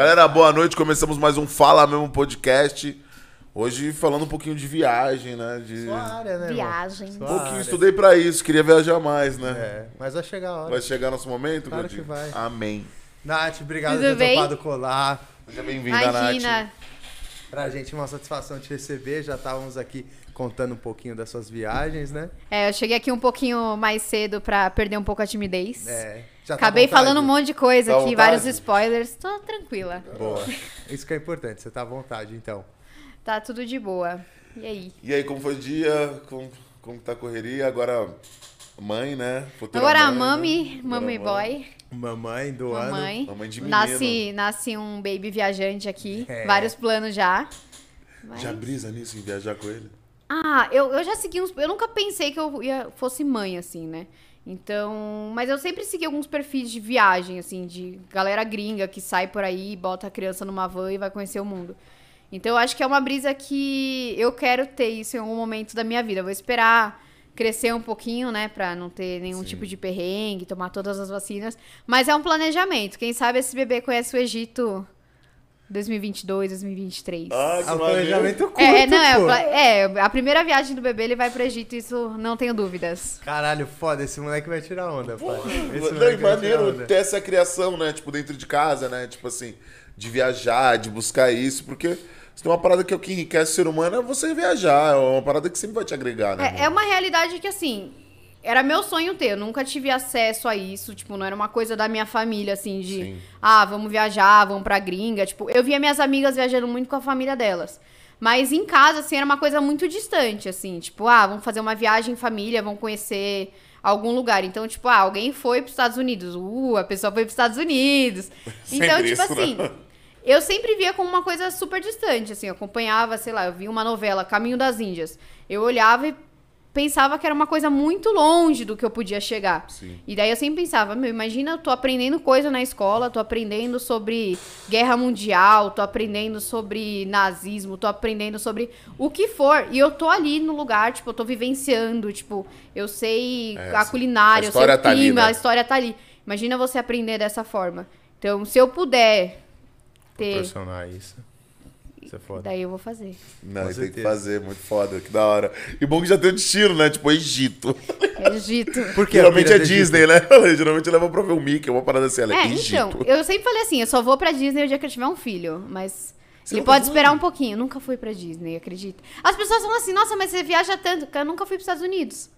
Galera, boa noite. Começamos mais um Fala Mesmo podcast. Hoje falando um pouquinho de viagem, né? De... Sua área, né? Viagem. Um pouquinho, área. estudei pra isso, queria viajar mais, né? É, mas vai chegar a hora. Vai chegar nosso momento, Claro que vai. Amém. Nath, obrigado Tudo por ter bem? topado colar. Seja bem-vinda, Nath. Imagina. Pra gente uma satisfação te receber. Já estávamos aqui contando um pouquinho das suas viagens, né? É, eu cheguei aqui um pouquinho mais cedo pra perder um pouco a timidez. É, já tá Acabei vontade? falando um monte de coisa Tá aqui, vontade? vários spoilers. Tô tranquila. Boa. Isso que é importante, você tá à vontade, então. Tá tudo de boa. E aí? E aí, como foi o dia? Como, como tá a correria? Agora, mãe, né? Futura Agora a mãe, mami, né? mami boy, Mamãe do ano. mamãe. Mamãe de menino. Nasce, nasce um baby viajante aqui. É. Vários planos já. Mas- Já brisa nisso, em viajar com ele? Ah, eu, eu já segui uns. Eu nunca pensei que eu ia, fosse mãe, assim, né? Então. Mas eu sempre segui alguns perfis de viagem, assim, de galera gringa que sai por aí, bota a criança numa van e vai conhecer o mundo. Então eu acho que é uma brisa que eu quero ter isso em algum momento da minha vida. Eu vou esperar crescer um pouquinho, né, pra não ter nenhum Sim. tipo de perrengue, tomar todas as vacinas. Mas é um planejamento. Quem sabe esse bebê conhece o Egito 2022, 2023. Ah, que Ah, o maneiro. planejamento curto, É, não, é, é, a primeira viagem do bebê ele vai pro Egito, isso não tenho dúvidas. Caralho, foda, esse moleque vai tirar onda, pai. Esse Não, e maneiro onda. ter essa criação, né? Tipo, dentro de casa, né? Tipo assim, de viajar, de buscar isso, porque se tem uma parada que é o que enriquece o ser humano é você viajar. É uma parada que sempre vai te agregar, né? É, é uma realidade que, assim, era meu sonho ter. Eu nunca tive acesso a isso. Tipo, não era uma coisa da minha família, assim, de Sim. ah, vamos viajar, vamos pra gringa. Tipo, eu via minhas amigas viajando muito com a família delas. Mas em casa, assim, era uma coisa muito distante, assim, tipo, ah, vamos fazer uma viagem em família, vamos conhecer algum lugar. Então, tipo, ah, alguém foi pros Estados Unidos. Uh, a pessoa foi pros Estados Unidos. Sempre então, tipo isso, né? assim, eu sempre via como uma coisa super distante, assim, eu acompanhava, sei lá, eu via uma novela, Caminho das Índias. Eu olhava e pensava que era uma coisa muito longe do que eu podia chegar. Sim. E daí eu sempre pensava, meu, imagina eu tô aprendendo coisa na escola, tô aprendendo sobre guerra mundial, tô aprendendo sobre nazismo, tô aprendendo sobre o que for, e eu tô ali no lugar, tipo, eu tô vivenciando, tipo, eu sei É, a culinária, A eu sei o tá ali, clima, né? a história tá ali. Imagina você aprender dessa forma. Então, se eu puder ter, Proporcionar isso. Isso é foda. daí eu vou fazer. Não, Com tem que fazer, muito foda, que da hora. E bom que já tem o destino, né? Tipo, Egito. Egito. Por que Geralmente é Disney, né? Geralmente leva pra ver o Mickey, uma parada assim, ela É, é Egito. então, eu sempre falei assim, eu só vou pra Disney o dia que eu tiver um filho, mas Você ele pode foi? esperar um pouquinho. Nunca fui pra Disney, acredita? As pessoas falam assim, nossa, mas você viaja tanto, cara, eu nunca fui pros Estados Unidos.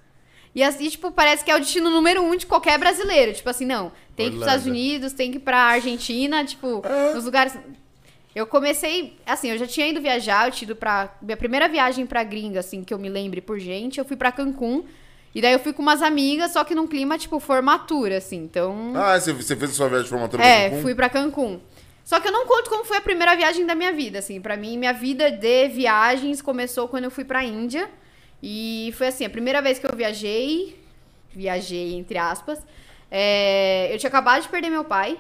E assim, tipo, parece que é o destino número um de qualquer brasileiro. Tipo assim, não, tem que ir pros. Estados Unidos, tem que ir pra Argentina, tipo, É. nos lugares... Eu comecei, assim, eu já tinha ido viajar, eu tinha ido pra... Minha primeira viagem pra gringa, assim, que eu me lembre por gente, eu fui pra Cancún. E daí eu fui com umas amigas, só que num clima, tipo, formatura, assim. Então... Ah, você, fez a sua viagem de formatura É, pra fui pra Cancún. Só que eu não conto como foi a primeira viagem da minha vida, assim. Pra mim, minha vida de viagens começou quando eu fui pra Índia. E foi assim, a primeira vez que eu viajei, viajei entre aspas, é, eu tinha acabado de perder meu pai.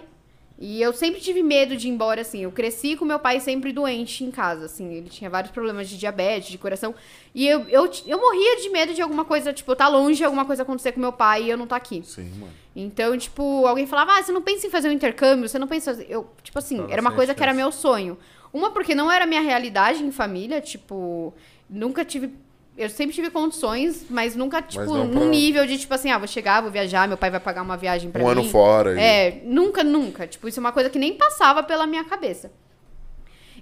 E eu sempre tive medo de ir embora, assim. Eu cresci com meu pai sempre doente em casa, assim. Ele tinha vários problemas de diabetes, de coração. E eu, eu, eu morria de medo de alguma coisa, tipo, tá longe, alguma coisa acontecer com meu pai e eu não tá aqui. Sim, mano. Então, tipo, alguém falava, ah, você não pensa em fazer um intercâmbio, você não pensa. em fazer-" Eu, tipo assim, era uma coisa que era chance. meu sonho. Uma, porque não era minha realidade em família, tipo, nunca tive. Eu sempre tive condições, mas nunca, tipo, num pra- nível de, tipo assim, ah, vou chegar, vou viajar, meu pai vai pagar uma viagem pra Um mim. ano fora. e- É, nunca, nunca. Tipo, isso é uma coisa que nem passava pela minha cabeça.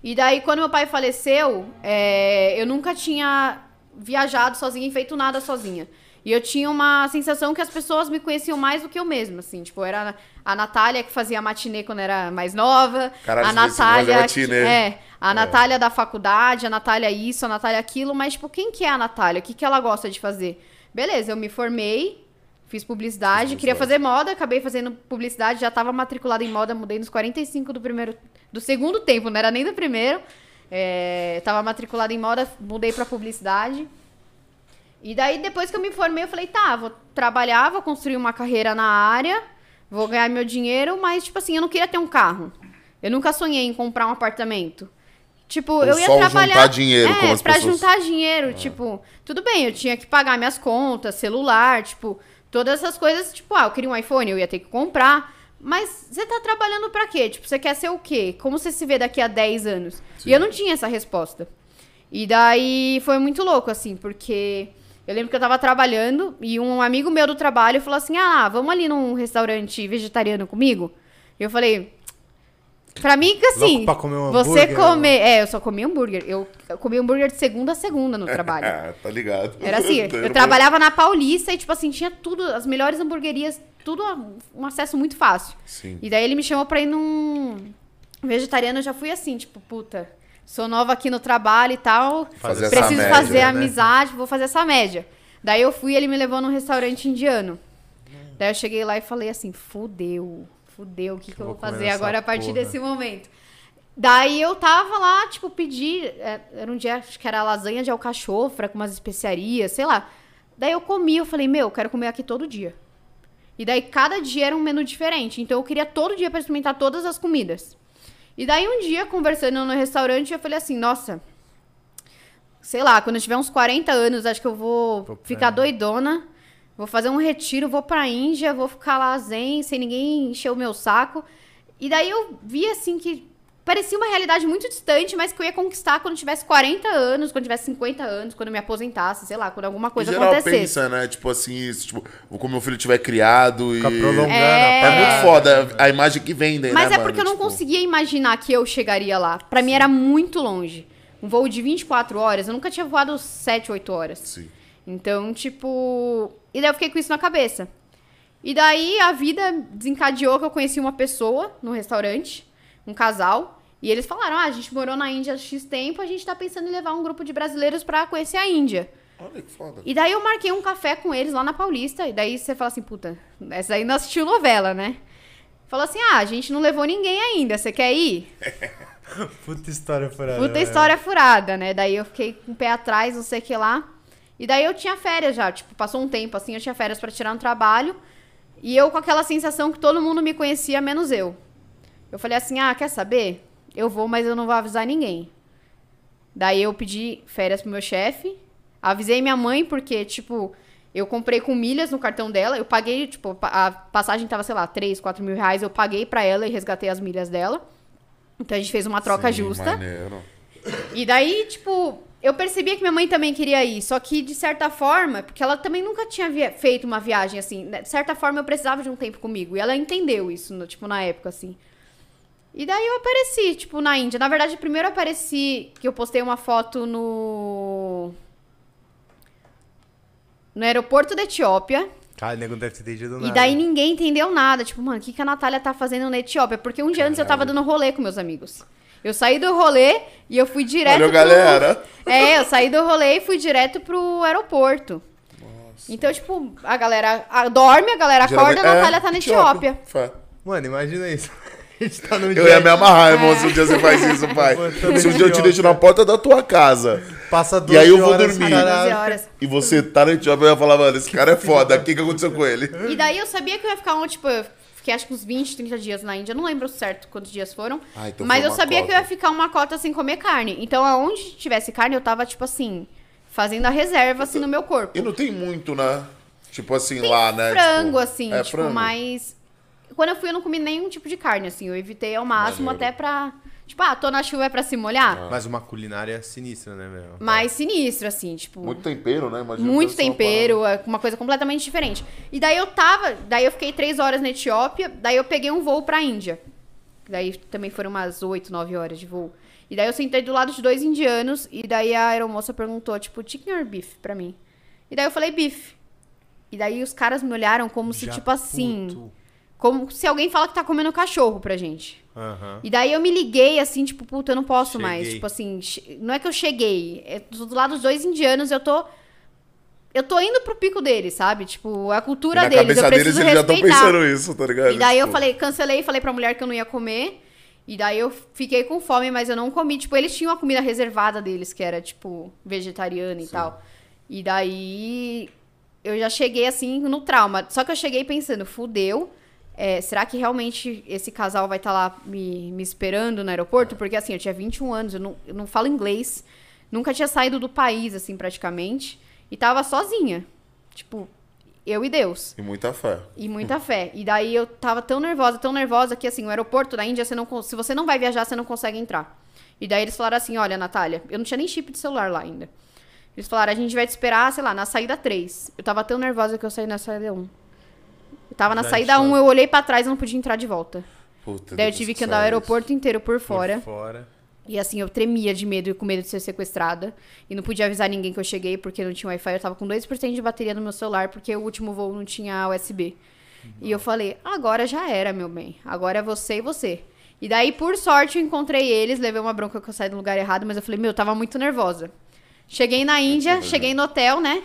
E daí, quando meu pai faleceu, é, eu nunca tinha viajado sozinha e feito nada sozinha. E eu tinha uma sensação que as pessoas me conheciam mais do que eu mesma, assim. Tipo, era a Natália que fazia matinê quando era mais nova. Caralho, a Natália. matinê. É, a Natália da faculdade, a Natália isso, a Natália aquilo. Mas, tipo, quem que é a Natália? O que, que ela gosta de fazer? Beleza, eu me formei, fiz publicidade, queria fazer moda, acabei fazendo publicidade, já tava matriculada em moda, mudei nos 45 do primeiro. Do segundo tempo, não era nem do primeiro. É, tava matriculada em moda, mudei pra publicidade. E daí, depois que eu me formei, eu falei, tá, vou trabalhar, vou construir uma carreira na área, vou ganhar meu dinheiro, mas, tipo assim, eu não queria ter um carro. Eu nunca sonhei em comprar um apartamento. Tipo, Ou eu ia só trabalhar. juntar dinheiro, é, pra pessoas- juntar dinheiro, tipo, tudo bem, eu tinha que pagar minhas contas, celular, tipo, todas essas coisas, tipo, ah, eu queria um iPhone, eu ia ter que comprar. mas você tá trabalhando pra quê? Tipo, você quer ser o quê? Como você se vê daqui a 10 anos? E eu não tinha essa resposta. E daí foi muito louco, assim, porque eu lembro que eu tava trabalhando e um amigo meu do trabalho falou assim: Ah, vamos ali num restaurante vegetariano comigo? E eu falei. Pra mim, que assim, um você hambúrguer, comer. É, eu só comi hambúrguer. Eu, eu comi hambúrguer de segunda a segunda no trabalho. Ah, tá ligado. Era assim, eu trabalhava na Paulista e, tipo assim, tinha tudo, as melhores hamburguerias, tudo um acesso muito fácil. Sim. E daí ele me chamou pra ir num vegetariano, eu já fui assim, tipo, puta, sou nova aqui no trabalho e tal, Fazer essa preciso média, fazer né? amizade, vou fazer essa média. Daí eu fui, ele me levou num restaurante indiano. Daí eu cheguei lá e falei assim, fudeu, fudeu, o que, que eu vou fazer agora a partir porra. desse momento? Daí eu tava lá, tipo, pedi. é, Era um dia, acho que era lasanha de alcachofra com umas especiarias, sei lá. Daí eu comi, eu falei, meu, eu quero comer aqui todo dia. E daí cada dia era um menu diferente. Então eu queria todo dia pra experimentar todas as comidas. E daí um dia, conversando no restaurante, eu falei assim, nossa. Sei lá, quando eu tiver uns 40 anos, acho que eu vou ficar doidona. Vou fazer um retiro, vou pra Índia, vou ficar lá zen, sem ninguém encher o meu saco. E daí eu vi assim que parecia uma realidade muito distante, mas que eu ia conquistar quando eu tivesse 40 anos, quando eu tivesse 50 anos, quando eu me aposentasse, sei lá, quando alguma Em coisa geral acontecesse. pensa, né? Tipo assim, isso, tipo, quando meu filho tiver criado e. Fica prolongando É. a É muito foda a imagem que vendem, Mas né, é mano? porque eu não Tipo, conseguia imaginar que eu chegaria lá. Pra mim era muito longe. Um voo de 24 horas, eu nunca tinha voado 7, 8 horas. Sim. Então, tipo. E daí eu fiquei com isso na cabeça. E daí a vida desencadeou que eu conheci uma pessoa no restaurante, um casal. E eles falaram: ah, a gente morou na Índia há X tempo, a gente tá pensando em levar um grupo de brasileiros pra conhecer a Índia. Olha que foda. E daí eu marquei um café com eles lá na Paulista. E daí você fala assim, puta, essa aí não assistiu novela, né? Falou assim: ah, a gente não levou ninguém ainda, você quer ir? Puta história furada. Puta né? história furada, né? Daí eu fiquei com o pé atrás, não sei o que lá. E daí eu tinha férias já, tipo, passou um tempo assim, eu tinha férias pra tirar no trabalho. E eu com aquela sensação que todo mundo me conhecia, menos eu. Eu falei assim: ah, quer saber? Eu vou, mas eu não vou avisar ninguém. Daí eu pedi férias pro meu chefe. Avisei minha mãe, porque, tipo, eu comprei com milhas no cartão dela. Eu paguei, tipo, a passagem tava, sei lá, 3, 4 mil reais. Eu paguei pra ela e resgatei as milhas dela. Então a gente fez uma troca Sim, justa. Maneiro. E daí, tipo, eu percebia que minha mãe também queria ir. Só que, de certa forma, porque ela também nunca tinha feito uma viagem assim. né? De certa forma, eu precisava de um tempo comigo. E ela entendeu isso, no- tipo, na época, assim. E daí eu apareci, tipo, na Índia. Na verdade, primeiro eu apareci que eu postei uma foto no. No aeroporto da Etiópia. Cara, o nego não deve ter entendido nada. E daí ninguém entendeu nada. Tipo, mano, o que, que a Natália tá fazendo na Etiópia? Porque um dia antes eu tava dando rolê com meus amigos. Eu saí do rolê e eu fui direto Olha, pro... galera. É, eu saí do rolê e fui direto pro aeroporto. Então, tipo, a galera a- dorme, a galera acorda, Geralmente- a Natália é, tá na Etiópia. Fé. Mano, imagina isso. A gente tá Eu ia me amarrar, irmão, se um dia você faz É. isso, pai. Botando Se um dia eu te Etiópia. deixo na porta da tua casa Passa E 12 aí eu vou horas, dormir. caralho. 12 horas. e você tá na Etiópia, eu ia falar, mano, esse cara é foda, o que, que aconteceu com ele? E daí eu sabia que eu ia ficar, um, tipo, eu fiquei acho que uns 20, 30 dias na Índia. Não lembro certo quantos dias foram. Ah, então mas eu sabia que eu cota. ia ficar uma cota sem comer carne. Então, aonde tivesse carne, eu tava, tipo assim, fazendo a reserva, assim, no meu corpo. E não tem muito, né? Tipo assim, lá, né? frango, Tipo, assim, é, tipo, frango. mas. Quando eu fui, eu não comi nenhum tipo de carne, assim. Eu evitei ao máximo Maneiro. até pra. Tipo, ah, tô na chuva é pra se molhar. Mas uma culinária sinistra, né, meu? Mais sinistro, assim, tipo. Muito tempero, né? Imagina muito tempero, é uma coisa completamente diferente. E daí eu tava, daí eu fiquei três horas na Etiópia, daí eu peguei um voo pra Índia. Daí também foram umas oito, nove horas de voo. E daí eu sentei do lado de dois indianos, e daí a aeromoça perguntou, tipo, chicken or beef pra mim. E daí eu falei beef. E daí os caras me olharam como se, Já tipo assim, puto. Como se alguém fala que tá comendo cachorro pra gente. Aham. E daí eu me liguei assim, tipo, puta, eu não posso Cheguei. mais. Tipo assim, não é que eu cheguei. É do do lado dos dois indianos, eu tô. Eu tô indo pro pico deles, sabe? Tipo, a cultura deles, eu deles, preciso eles já estão respeitar. pensando isso, tá ligado? E daí eu Tipo, falei, cancelei, falei pra mulher que eu não ia comer. E daí eu fiquei com fome, mas eu não comi. Tipo, eles tinham a comida reservada deles, que era, tipo, vegetariana e tal. E daí eu já cheguei assim no trauma. Só que eu cheguei pensando, fudeu. É, será que realmente esse casal vai estar lá me, me esperando no aeroporto? Porque assim, eu tinha 21 anos, eu não, eu não falo inglês. Nunca tinha saído do país, assim, praticamente. E tava sozinha. Tipo, eu e Deus. E muita fé. E muita fé. E daí eu tava tão nervosa, tão nervosa que assim, o aeroporto da Índia, você não, se você não vai viajar, você não consegue entrar. E daí eles falaram assim: olha, Natália, eu não tinha nem chip de celular lá ainda. Eles falaram: a gente vai te esperar, sei lá, na saída 3. Eu tava tão nervosa que eu saí na saída 1. Eu tava na saída de 1, eu olhei pra trás e não podia entrar de volta. Puta, Daí eu tive que andar o aeroporto inteiro por Por fora. fora. E assim, eu tremia de medo e com medo de ser sequestrada. E não podia avisar ninguém que eu cheguei porque não tinha Wi-Fi. Eu tava com 2% de bateria no meu celular porque o último voo não tinha USB. E eu falei, agora já era, meu bem. Agora é você e você. E daí, por sorte, eu encontrei eles. Levei uma bronca que eu saí do lugar errado, mas eu falei, meu, eu tava muito nervosa. Cheguei na Índia, cheguei no hotel, né?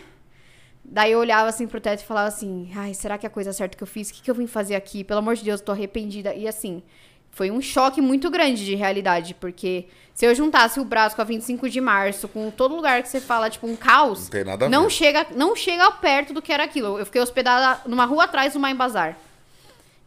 Daí eu olhava assim pro teto e falava assim: ai, será que é a coisa certa que eu fiz? O que, que eu vim fazer aqui? Pelo amor de Deus, eu tô arrependida. E assim, foi um choque muito grande de realidade, porque se eu juntasse o braço com a 25 de março, com todo lugar que você fala, tipo, um caos, Não tem nada não chega, não chega perto do que era aquilo. Eu fiquei hospedada numa rua atrás do Maim Bazar.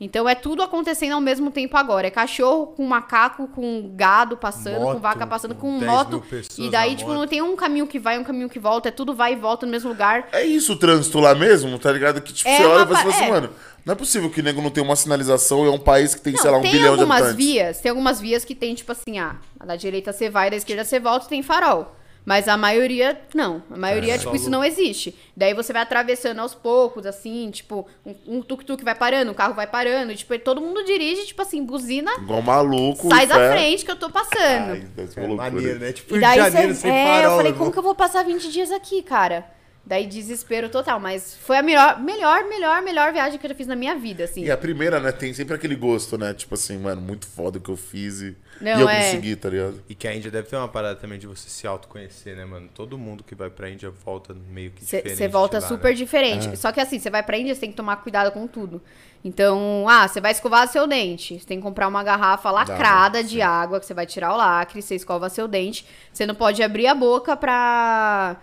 Então é tudo acontecendo ao mesmo tempo agora. É cachorro com macaco, com gado passando, com Moto, vaca passando, com com 10 moto. E daí, tipo, moto. não tem um caminho que vai, um caminho que volta. É tudo vai e volta no mesmo lugar. É isso o trânsito lá mesmo, tá ligado? Que tipo, É você olha e fala assim, é. mano, não é possível que o nego não tenha uma sinalização e é um país que tem, Não, sei lá, um tem bilhão de algumas habitantes. vias, tem algumas vias que tem, tipo assim, ah, da direita você vai, da esquerda você volta e tem farol. Mas a maioria, não. A maioria, É, tipo, isso não existe. Daí você vai atravessando aos poucos, assim, tipo, um, um tuk-tuk vai parando, um carro vai parando. Tipo, e todo mundo dirige, tipo assim, buzina, Igual maluco. sai da frente que eu tô passando. Ai, É maneiro, né? Tipo, E Rio daí de Janeiro cê- sem é, farol. eu falei, como que eu vou passar 20 dias aqui, cara? Daí desespero total, mas foi a melhor, melhor, melhor, melhor viagem que eu já fiz na minha vida, assim. E a primeira, né, tem sempre aquele gosto, né? Tipo assim, mano, muito foda o que eu fiz e, Não, e eu é. consegui, tá ligado? E que a Índia deve ter uma parada também de você se autoconhecer, né, mano? Todo mundo que vai pra Índia volta meio que diferente. Você volta lá, super né? diferente. Só que assim, você vai pra Índia, você tem que tomar cuidado com tudo. Então, ah, você vai escovar seu dente. Você tem que comprar uma garrafa lacrada de água, que você vai tirar o lacre, você escova seu dente. Você não pode abrir a boca pra.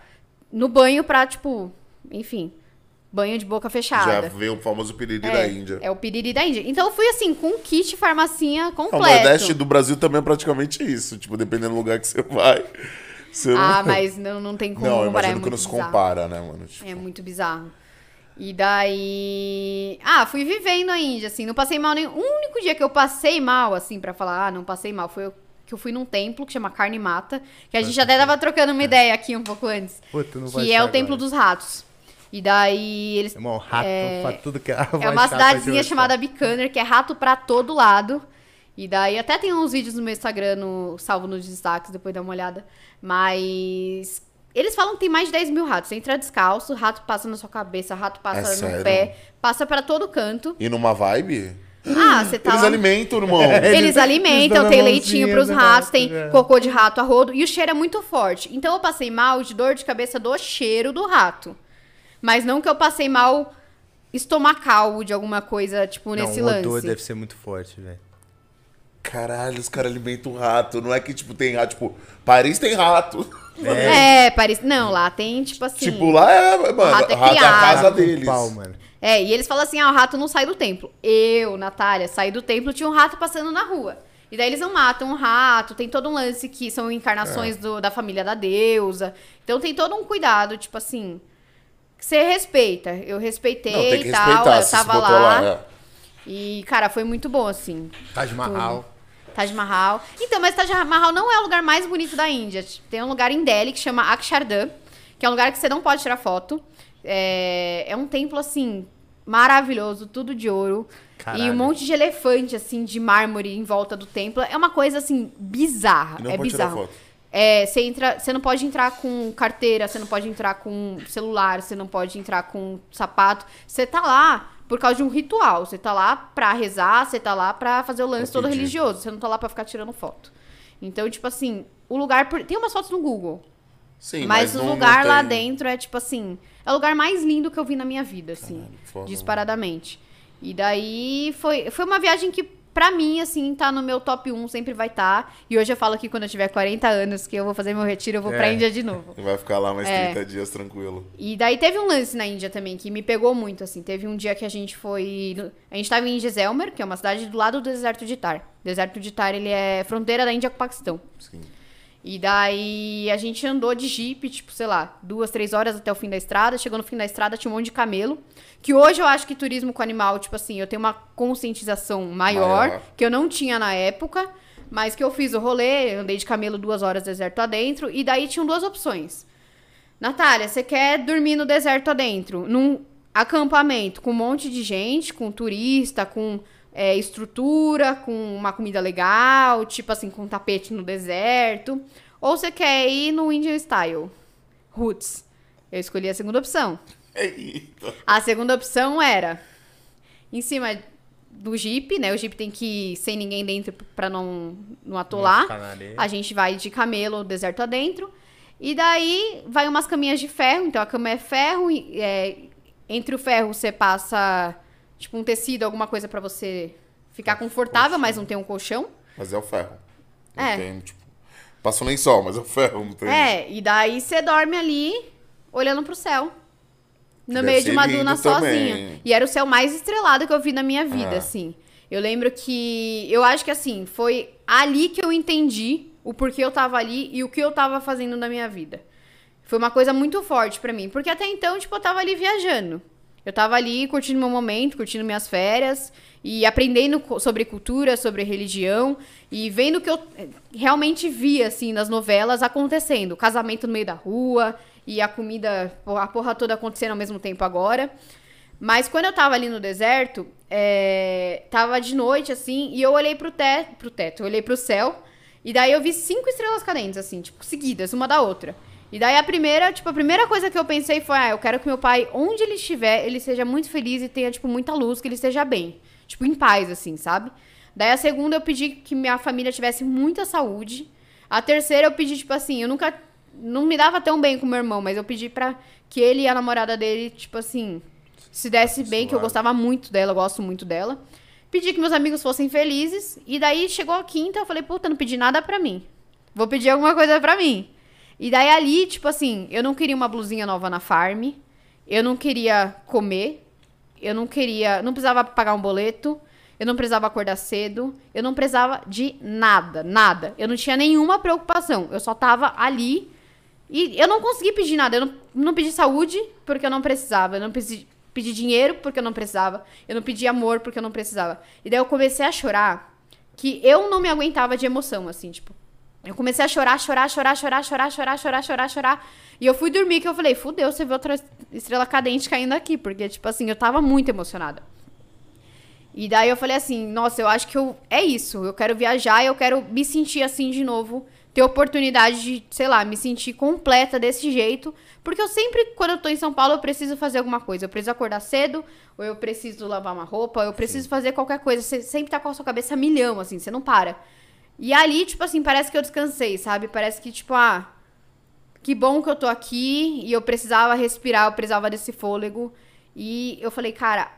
No banho pra, tipo, enfim, banho de boca Já fechada. veio o famoso piriri é, da Índia. É o piriri da Índia. Então eu fui assim, com um kit farmacinha Ah, O completo. Nordeste do Brasil também é praticamente isso. Tipo, dependendo do lugar que você vai. Você Ah, não... mas não, não tem como Não, eu comparar. é imagino que muito não se bizarro. compara, né, mano? Tipo, É muito bizarro. E daí. Ah, fui vivendo a Índia, assim. Não passei mal nem. O único dia que eu passei mal, assim, pra falar, ah, não passei mal, foi o- que eu fui num templo que chama Carne Mata. Que a gente até tava trocando uma ideia aqui um pouco antes. Puta, não vai Que é o Templo agora. dos Ratos. E daí eles. Irmão, rato É- pra tudo que É uma cidadezinha chamada Bikaner, que é rato pra todo lado. E daí até tem uns vídeos no meu Instagram, no, salvo nos destaques, depois dá uma olhada. Mas. Eles falam que tem mais de 10 mil ratos. Você entra descalço, rato passa na sua cabeça, rato passa É no sério? pé, passa pra todo canto. E numa vibe? Ah, você tá. Eles lá- alimentam, irmão. Eles, Eles- alimentam, eles tem leitinho mãozinha pros ratos, rato, tem é. cocô de rato a rodo e o cheiro é muito forte. Então eu passei mal de dor de cabeça do cheiro do rato. Mas não que eu passei mal estomacal de alguma coisa, tipo, nesse não, o odor lance. deve ser muito forte, velho. Caralho, os caras alimentam rato. Não é que, tipo, tem rato. Tipo, Paris tem rato. É, Paris. Não, lá tem, tipo assim. Tipo, lá é, mano, rato é rato é a casa deles. pau, mano. É, e eles falam assim: ah, o rato não sai do templo. Eu, Natália, saí do templo, tinha um rato passando na rua. E daí eles não matam o rato, tem todo um lance que são É. encarnações do- da família da deusa. Então tem todo um cuidado, tipo assim. Que você respeita. Eu respeitei Não, tem que e tal. Eu tava lá. lá. é. E, cara, foi muito bom, assim. Taj Mahal. Taj Mahal. Então, mas Taj Mahal não é o lugar mais bonito da Índia. Tem um lugar em Delhi que chama Akshardham, que é um lugar que você não pode tirar foto. É, é um templo, assim, maravilhoso, tudo de ouro. E Caralho. um monte de elefante, assim, de mármore em volta do templo. É uma coisa, assim, bizarra. E não é pode tirar bizarro. foto. É, você entra, você não pode entrar com carteira, você não pode entrar com celular, você não pode entrar com sapato. Você tá lá por causa de um ritual. Você tá lá pra rezar, você tá lá pra fazer o lance todo religioso. Você não tá lá pra ficar tirando foto. Então, tipo assim, o lugar. por- Tem umas fotos no Google. Sim, mas, mas, o lugar não lá tem- dentro é, tipo assim. É o lugar mais lindo que eu vi na minha vida, assim. Caralho, foda. disparadamente. E daí foi, foi uma viagem que, pra mim, assim, tá no meu top 1, sempre vai estar. E hoje eu falo que quando eu tiver 40 anos, que eu vou fazer meu retiro, eu vou pra É. Índia de novo. Vai ficar lá mais É. 30 dias tranquilo. E daí teve um lance na Índia também que me pegou muito, assim. Teve um dia que a gente foi. A gente tava em Jaisalmer, que é uma cidade do lado do deserto de Tar. O deserto de Tar, ele é fronteira da Índia com o Paquistão. Sim. E daí a gente andou de jipe, tipo, sei lá, duas, três horas até o fim da estrada. Chegou no fim da estrada, tinha um monte de camelo. Que hoje eu acho que turismo com animal, tipo assim, eu tenho uma conscientização maior, Maior. que eu não tinha na época. Mas que eu fiz o rolê, andei de camelo duas horas deserto adentro. E daí tinham duas opções. Natália, você quer dormir no deserto adentro, num acampamento com um monte de gente, com turista, com é, estrutura, com uma comida legal, tipo assim, com tapete no deserto. Ou você quer ir no Indian Style, Roots. Eu escolhi a segunda opção. Eita. A segunda opção era em cima do Jeep, né? O Jeep tem que ir sem ninguém dentro pra não, não atolar. A gente vai de camelo, deserto adentro. E daí vai umas caminhas de ferro. Então a cama é ferro. e, é, entre o ferro você passa tipo um tecido, alguma coisa pra você ficar confortável, mas não tem um colchão. Mas é o ferro. Não É. tem, tipo. Passa um lençol, mas é o ferro, não tem. É, e daí você dorme ali olhando pro céu. No Deve meio de uma duna também. sozinha. E era o céu mais estrelado que eu vi na minha vida, Ah. assim. Eu lembro que. Eu acho que assim, foi ali que eu entendi o porquê eu tava ali e o que eu tava fazendo na minha vida. Foi uma coisa muito forte pra mim. Porque até então, tipo, eu tava ali viajando. Eu tava ali curtindo meu momento, curtindo minhas férias e aprendendo sobre cultura, sobre religião e vendo o que eu eh, realmente via, assim, nas novelas acontecendo. Casamento no meio da rua e a comida, a porra toda acontecendo ao mesmo tempo agora. Mas quando eu tava ali no deserto, é, tava de noite, assim, e eu olhei pro teto, pro teto, eu olhei pro céu, e daí eu vi cinco estrelas cadentes, assim, tipo, seguidas, uma da outra. E daí a primeira, tipo, a primeira coisa que eu pensei foi, ah, eu quero que meu pai, onde ele estiver, ele seja muito feliz e tenha, tipo, muita luz, que ele esteja bem. Tipo, em paz, assim, sabe? Daí a segunda eu pedi que minha família tivesse muita saúde. A terceira eu pedi, tipo assim, eu nunca. Não me dava tão bem com meu irmão, mas eu pedi pra que ele e a namorada dele, tipo assim, se desse bem, que eu gostava muito dela, eu gosto muito dela. Pedi que meus amigos fossem felizes. E daí chegou a quinta, eu falei, puta, não pedi nada pra mim. Vou pedir alguma coisa pra mim. E daí ali, tipo assim, eu não queria uma blusinha nova na farm. Eu não queria comer. Eu não queria. Não precisava pagar um boleto. Eu não precisava acordar cedo. Eu não precisava de nada, nada. Eu não tinha nenhuma preocupação. Eu só tava ali. E eu não consegui pedir nada. Eu não, não pedi saúde porque eu não precisava. Eu não pedi, pedi dinheiro porque eu não precisava. Eu não pedi amor porque eu não precisava. E daí eu comecei a chorar. Que eu não me aguentava de emoção, assim, tipo. Eu comecei a chorar, chorar, chorar, chorar, chorar, chorar, chorar, chorar, chorar. E eu fui dormir que eu falei, fudeu, você vê outra estrela cadente caindo aqui. Porque, tipo assim, eu tava muito emocionada. E daí eu falei assim, nossa, eu acho que eu, é isso. Eu quero viajar e eu quero me sentir assim de novo. Ter oportunidade de, sei lá, me sentir completa desse jeito. Porque eu sempre, quando eu tô em São Paulo, eu preciso fazer alguma coisa. Eu preciso acordar cedo, ou eu preciso lavar uma roupa, ou eu preciso fazer qualquer coisa. Você sempre tá com a sua cabeça milhão, assim, você não para. E ali, tipo assim, parece que eu descansei, sabe? Parece que, tipo, ah, que bom que eu tô aqui e eu precisava respirar, eu precisava desse fôlego. E eu falei, cara,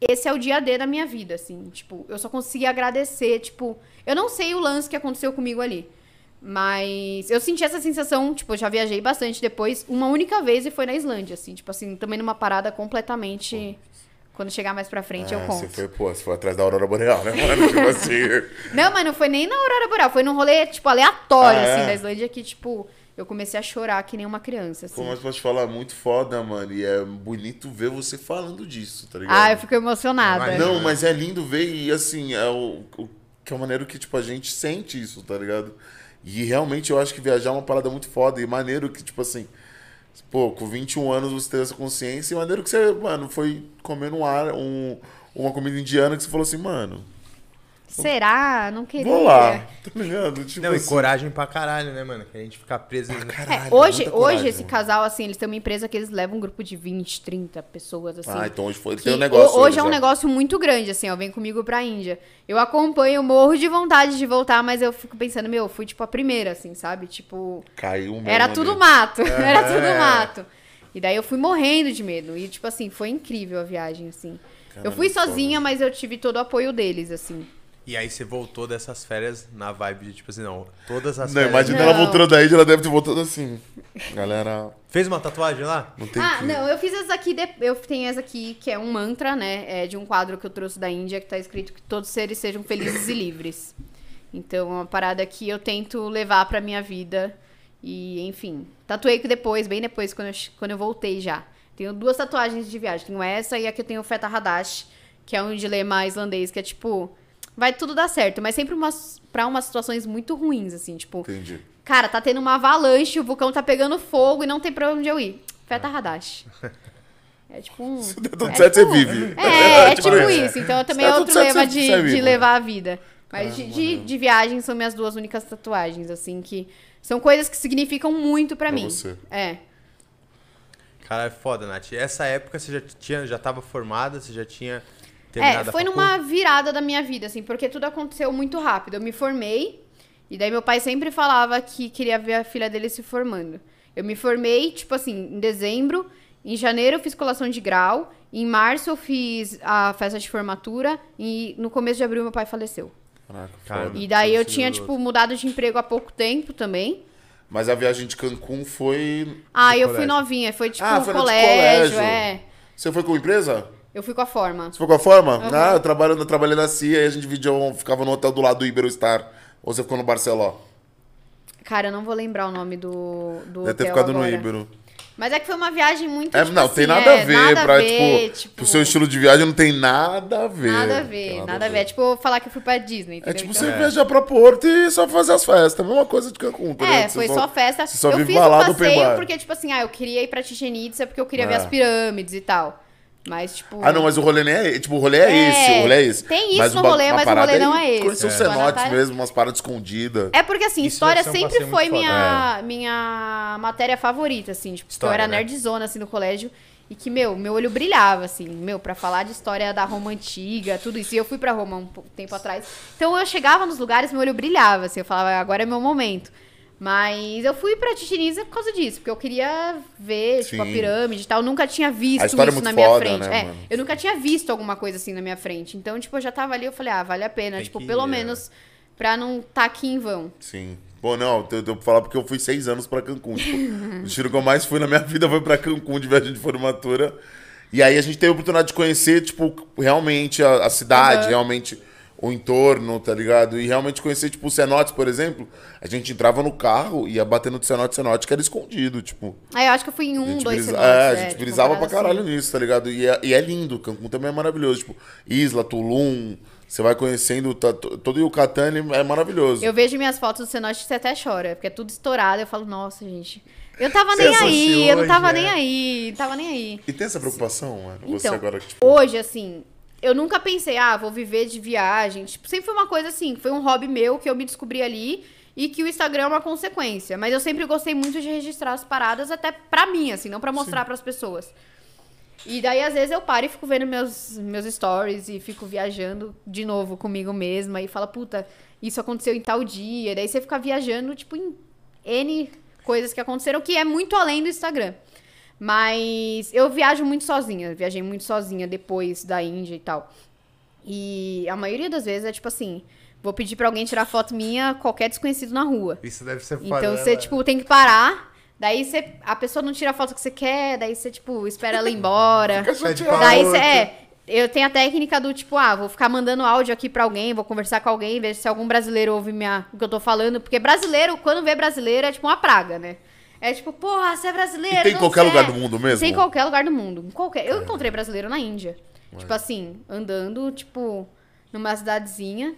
esse é o dia D da minha vida, assim. Tipo, eu só consegui agradecer, tipo, eu não sei o lance que aconteceu comigo ali. Mas eu senti essa sensação, tipo, eu já viajei bastante depois, uma única vez e foi na Islândia, assim, tipo assim, também numa parada completamente. Quando chegar mais pra frente, eu Ah, conto. Você foi, pô, você foi atrás da Aurora Boreal, né, mano? tipo assim. Não, mas não foi nem na Aurora Boreal, foi num rolê, tipo, aleatório, Ah, é? assim, da Islândia, que, tipo, eu comecei a chorar que nem uma criança, assim. Pô, mas posso te falar, muito foda, mano. E é bonito ver você falando disso, tá ligado? Ah, eu fico emocionada. Vai, Não, mas é lindo ver e assim, é o, o que é a maneira que tipo a gente sente isso, tá ligado? E realmente eu acho que viajar é uma parada muito foda e maneiro que tipo assim, pô, com 21 anos você teve essa consciência e maneiro que você, mano, foi comendo um ar, um, uma comida indiana que você falou assim, mano, Será? Não queria. vou lá, tá ligado? Tipo Não, e assim, coragem pra caralho, né, mano? Que a gente fica preso. em- É, caralho, hoje, muita hoje coragem, esse mano. casal, assim, eles têm uma empresa que eles levam um grupo de 20, 30 pessoas, assim. Ah, então hoje foi, que tem um negócio. ho- hoje é um já. negócio muito grande, assim, ó. Vem comigo pra Índia. Eu acompanho, morro de vontade de voltar, mas eu fico pensando, meu, eu fui, tipo, a primeira, assim, sabe? Tipo, Caiu mesmo era ali. tudo mato. Era tudo É. mato. E daí eu fui morrendo de medo. E, tipo assim, foi incrível a viagem, assim. Eu fui sozinha, mas eu tive todo o apoio deles, assim. E aí você voltou dessas férias na vibe de, tipo assim, não, todas as Não, férias... imagina Não. ela voltando daí, ela deve ter voltado assim. Galera, Fez uma tatuagem lá? não tem ah, que... não, eu fiz essa aqui, de- eu tenho essa aqui, que é um mantra, né? É de um quadro que eu trouxe da Índia, que tá escrito que todos seres sejam felizes e livres. Então é uma parada que eu tento levar pra minha vida. E, enfim, tatuei que depois, bem depois, quando eu, quando eu voltei já. Tenho duas tatuagens de viagem. Tenho essa e aqui eu tenho o Feta Hadash, que é um dilema islandês, que é tipo, vai tudo dar certo, mas sempre umas, pra umas situações muito ruins, assim, tipo, Entendi. cara, tá tendo uma avalanche, o vulcão tá pegando fogo e não tem pra onde eu ir. Feta Hadash. É tipo um. Se der tudo é certo, tipo- você vive. É, é tipo tipo isso. Então também é outro lema de, de levar a vida. Mas de, de, de viagem são minhas duas únicas tatuagens, assim, que são coisas que significam muito pra, Pra mim. você. É. Cara, é foda, Nath. Essa época você já tinha, já tava formada, você já tinha É, terminado a foi numa virada da minha vida, assim, porque tudo aconteceu muito rápido. Eu me formei, e daí meu pai sempre falava que queria ver a filha dele se formando. Eu me formei, tipo assim, em dezembro, em janeiro eu fiz colação de grau, em março eu fiz a festa de formatura, e no começo de abril meu pai faleceu. Caraca, Cara. E daí eu tinha, tipo, mudado de emprego há pouco tempo também. Mas a viagem de Cancún foi. Ah, eu fui colégio. novinha, foi tipo Ah, foi colégio, colégio. é. Você foi com empresa? Eu fui com a forma. Você foi com a forma? Uhum. Ah, eu, trabalho, eu trabalhei na CIA e a gente dividiu, ficava no hotel do lado do Iberostar. Ou você ficou no Barceló? Cara, eu não vou lembrar o nome do, do Deve ter hotel ficado agora. no Ibero. Mas é que foi uma viagem muito, É, tipo não, assim, tem nada é, a ver nada pra, a ver, tipo, pro seu estilo de viagem não tem nada a ver. Nada a ver, nada a ver. É tipo falar que eu fui pra Disney, É entendeu? tipo Então- você viajar pra Porto e só fazer as festas. A mesma coisa de Cancún, tá É, foi só festa. você só eu vive fiz o passeio porque, tipo assim, ah, eu queria ir pra Chichen Itza porque eu queria ver É. as pirâmides e tal. Mas, tipo... Ah, não, mas o rolê nem é. Tipo, o rolê é, É, esse. O rolê é esse. tem isso mas no rolê, mas o rolê não é esse. Conhecer os É. cenotes Natália- mesmo, umas paradas escondidas. É porque, assim, Isso história um sempre foi minha, minha matéria favorita, assim. Tipo, porque eu História, era né? nerdzona, assim, no colégio. E que, meu, meu olho brilhava, assim. Meu, pra falar de história da Roma Antiga, tudo isso. E eu fui pra Roma um pouco tempo atrás. Então, eu chegava nos lugares, meu olho brilhava, assim. Eu falava, agora é meu momento. Mas eu fui pra Chichen por causa disso. Porque eu queria ver, tipo, a Sim. pirâmide e tal. Eu nunca tinha visto A história é isso muito na minha foda, frente. né, é, mano? eu nunca tinha visto alguma coisa assim na minha frente. Então, tipo, eu já tava ali, eu falei, ah, vale a pena. Tem tipo, que pelo é. menos pra não tá aqui em vão. Sim. Bom, não, eu tenho que falar porque eu fui seis anos pra Cancún. Tipo, o destino que eu mais fui na minha vida foi pra Cancún de viagem de formatura. E aí a gente teve a oportunidade de conhecer, tipo, realmente a, a cidade, Uhum. realmente o entorno, tá ligado? E realmente conhecer, tipo, os cenotes, por exemplo. A gente entrava no carro e ia batendo de cenote, cenote, que era escondido, tipo. Aí eu acho que eu fui em um, dois brisa- cenotes, é, a é, gente tipo, brisava pra caralho assim. nisso, tá ligado? E é, e é lindo, Cancún também é maravilhoso. Tipo, Isla, Tulum, você vai conhecendo tá, to- todo o Yucatán, é maravilhoso. Eu vejo minhas fotos do cenote e você até chora, porque é tudo estourado. Eu falo, nossa, gente. Eu tava Você nem aí, eu não tava já. nem aí, não tava nem aí. E tem essa preocupação, mano? Você Então, agora que, tipo, hoje, assim, eu nunca pensei, ah, vou viver de viagem. Tipo, sempre foi uma coisa assim, foi um hobby meu que eu me descobri ali e que o Instagram é uma consequência. Mas eu sempre gostei muito de registrar as paradas, até pra mim, assim, não pra mostrar pras pessoas. E daí, às vezes, eu paro e fico vendo meus, meus stories e fico viajando de novo comigo mesma e falo, puta, isso aconteceu em tal dia. Daí você fica viajando, tipo, em N coisas que aconteceram, que é muito além do Instagram. Mas eu viajo muito sozinha, viajei muito sozinha depois da Índia e tal. E a maioria das vezes é tipo assim: vou pedir pra alguém tirar foto minha, qualquer desconhecido na rua. Isso deve ser foda. Então você, tipo, tem que parar. Daí você, a pessoa não tira a foto que você quer, daí você, tipo, espera ela ir embora. Daí você, é. Eu tenho a técnica do tipo, ah, vou ficar mandando áudio aqui pra alguém, vou conversar com alguém, ver se algum brasileiro ouve minha, o que eu tô falando. Porque brasileiro, quando vê brasileiro, é tipo uma praga, né? É tipo, porra, você é brasileiro. E tem em qualquer lugar do mundo mesmo? Tem em qualquer lugar do mundo. Qualquer... Eu encontrei brasileiro na Índia. Tipo assim, andando, tipo, numa cidadezinha.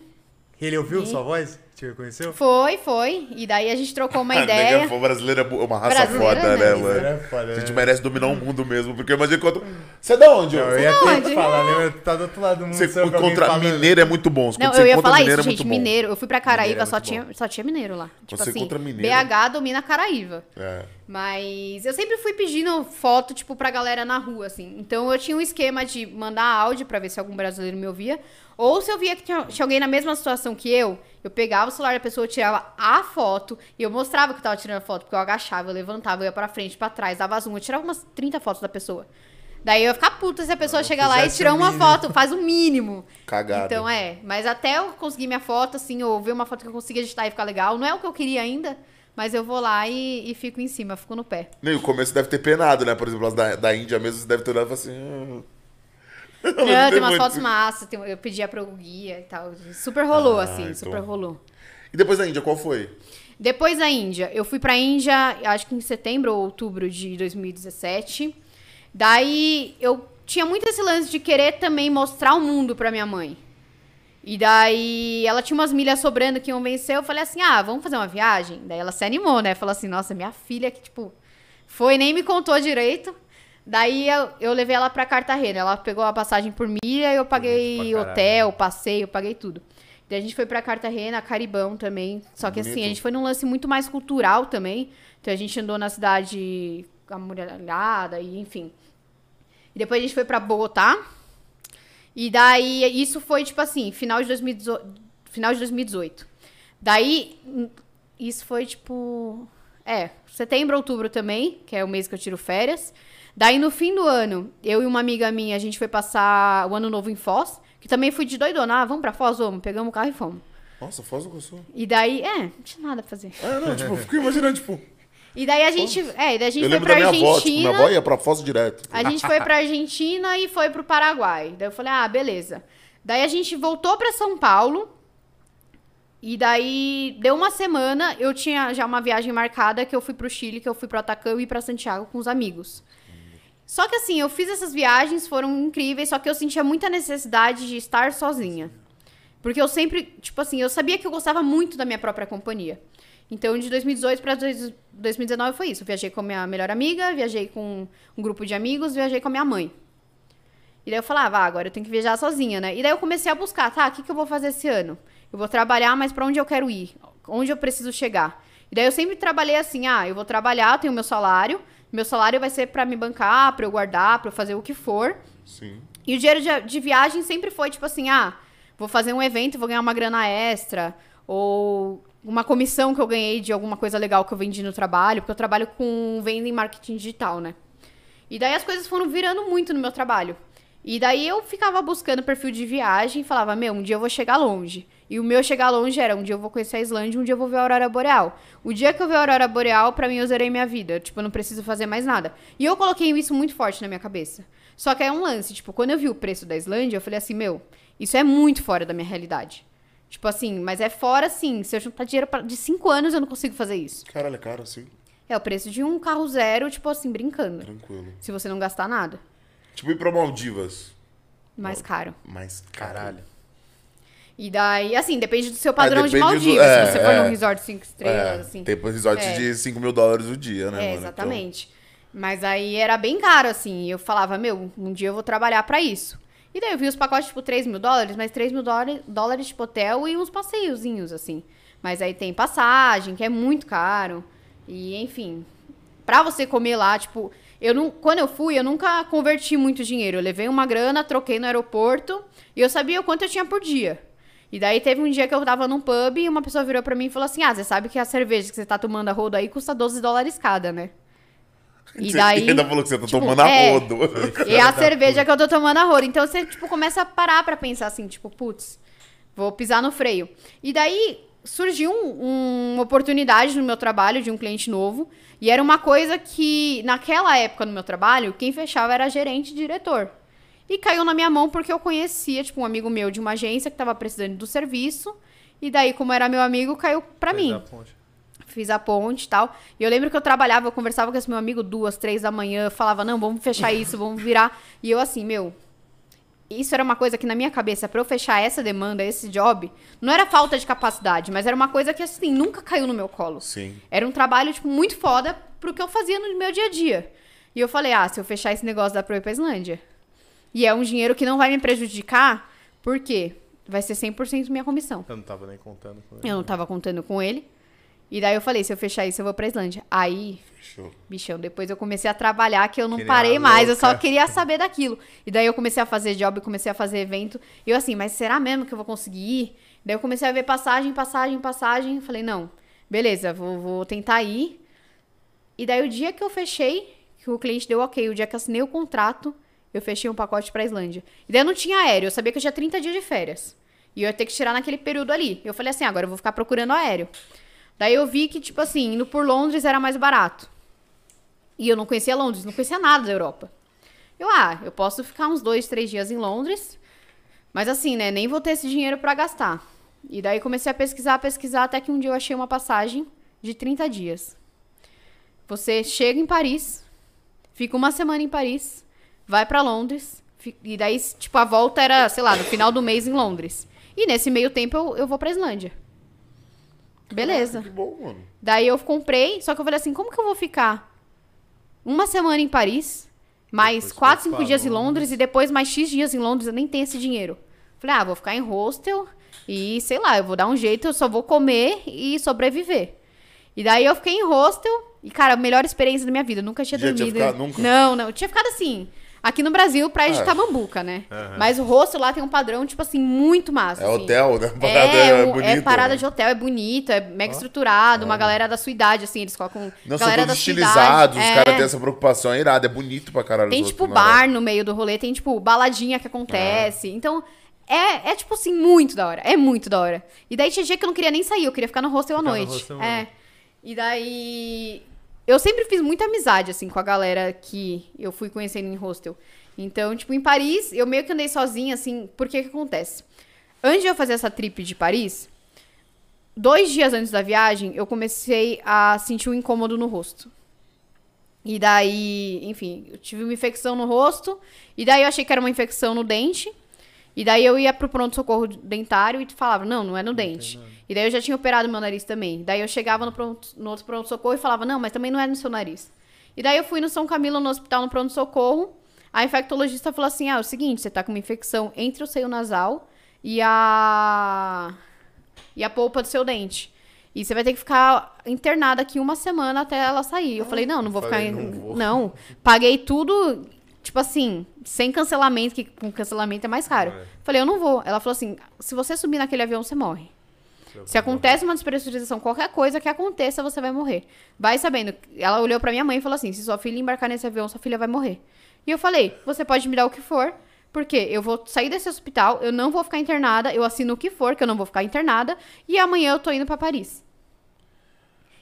Ele ouviu E- sua voz? Te reconheceu? Foi, foi. E daí a gente trocou uma Ah, ideia. nega, brasileiro é uma raça foda, né? né, mano? é foda, A gente né? merece dominar o mundo mesmo, porque imagina quando... Você é da onde? Ô? eu ia ter Onde? que falar, né? Tá do outro lado do mundo. Você encontra mineiro é muito bom. Quando Não, você eu ia encontra falar mineiro isso, é gente. muito bom. Mineiro. Eu fui pra Caraíva, é só, tinha, só tinha mineiro lá. Tipo Você assim, encontra mineiro. BH domina Caraíva. É. Mas eu sempre fui pedindo foto, tipo, pra galera na rua, assim. Então eu tinha um esquema de mandar áudio pra ver se algum brasileiro me ouvia. Ou se eu via que tinha, tinha alguém na mesma situação que eu, eu pegava o celular da pessoa, eu tirava a foto e eu mostrava que eu tava tirando a foto, porque eu agachava, eu levantava, eu ia pra frente, pra trás, dava zoom, eu tirava umas 30 fotos da pessoa. Daí eu ia ficar puta se a pessoa chegar lá e tirar uma mínimo. foto, faz o mínimo. Cagada. Então é, mas até eu conseguir minha foto, assim, ou ver uma foto que eu consiga editar e ficar legal, não é o que eu queria ainda, mas eu vou lá e, e fico em cima, fico no pé. Nem o começo deve ter penado, né? Por exemplo, as da, da Índia mesmo, você deve ter olhado e falado assim... "Ah." Não, tem umas fotos massas, tem- eu pedia pro guia e tal. Super rolou, Ah, assim, então. super rolou. E depois da Índia, qual foi? Depois da Índia, eu fui pra Índia, acho que em setembro ou outubro de 2017. Daí eu tinha muito esse lance de querer também mostrar o mundo pra minha mãe. E daí ela tinha umas milhas sobrando que iam vencer. Eu falei assim: ah, vamos fazer uma viagem? Daí ela se animou, né? Falou assim: nossa, minha filha que, tipo, foi, nem me contou direito. Daí eu, eu levei ela pra Cartagena. Ela pegou a passagem por milha, eu paguei hotel, passeio, paguei tudo. Daí a gente foi pra Cartagena, Caribão também. Só que assim, Bonito. a gente foi num lance muito mais cultural também. Então a gente andou na cidade amuralhada e enfim. E depois a gente foi pra Bogotá. E daí isso foi tipo assim, final de 2018, final de 2018. Daí hum, isso foi tipo, é, setembro, outubro também, que é o mês que eu tiro férias. Daí no fim do ano, eu e uma amiga minha, a gente foi passar o ano novo em Foz, que também fui de doidona, ah, vamos pra Foz, vamos, pegamos o carro e fomos. Nossa, Foz do Iguaçu. E daí, é, não tinha nada pra fazer. É, não, tipo, eu fico imaginando, tipo. E daí a gente, é, e daí a gente Eu foi pra minha avó, tipo, Argentina. minha avó ia pra Foz direto. A gente foi pra Argentina e foi pro Paraguai. Daí eu falei, ah, beleza. Daí a gente voltou pra São Paulo. E daí deu uma semana, eu tinha já uma viagem marcada que eu fui pro Chile, que eu fui pro Atacama e pra Santiago com os amigos. Só que assim, eu fiz essas viagens, foram incríveis, só que eu sentia muita necessidade de estar sozinha. Porque eu sempre, tipo assim, eu sabia que eu gostava muito da minha própria companhia. Então, de 2018 para 2019 foi isso. Eu viajei com a minha melhor amiga, viajei com um grupo de amigos, viajei com a minha mãe. E daí eu falava, ah, agora eu tenho que viajar sozinha, né? E daí eu comecei a buscar, tá, o que, que eu vou fazer esse ano? Eu vou trabalhar, mas pra onde eu quero ir? Onde eu preciso chegar? E daí eu sempre trabalhei assim, ah, eu vou trabalhar, tenho meu salário, meu salário vai ser pra me bancar, pra eu guardar, pra eu fazer o que for. Sim. E o dinheiro de, de viagem sempre foi tipo assim, ah, vou fazer um evento vou ganhar uma grana extra, ou uma comissão que eu ganhei de alguma coisa legal que eu vendi no trabalho, porque eu trabalho com venda em marketing digital, né? E daí as coisas foram virando muito no meu trabalho. E daí eu ficava buscando perfil de viagem e falava, meu, um dia eu vou chegar longe. E o meu chegar longe era, um dia eu vou conhecer a Islândia, um dia eu vou ver a Aurora Boreal. O dia que eu ver a Aurora Boreal, pra mim eu zerei minha vida. Tipo, eu não preciso fazer mais nada. E eu coloquei isso muito forte na minha cabeça. Só que é um lance, tipo, quando eu vi o preço da Islândia, eu falei assim, meu, isso é muito fora da minha realidade. Tipo assim, mas é fora sim. Se eu juntar dinheiro pra- de 5 anos, eu não consigo fazer isso. Caralho, é caro assim. É o preço de um carro zero, tipo assim, brincando. Tranquilo. Se você não gastar nada. Tipo, ir pra Maldivas. Mais caro. Mais caro. Caralho. E daí, assim, depende do seu padrão de depende do- Maldivas. é, se você for é. num resort 5 estrelas, É, assim. tem resort É. de 5 mil dólares o dia, né, É, mano? exatamente. Mas aí era bem caro, assim. e Eu falava, meu, um dia eu vou trabalhar pra isso. E daí eu vi os pacotes, tipo, 3 mil dólares, mas 3 mil dólares, tipo hotel e uns passeiozinhos, assim. Mas aí tem passagem, que é muito caro. E, enfim, pra você comer lá, tipo, eu não, quando eu fui, eu nunca converti muito dinheiro. Eu levei uma grana, troquei no aeroporto e eu sabia o quanto eu tinha por dia. E daí teve um dia que eu tava num pub e uma pessoa virou pra mim e falou assim: Ah, você sabe que a cerveja que você tá tomando a rodo aí custa 12 dólares cada, né? E Você daí. ainda falou que você tá tipo, tomando a é. rodo. E a cerveja que eu tô tomando a rodo. Então você, tipo, começa a parar pra pensar assim, tipo, putz, vou pisar no freio. E daí surgiu um- uma oportunidade no meu trabalho de um cliente novo. E era uma coisa que, naquela época no meu trabalho, quem fechava era gerente e diretor. E caiu na minha mão porque eu conhecia, tipo, um amigo meu de uma agência que tava precisando do serviço. E daí, como era meu amigo, caiu pra Fez mim a ponte. fiz a ponte e tal. E eu lembro que eu trabalhava, eu conversava com esse meu amigo duas, três da manhã, falava, não, vamos fechar isso, vamos virar. E eu assim, meu, isso era uma coisa que na minha cabeça, pra eu fechar essa demanda, esse job, não era falta de capacidade, mas era uma coisa que, assim, nunca caiu no meu colo. Sim. Era um trabalho, tipo, muito foda pro que eu fazia no meu dia a dia. E eu falei, ah, se eu fechar esse negócio, dá pra eu ir pra Islândia. E é um dinheiro que não vai me prejudicar, por quê? Vai ser 100% minha comissão. Eu não tava nem contando com ele. Eu não tava contando com ele. E daí eu falei, se eu fechar isso, eu vou pra Islândia. Aí, Fechou. bichão, depois eu comecei a trabalhar que eu não Que parei mais, eu só louca. queria saber daquilo. E daí eu comecei a fazer job, comecei a fazer evento. E eu assim, mas será mesmo que eu vou conseguir ir? Daí eu comecei a ver passagem, passagem, passagem. Falei, não, beleza, vou, vou tentar ir. E daí o dia que eu fechei, que o cliente deu ok, o dia que assinei o contrato, eu fechei um pacote pra Islândia. E daí eu não tinha aéreo, eu sabia que eu tinha 30 dias de férias. E eu ia ter que tirar naquele período ali. Eu falei assim, agora eu vou ficar procurando aéreo. Daí eu vi que, tipo assim, indo por Londres era mais barato. E eu não conhecia Londres, não conhecia nada da Europa. Eu, ah, eu posso ficar uns dois, três dias em Londres. Mas assim, né, nem vou ter esse dinheiro pra gastar. E daí comecei a pesquisar, pesquisar, até que um dia eu achei uma passagem de 30 dias. Você chega em Paris, fica uma semana em Paris, vai pra Londres, e daí, tipo, a volta era, sei lá, no final do mês em Londres. E nesse meio tempo eu, eu vou pra Islândia. Beleza. Que bom, mano. Daí eu comprei, só que eu falei assim, como que eu vou ficar uma semana em Paris, mais Depois quatro, cinco dias em Londres. E depois mais X dias em Londres, eu nem tenho esse dinheiro. Falei, ah, vou ficar em hostel e, sei lá, eu vou dar um jeito, eu só vou comer e sobreviver. E daí eu fiquei em hostel e, cara, a melhor experiência da minha vida. Eu nunca tinha Já tinha dormido. ficado? Nunca? Não, não. Eu tinha ficado assim. Aqui no Brasil, praia de Ah. Tamambuca, né? Aham. Mas o hostel lá tem um padrão, tipo assim, muito massa. É assim. hotel, né? Parada É, é, bonita. é parada né? de hotel, é bonito, é mega estruturado, uma galera da sua idade, assim, eles colocam Não, são galera todos da sua estilizados, os é. caras têm essa preocupação, é irado, é bonito pra caralho. Tem tipo outros, né? bar no meio do rolê, tem tipo baladinha que acontece. Então, é, é tipo assim, muito da hora. É muito da hora. E daí tinha dia que eu não queria nem sair, eu queria ficar no hostel à Ficar no noite. hostel é. noite. E daí. Eu sempre fiz muita amizade, assim, com a galera que eu fui conhecendo em hostel. Então, tipo, em Paris, eu meio que andei sozinha, assim, porque que acontece? Antes de eu fazer essa trip de Paris, dois dias antes da viagem, eu comecei a sentir um incômodo no rosto. E daí, enfim, eu tive uma infecção no rosto. E daí eu achei que era uma infecção no dente. E daí eu ia pro pronto-socorro dentário e falava, não, não é no dente. E daí eu já tinha operado meu nariz também. Daí eu chegava no, pronto, no outro pronto-socorro e falava, não, mas também não é no seu nariz. E daí eu fui no São Camilo, no hospital, no pronto-socorro. A infectologista falou assim, ah, é o seguinte, você tá com uma infecção entre o seio nasal e a... E a polpa do seu dente. E você vai ter que ficar internada aqui uma semana até ela sair. Eu falei, não, não vou falei, ficar. não vou. Não, paguei tudo, tipo assim, sem cancelamento, que com cancelamento é mais caro. É. Falei, eu não vou. Ela falou assim: se você subir naquele avião, você morre. Se acontece uma despressurização, qualquer coisa que aconteça, você vai morrer. Vai sabendo. Ela olhou pra minha mãe e falou assim: se sua filha embarcar nesse avião, sua filha vai morrer. E eu falei: você pode me dar o que for, porque eu vou sair desse hospital, eu não vou ficar internada, eu assino o que for, que eu não vou ficar internada, e amanhã eu tô indo pra Paris.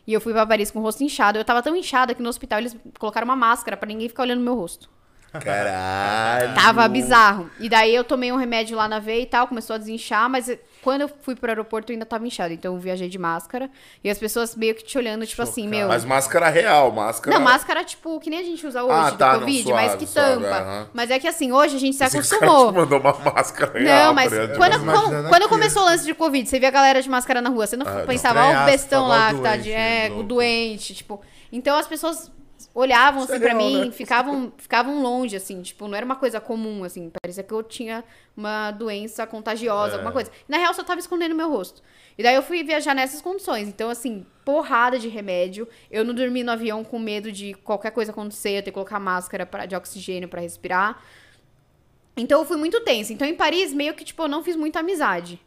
E eu fui pra Paris com o rosto inchado. Eu tava tão inchada que no hospital eles colocaram uma máscara pra ninguém ficar olhando meu rosto. Caralho. Tava bizarro. E daí eu tomei um remédio lá na veia e tal, começou a desinchar, mas quando eu fui pro aeroporto eu ainda tava inchado. Então eu viajei de máscara. E as pessoas meio que te olhando, tipo assim, meu. Mas máscara real, máscara. Não, máscara, tipo, que nem a gente usa hoje, Ah, do tá, Covid, suave, mas que suave, tampa. Mas é que assim, hoje a gente se Esse cara te acostumou. mandou uma máscara real. Não, mas quando, imaginando quando, começou o lance de Covid, você via a galera de máscara na rua, você não Ah, pensava, ó, o bestão lá que tá de, é, o doente, tipo. Então as pessoas olhavam assim pra real, mim, né? ficavam, ficavam longe, assim, tipo, não era uma coisa comum, assim, parecia que eu tinha uma doença contagiosa, É. alguma coisa. Na real, eu só tava escondendo meu rosto. E daí eu fui viajar nessas condições. Então, assim, porrada de remédio. Eu não dormi no avião com medo de qualquer coisa acontecer, eu ter que colocar máscara pra, de oxigênio pra respirar. Então eu fui muito tensa. Então em Paris, meio que, tipo, eu não fiz muita amizade.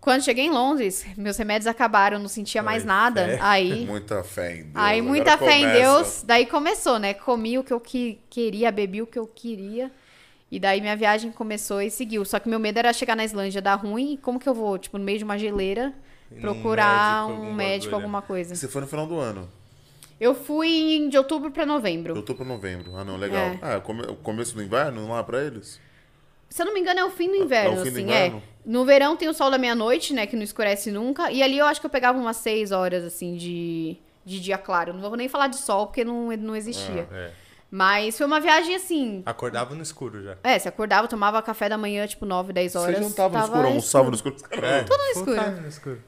Quando cheguei em Londres, meus remédios acabaram, não sentia mais Ai, nada. fé. Aí. Muita fé em Deus. Aí Agora muita fé em começa. Deus. Daí começou, né? Comi o que eu que- queria, bebi o que eu queria. E daí minha viagem começou e seguiu. Só que meu medo era chegar na Islândia, dar ruim. E como que eu vou, tipo, no meio de uma geleira, E procurar médico, um médico, alguma coisa? Você foi no final do ano. Eu fui em- de outubro pra novembro. Eu tô pra novembro. Ah, não, legal. É. Ah, come- o começo do inverno lá pra eles? Se eu não me engano, é o fim do inverno, É o fim do assim, inverno? é. No verão tem o sol da meia-noite, né? Que não escurece nunca. E ali eu acho que eu pegava umas seis horas, assim, de, de dia claro. Não vou nem falar de sol, porque não, não existia. É. Mas foi uma viagem, assim... Acordava no escuro já. É, você acordava, tomava café da manhã, tipo, 9, 10 horas. Você jantava no tava escuro, almoçava no escuro. É, Tudo no escuro. time no escuro.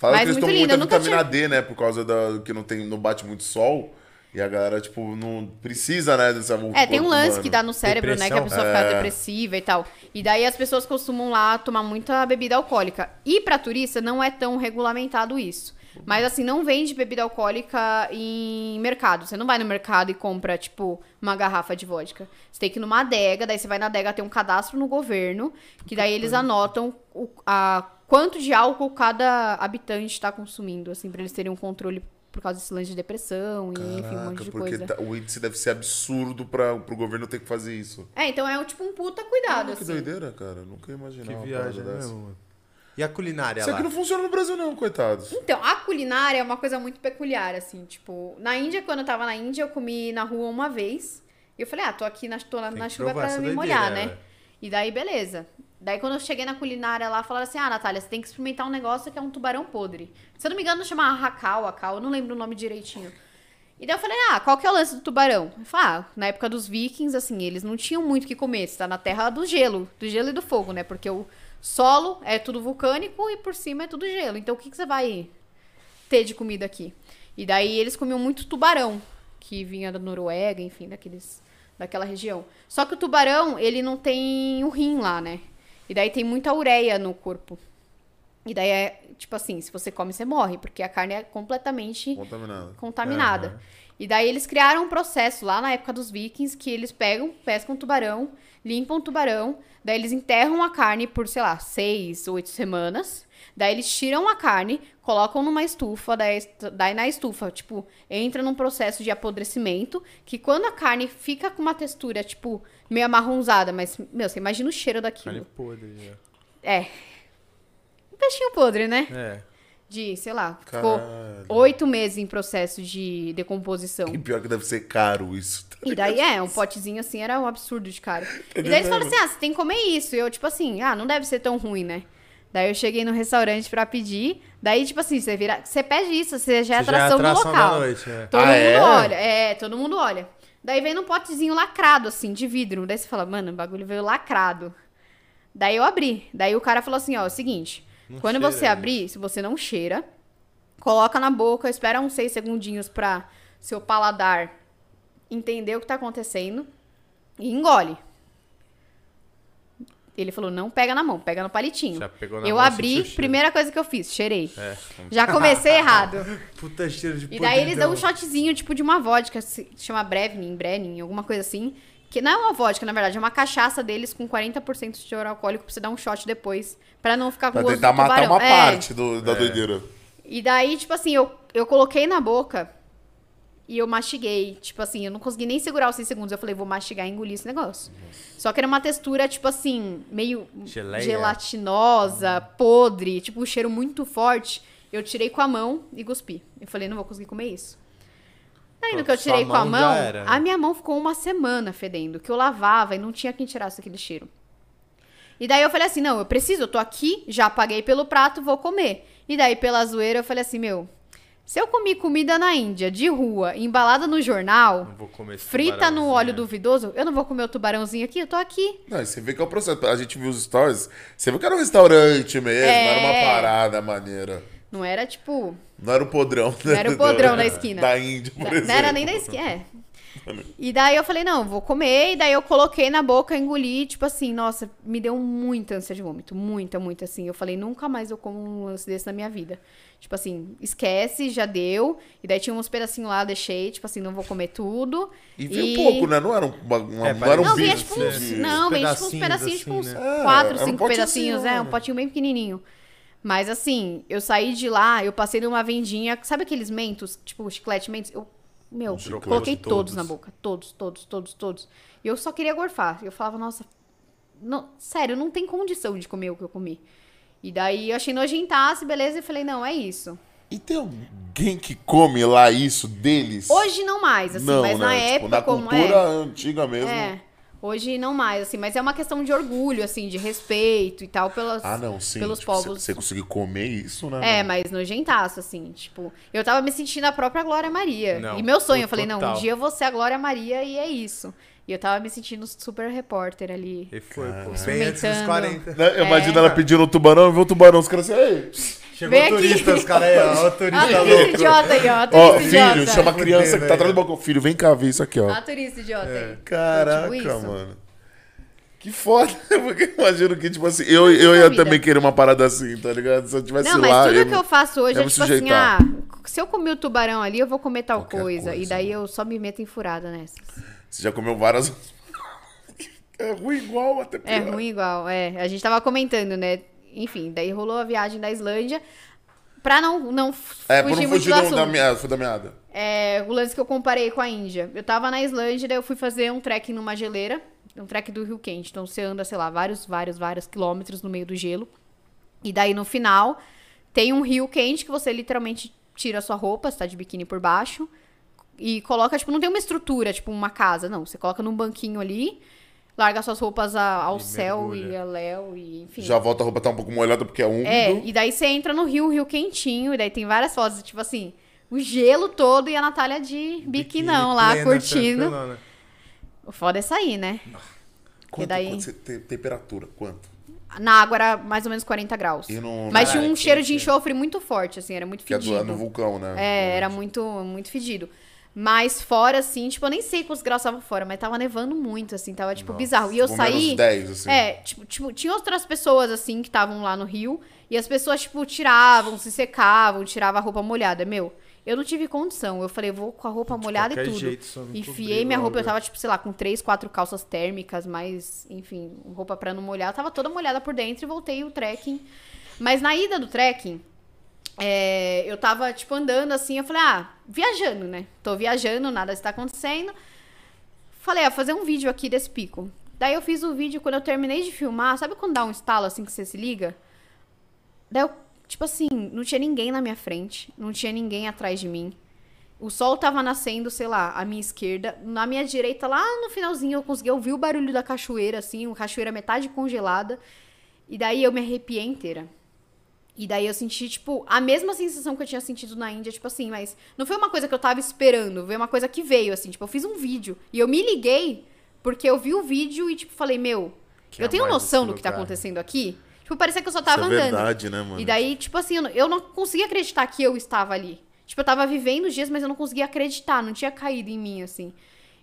Fala Mas que eles muito tomam lindo, muita vitamina tinha- D, né? Por causa da que não, tem, não bate muito sol. E a galera, tipo, não precisa, né? Dessa, É, tem um lance que dá no cérebro, né? Que a Depressão? pessoa fica É. depressiva e tal. E daí as pessoas costumam lá tomar muita bebida alcoólica. E pra turista não é tão regulamentado isso. Mas assim, não vende bebida alcoólica em mercado. Você não vai no mercado e compra, tipo, uma garrafa de vodka. Você tem que ir numa adega, daí você vai na adega, tem um cadastro no governo, que daí eles anotam o, a, quanto de álcool cada habitante tá consumindo, assim, pra eles terem um controle por causa desse lance de depressão e, enfim, um monte Caraca, de porque coisa. tá- o índice deve ser absurdo pra, pro governo ter que fazer isso. É, então é um, tipo um puta cuidado, que assim. doideira, cara. Nunca ia imaginar Que uma viagem parada dessa. mesmo, mano. E a culinária Isso lá? aqui não funciona no Brasil, não, coitados. Então, a culinária é uma coisa muito peculiar, assim, tipo, na Índia, quando eu tava na Índia, eu comi na rua uma vez. E eu falei, ah, tô aqui na, tô na, que chuva pra me molhar, é. né? E daí, beleza. Daí quando eu cheguei na culinária lá, falaram assim: ah, Natália, você tem que experimentar um negócio que é um tubarão podre. Se eu não me engano, chama racal, acal, eu não lembro o nome direitinho. E daí eu falei, ah, qual que é o lance do tubarão? Eu falei, ah, na época dos vikings, assim, eles não tinham muito o que comer. Você tá na terra do gelo, do gelo e do fogo, né? Porque o solo é tudo vulcânico e por cima é tudo gelo. Então o que, que você vai ter de comida aqui? E daí eles comiam muito tubarão, que vinha da Noruega, enfim, daqueles, daquela região. Só que o tubarão, ele não tem o rim lá, né? E daí tem muita ureia no corpo. E daí é, tipo assim, se você come, você morre, porque a carne é completamente Contaminado. contaminada. E daí eles criaram um processo lá na época dos vikings que eles pegam, pescam tubarão, limpam o tubarão, daí eles enterram a carne por, sei lá, seis, oito semanas. Daí eles tiram a carne, colocam numa estufa, daí, daí na estufa, tipo, entra num processo de apodrecimento, que quando a carne fica com uma textura, tipo, meio amarronzada, mas, meu, você imagina o cheiro Carne daquilo. podre já. É. Um peixinho podre, né? É. De, sei lá, ficou Caralho. oito meses em processo de decomposição. E pior que deve ser caro isso. tá E daí, é, um potezinho assim era um absurdo de caro. E daí eles falaram assim: ah, você tem que comer isso. E eu, tipo assim, ah, não deve ser tão ruim, né? Daí eu cheguei no restaurante pra pedir. Daí, tipo assim, você vira. Você pede isso, você já é Você já é atração, atração do da local. noite, é. Todo Ah, mundo é? olha. É, todo mundo olha. Daí vem num potezinho lacrado, assim, de vidro. Daí você fala, mano, o bagulho veio lacrado. Daí eu abri. Daí o cara falou assim, ó, é o seguinte. Não quando você isso. abrir, se você não cheira, coloca na boca, espera uns seis segundinhos pra seu paladar entender o que tá acontecendo e engole. Ele falou, não pega na mão, pega no palitinho. Já pegou na eu mão, abri, o cheiro. primeira coisa que eu fiz, cheirei. É. Já comecei errado. Puta cheiro de E daí eles dão um shotzinho, tipo, de uma vodka, se chama Brevnin, Brennin, alguma coisa assim. Que não é uma vodka, na verdade, é uma cachaça deles com 40% de teor alcoólico pra você dar um shot depois, pra não ficar com Pra gosto tentar matar tubarão. uma É. parte do, da É. doideira. E daí, tipo assim, eu, eu coloquei na boca e eu mastiguei. Tipo assim, eu não consegui nem segurar os 6 segundos. Eu falei, vou mastigar e engolir esse negócio. Só que era uma textura, tipo assim, meio Geleia. gelatinosa, podre, tipo, um cheiro muito forte. Eu tirei com a mão e cuspi. Eu falei, não vou conseguir comer isso. Daí, no que eu tirei com a mão a minha mão ficou uma semana fedendo, que eu lavava e não tinha quem tirasse aquele cheiro. E daí eu falei assim, não, eu preciso, eu tô aqui, já paguei pelo prato, vou comer. E daí, pela zoeira, eu falei assim, meu, se eu comi comida na Índia, de rua, embalada no jornal, Não vou comer esse frita no óleo né? duvidoso, eu não vou comer o tubarãozinho aqui, eu tô aqui. Não, e você vê que é o processo. A gente viu os stories, você viu que era um restaurante mesmo, É. não era uma parada maneira. Não era tipo. Não era o podrão. Não era o podrão da esquina. Da Índia, por Não exemplo. era nem da esquina. É. E daí eu falei, não, vou comer. E daí eu coloquei na boca, engoli, tipo assim, nossa, me deu muita ânsia de vômito. Muita, muita, assim. Eu falei, nunca mais eu como um lance desse na minha vida. Tipo assim, esquece, já deu. E daí tinha uns pedacinhos lá, deixei, tipo assim, não vou comer tudo. E veio pouco, né? Não era um, uma, É, não era um Não, bicho. vinha tipo uns. de- Não, vinha tipo uns pedacinhos pedacinhos, tipo uns assim, né? É, quatro, um cinco potinho pedacinhos, assim, é, né? um potinho bem pequenininho. Mas assim, eu saí de lá, eu passei numa vendinha, sabe aqueles mentos, tipo chiclete mentos? Eu, meu, Um coloquei todos. todos na boca, todos, todos, todos, todos. E eu só queria gorfar. Eu falava, nossa, não, sério, não tem condição de comer o que eu comi. E daí eu achei nojentasse, beleza, e falei, não, é isso. E tem alguém que come lá isso deles? Hoje não mais, assim, não, mas né? na Tipo, época, na como cultura é. antiga mesmo. É. Hoje não mais, assim, mas é uma questão de orgulho, assim, de respeito e tal pelas, Ah, não, sim. pelos tipo, povos. Você conseguir comer isso, né? É, mano? mas nojentaço, assim, tipo, eu tava me sentindo a própria Glória Maria. Não, e meu sonho, eu falei, não, um total. dia eu vou ser a Glória Maria e é isso. E eu tava me sentindo super repórter ali. E foi, pô. Bem antes dos 40. Né? Imagina É. ela pedindo o tubarão, vê o tubarão, os caras assim, ei, Chegou Vem o aqui. turista, os caras aí, ó. O turista Ah, turista louco. idiota aí, ó. ó, filho, idiota. chama a criança que tá atrás do balcão. Filho, vem cá ver isso aqui, ó. Ah, turista idiota aí. Caraca, Tipo mano. Que foda, porque eu imagino que, tipo assim, eu, eu ia também querer uma parada assim, tá ligado? Se eu tivesse Não, mas lá. tudo eu que eu faço hoje eu é tipo assim, sujeitar. ah, se eu comer o tubarão ali, eu vou comer tal Qualquer coisa. E coisa, daí né? eu só me meto em furada nessa. Você já comeu várias. É ruim igual, até pior. É ruim igual, é. A gente tava comentando, né? Enfim, daí rolou a viagem da Islândia. Pra não, não É, fugir não muito fugir do do- assunto. da meada, da meada. É, o lance que eu comparei com a Índia. Eu tava na Islândia, daí eu fui fazer um trekking numa geleira. Um trek do Rio Quente. Então você anda, sei lá, vários, vários, vários quilômetros no meio do gelo. E daí no final tem um rio quente que você literalmente tira a sua roupa, você tá de biquíni por baixo. E coloca, tipo, não tem uma estrutura, tipo uma casa, não. Você coloca num banquinho ali. larga suas roupas a- ao E céu mergulha. e a léu e enfim. Já volta a roupa tá um pouco molhada porque é úmido. É, e daí você entra no rio, rio quentinho, e daí tem várias fotos, tipo assim, o gelo todo e a Natália de biquinão lá, plena, curtindo. O foda é sair, né? Quanto, daí- quanto você tem- temperatura? Quanto? Na água era mais ou menos 40 graus. E Mas tinha um cheiro de enxofre muito forte, assim, era muito Que é do, fedido. é no vulcão, né? É, era muito, muito fedido. Mas fora, assim, tipo, eu nem sei quantos graus tava fora, mas tava nevando muito, assim, tava, tipo, bizarro. E eu Tipo, saí. 10, assim. É, tipo, tipo, tinha outras pessoas, assim, que estavam lá no rio, e as pessoas, tipo, tiravam, se secavam, tiravam a roupa molhada. Meu, eu não tive condição. Eu falei, vou com a roupa molhada e tudo. jeito, só me Enfiei minha logo. roupa, eu tava, tipo, sei lá, com três, quatro calças térmicas, mas, enfim, roupa pra não molhar. Eu tava toda molhada por dentro e voltei o trekking. Mas na ida do trekking, é, eu tava, tipo, andando assim, eu falei, ah, viajando, né? Tô viajando, nada está acontecendo. Falei, ah, fazer um vídeo aqui desse pico. Daí eu fiz o vídeo, quando eu terminei de filmar, sabe quando dá um estalo assim que você se liga? Daí eu, tipo assim, não tinha ninguém na minha frente, não tinha ninguém atrás de mim. O sol tava nascendo, sei lá, à minha esquerda. Na minha direita, lá no finalzinho, eu consegui ouvir o barulho da cachoeira, assim, uma cachoeira metade congelada. E daí eu me arrepiei inteira. E daí eu senti, tipo, a mesma sensação que eu tinha sentido na Índia, tipo assim, mas não foi uma coisa que eu tava esperando, foi uma coisa que veio, assim, tipo, eu fiz um vídeo e eu me liguei porque eu vi o vídeo e, tipo, falei, meu, Que eu é tenho noção do que tá acontecendo aqui. Tipo, parecia que eu só Isso tava é andando. verdade, né, mano? E daí, tipo assim, eu não, eu não conseguia acreditar que eu estava ali. Tipo, eu tava vivendo os dias, mas eu não conseguia acreditar, não tinha caído em mim, assim.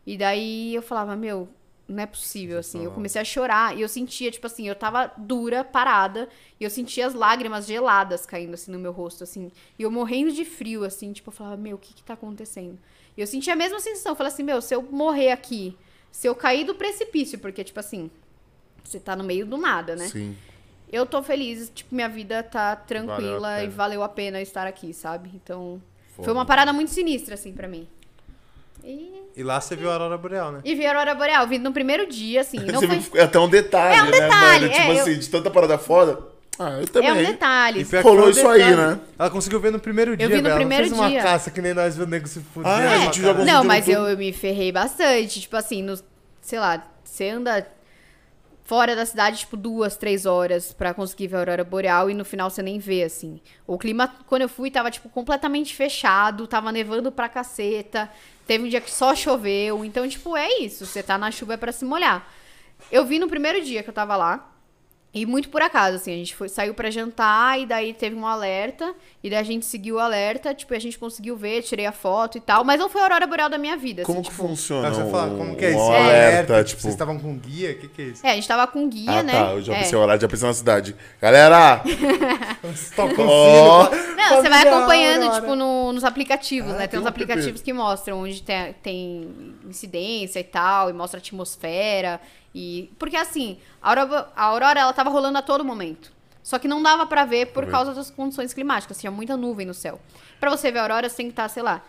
E daí eu falava, meu, não é possível, assim. Eu comecei a chorar e eu sentia, tipo assim, eu tava dura, parada, e eu sentia as lágrimas geladas caindo, assim, no meu rosto, assim. E eu morrendo de frio, assim, tipo, eu falava, meu, o que que tá acontecendo? E eu sentia a mesma sensação, eu falei assim, meu, se eu morrer aqui, se eu cair do precipício, porque, tipo assim, você tá no meio do nada, né? Sim. Eu tô feliz, tipo, minha vida tá tranquila Valeu e valeu a pena estar aqui, sabe? Então, Foda. foi uma parada muito sinistra, assim, pra mim. E, E lá você viu a Aurora Boreal, né? e vi a Aurora Boreal, vi no primeiro dia, assim, não Você foi... viu, é até um detalhe, É um né, detalhe, mano? Tipo é, eu- assim, de tanta parada foda. Ah, eu também. É um detalhe. E Rolou isso aí, né? Ela conseguiu ver no primeiro dia, vi no velho. Ela não primeiro fez uma dia. caça que nem nós o nego se fuder. Ah, a pra gente jogou- Não, mas no eu, eu me ferrei bastante. Tipo assim, nos, sei lá, você anda fora da cidade, tipo, duas, três horas pra conseguir ver a aurora boreal e no final você nem vê, assim. O clima, quando eu fui, tava, tipo, completamente fechado, tava nevando pra caceta. Teve um dia que só choveu. Então, tipo, é isso. Você tá na chuva é pra se molhar. Eu vi no primeiro dia que eu tava lá. E muito por acaso, assim, a gente foi, saiu pra jantar e daí teve um alerta, e daí a gente seguiu o alerta, tipo, a gente conseguiu ver, tirei a foto e tal, mas não foi a aurora boreal da minha vida, Como assim, que tipo, funciona? Não, você fala, como que é um isso? alerta, tipo... Vocês estavam com guia? O que que é isso? É, a gente tava com guia, Ah, né? tá. Eu já É. pensei o horário, já pensei na cidade. Galera! Sino. Não, você vai acompanhando, Aurora. tipo, no- nos aplicativos, Ah, né? Tem tem uns um aplicativos que mostram onde tem, tem incidência e tal, e mostra a atmosfera. E... Porque assim, a aurora, a aurora, ela tava rolando a todo momento. Só que não dava pra ver por causa das condições climáticas. Tinha muita nuvem no céu. Pra você ver a aurora, você tem que estar, sei lá.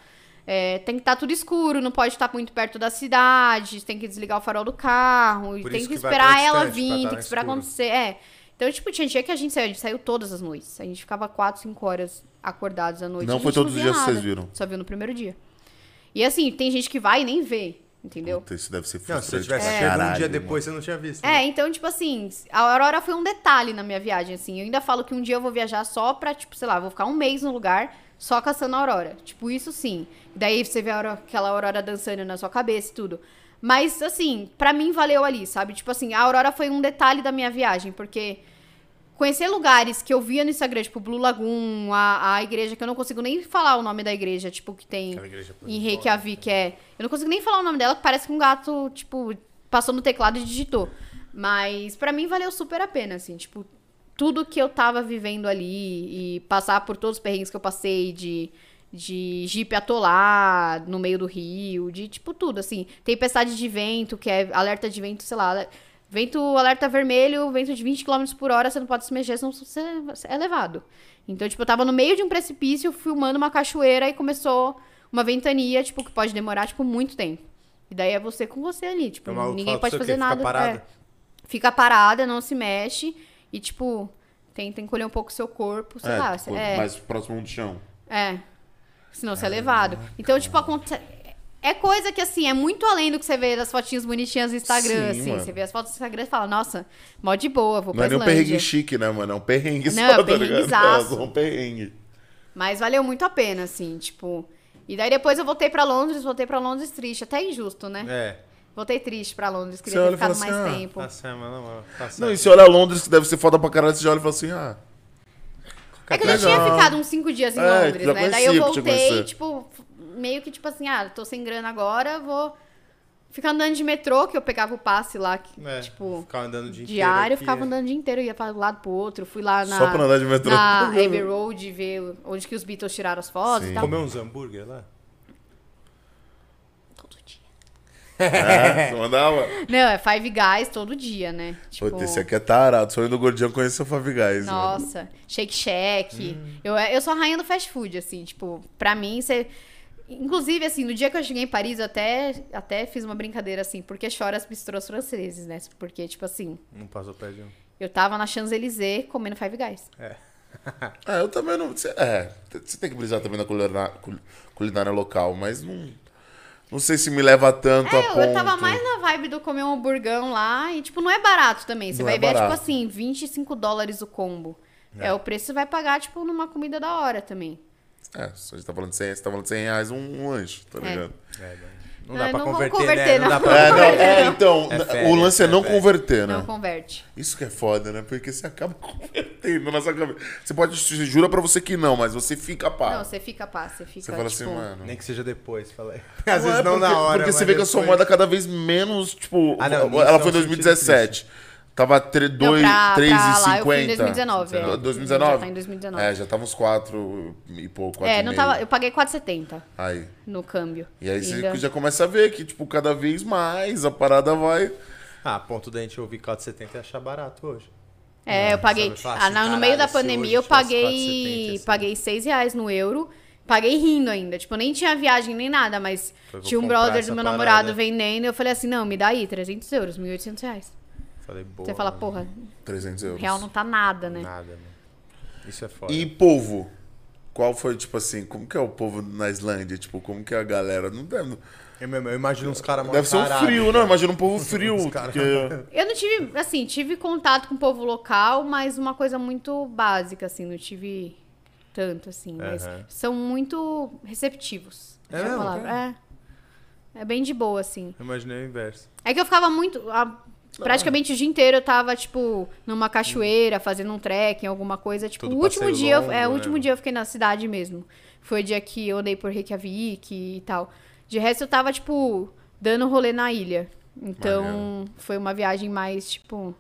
é, tem que estar tudo escuro, não pode estar muito perto da cidade, tem que desligar o farol do carro, Por tem que que esperar ela vir, tá tem que esperar escuro. acontecer. É. Então, tipo, tinha dia que a gente saiu, a gente saiu todas as noites. A gente ficava 4, 5 horas acordados à noite. Não foi todos os dias que vocês viram? Só viu no primeiro dia. E assim, tem gente que vai e nem vê, entendeu? Puta, isso deve ser Não, se frustrante. você tivesse pra chego um dia mano. depois, você não tinha visto. É, né? então, tipo assim, a Aurora foi um detalhe na minha viagem, assim. Eu ainda falo que um dia eu vou viajar só pra, tipo, sei lá, vou ficar um mês no lugar só caçando a Aurora. Tipo, isso sim. Daí você vê a aurora- aquela Aurora dançando na sua cabeça e tudo. Mas, assim, pra mim valeu ali, sabe? Tipo assim, a Aurora foi um detalhe da minha viagem, porque conhecer lugares que eu via no Instagram, tipo Blue Lagoon, a, a igreja, que eu não consigo nem falar o nome da igreja, tipo, que tem em. Reykjavik, é. Eu não consigo nem falar o nome dela, que parece que um gato, tipo, passou no teclado e digitou. Mas pra mim valeu super a pena, assim, tipo, tudo que eu tava vivendo ali e passar por todos os perrengues que eu passei de de jipe atolar no meio do rio, de tipo tudo, assim. Tempestade de vento, que é alerta de vento, sei lá, vento alerta vermelho, vento de 20 km por hora, você não pode se mexer, senão você é levado. Então, tipo, eu tava no meio de um precipício, filmando uma cachoeira e começou uma ventania, tipo, que pode demorar, tipo, muito tempo. E daí é você com você ali, tipo, maluco ninguém pode fazer Fica nada. parado? é. Fica parada, não se mexe e, tipo, tenta encolher um pouco o seu corpo, sei É, lá. tipo, é, mais próximo do chão. é. Senão você é levado. Então, tipo, acontece. É coisa que, assim, é muito além do que você vê das fotinhas bonitinhas no Instagram, Sim, assim. mano. Você vê as fotos do Instagram e fala, nossa, mó de boa, vou Não pra é nem um perrengue chique, né, mano? É um perrengue Não, só, é um tá ligado? perrenguezaço. É um perrengue. Mas valeu muito a pena, assim, tipo... E daí depois eu voltei pra Londres, voltei pra Londres triste. Até injusto, né? É. Voltei triste pra Londres, queria olha ter ficado assim, mais ah, tempo. Tá certo, mano, mano. Tá Não, e se olha Londres, que deve ser foda pra caralho, você já olha e fala assim, ah... É que eu já tinha ficado uns cinco dias em É, Londres, já né? Daí eu voltei, tipo, meio que tipo assim, ah, tô sem grana agora, vou ficar andando de metrô, que eu pegava o passe lá, que, É, tipo, ficava andando o dia diário, aqui, ficava é. andando o dia inteiro, ia pra um lado pro outro, fui lá na, Só pra andar de metrô. na Abbey Road ver onde que os Beatles tiraram as fotos Sim. e tal. Comeu uns hambúrguer lá? Todo dia. É, você mandava? Não, é Five Guys todo dia, né? Tipo, Pô, esse aqui é tarado. Sonho do gordinho conheceu o Five Guys. mano. Nossa, Shake Shack. Hum. Eu, eu sou a rainha do fast food, assim, tipo, pra mim, você. Inclusive, assim, no dia que eu cheguei em Paris, eu até, até fiz uma brincadeira assim, porque chora as bistrôs franceses, né? Porque, tipo assim, Não passou perto de um. eu tava na Champs-Élysées comendo Five Guys. É. É, eu também não. cê- É, você tem que brisar também na culinária, cul- culinária local, mas não. Não sei se me leva tanto a É, ponto. eu, eu tava mais na vibe do comer um hamburgão lá e, tipo, não é barato também. Você Não vai é ver, barato. tipo assim, 25 dólares o combo. É. o preço que você vai pagar, tipo, numa comida da hora também. É, se a gente tá falando de 100, você tá falando de 100 reais um, um lanche, tá É. ligado? É, não É, dá pra não converter, converter, né? Não dá não. pra É, não, converter. é, então, É o férias, lance é é não férias. converter, né? Não converte. Isso que é foda, né? Porque você acaba convertendo na sua cabeça. Você pode, você jura pra você que não, mas você fica pá. Não, você fica pá, você fica, Você fala tipo... assim, mano. Nem que seja depois, falei. Não Às vezes é não porque, na hora, Porque você vê que a sua depois- moeda cada vez menos, tipo. Ah, não, ela é foi em um sentido 2017. Tava tre- Não, dois- pra, pra lá eu fui em 3,50. 2019. é. 2019? Já tá em 2019. É, já tava uns 4 e pouco, 4 É, não tava, eu paguei 4,70 Aí. no câmbio. E aí você Ainda- já começa a ver que, tipo, cada vez mais a parada vai. Ah, ponto da gente ouvir 4,70 e achar barato hoje. É, eu paguei. sabe, fala Ah, no meio da caralho, pandemia eu paguei. 4,70 assim. Paguei 6 reais no euro. Paguei rindo ainda. Tipo, nem tinha viagem nem nada, mas tinha um brother do meu parada. namorado vendendo. Eu falei assim: não, me dá aí, 300 euros, 1.800 reais. Falei, boa. Você fala, mano. porra, 300 euros. real não tá nada, né? Nada, mano. Isso é foda. E povo? Qual foi, tipo assim, como que é o povo na Islândia? Tipo, como que é a galera? Não deve, Eu, mesmo, eu imagino uns caras deve ser um frio, não? Imagina um povo frio. Porque- Eu não tive, assim, tive contato com o povo local, mas uma coisa muito básica, assim, não tive tanto, assim. Mas são muito receptivos. É palavra. É. É bem de boa, assim. Eu imaginei o inverso. É que eu ficava muito. a- praticamente o dia inteiro eu tava, tipo, numa cachoeira, fazendo um trekking, alguma coisa. Tipo, Todo o último dia. eu- longo, é, o né? último dia eu fiquei na cidade mesmo. Foi o dia que eu andei por Reykjavik e tal. De resto, eu tava, tipo, dando rolê na ilha. Então, Maneiro. foi uma viagem mais, tipo,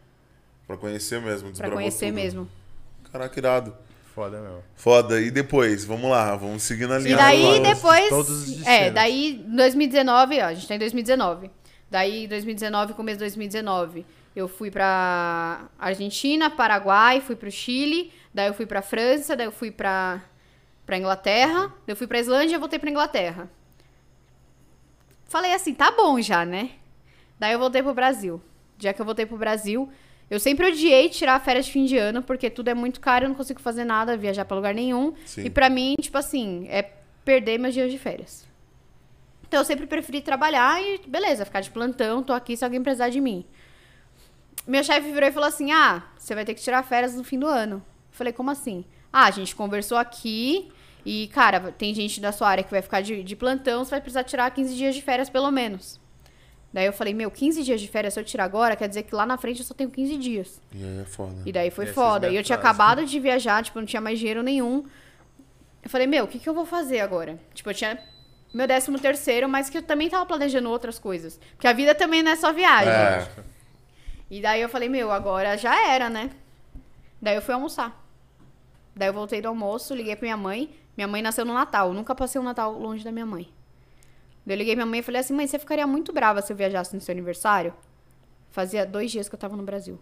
Pra conhecer mesmo. pra conhecer tudo. mesmo. Caraca, irado. Foda mesmo. Foda. E depois? Vamos lá, vamos seguir na linha. E daí, todos- depois. todos os é, daí, em 2019, ó, a gente tá em 2019. Daí, 2019, começo de 2019, eu fui pra Argentina, Paraguai, fui pro Chile, daí eu fui pra França, daí eu fui pra, pra Inglaterra, daí eu fui pra Islândia e voltei pra Inglaterra. Falei assim, tá bom já, né? Daí eu voltei pro Brasil. Já que eu voltei pro Brasil, eu sempre odiei tirar férias de fim de ano, porque tudo é muito caro, eu não consigo fazer nada, viajar pra lugar nenhum. Sim. E pra mim, tipo assim, é perder meus dias de férias. Então eu sempre preferi trabalhar e beleza, ficar de plantão, tô aqui se alguém precisar de mim. Meu chefe virou e falou assim: "Ah, você vai ter que tirar férias no fim do ano". Eu falei: "Como assim?". "Ah, a gente conversou aqui e, cara, tem gente da sua área que vai ficar de, de plantão, você vai precisar tirar 15 dias de férias pelo menos". Daí eu falei: "Meu, 15 dias de férias se eu tirar agora, quer dizer que lá na frente eu só tenho 15 dias". E aí é foda. E daí foi Essas foda. E eu tinha acabado de viajar, tipo, não tinha mais dinheiro nenhum. Eu falei, meu, o que, que eu vou fazer agora? Tipo, eu tinha meu décimo terceiro, mas que eu também tava planejando outras coisas. Porque a vida também não é só viagem. É. E daí eu falei, meu, agora já era, né? Daí eu fui almoçar. Daí eu voltei do almoço, liguei pra minha mãe. Minha mãe nasceu no Natal. Eu nunca passei um Natal longe da minha mãe. Daí eu liguei pra minha mãe e falei assim, mãe, você ficaria muito brava se eu viajasse no seu aniversário? Fazia dois dias que eu tava no Brasil.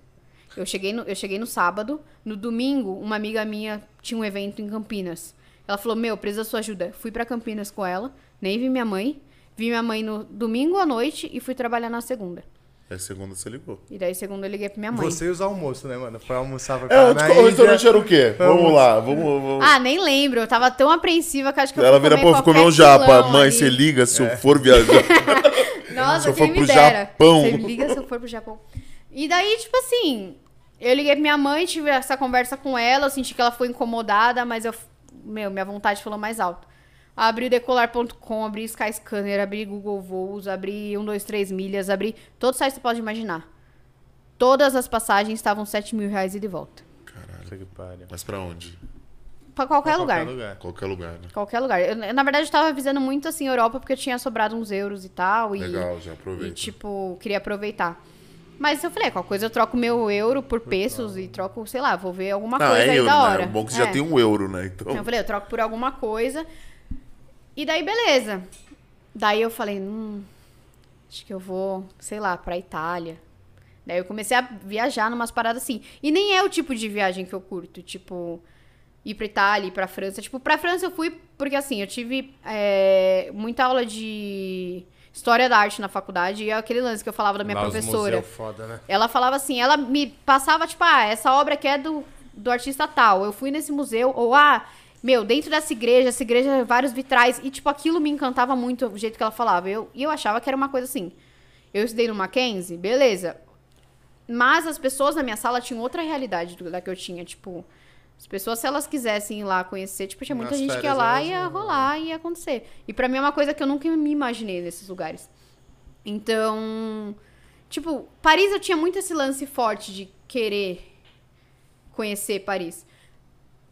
Eu cheguei no, eu cheguei no sábado. No domingo, uma amiga minha tinha um evento em Campinas. Ela falou, meu, preciso da sua ajuda. Fui pra Campinas com ela, nem vi minha mãe. Vi minha mãe no domingo à noite e fui trabalhar na segunda. Aí segunda você ligou. E daí, segunda, eu liguei pra minha mãe. Você e os almoços, né, mano? Foi almoçar, foi É, o, na o Índia. restaurante era o quê? Vamos Vamos. lá, vamos. vamos. Ah, nem lembro. Eu tava tão apreensiva que acho que eu Ela vira, comer pô, ficou meu japa. Mãe, ali. você liga se É. eu for viajar. Nossa, Se eu quem for me pro dera. Japão. Você liga se eu for pro Japão. E daí, tipo assim, eu liguei pra minha mãe, tive essa conversa com ela, eu senti que ela foi incomodada, mas eu, meu, minha vontade falou mais alto. Abri o decolar.com, abri Skyscanner, abri Google Voos, abri 123 milhas, abri todos os sites que você pode imaginar. Todas as passagens estavam 7 mil reais e de volta. Pariu. Mas pra onde? Pra qualquer Pra lugar. Qualquer lugar. Qualquer lugar, né? Qualquer lugar. Eu, na verdade, eu tava avisando muito assim Europa porque eu tinha sobrado uns euros e tal. E, Legal, já e aproveita. tipo, queria aproveitar. Mas eu falei, qualquer coisa eu troco meu euro por pesos e troco, sei lá, vou ver alguma Não, coisa é aí euro, da né? hora. O bom que você É. já tem um euro, né? Então. Eu falei, eu troco por alguma coisa. E daí, beleza. Daí eu falei, hum, acho que eu vou, sei lá, pra Itália. Daí eu comecei a viajar numas paradas assim. E nem é o tipo de viagem que eu curto, tipo, ir pra Itália, ir pra França. Tipo, pra França eu fui porque, assim, eu tive é, muita aula de história da arte na faculdade. E é aquele lance que eu falava da minha Lá professora. museu foda, né? Ela falava assim, ela me passava, tipo, ah, essa obra aqui é do, do artista tal. Eu fui nesse museu, ou ah, meu, dentro dessa igreja, essa igreja, vários vitrais. E, tipo, aquilo me encantava muito, o jeito que ela falava. Eu, e eu achava que era uma coisa assim. Eu estudei no Mackenzie, beleza. Mas as pessoas na minha sala tinham outra realidade do, da que eu tinha, tipo. As pessoas, se elas quisessem ir lá conhecer, tipo, tinha muita Nas gente que ia lá e ia rolar, ia acontecer. E pra mim é uma coisa que eu nunca me imaginei nesses lugares. Então, tipo, Paris eu tinha muito esse lance forte de querer conhecer Paris.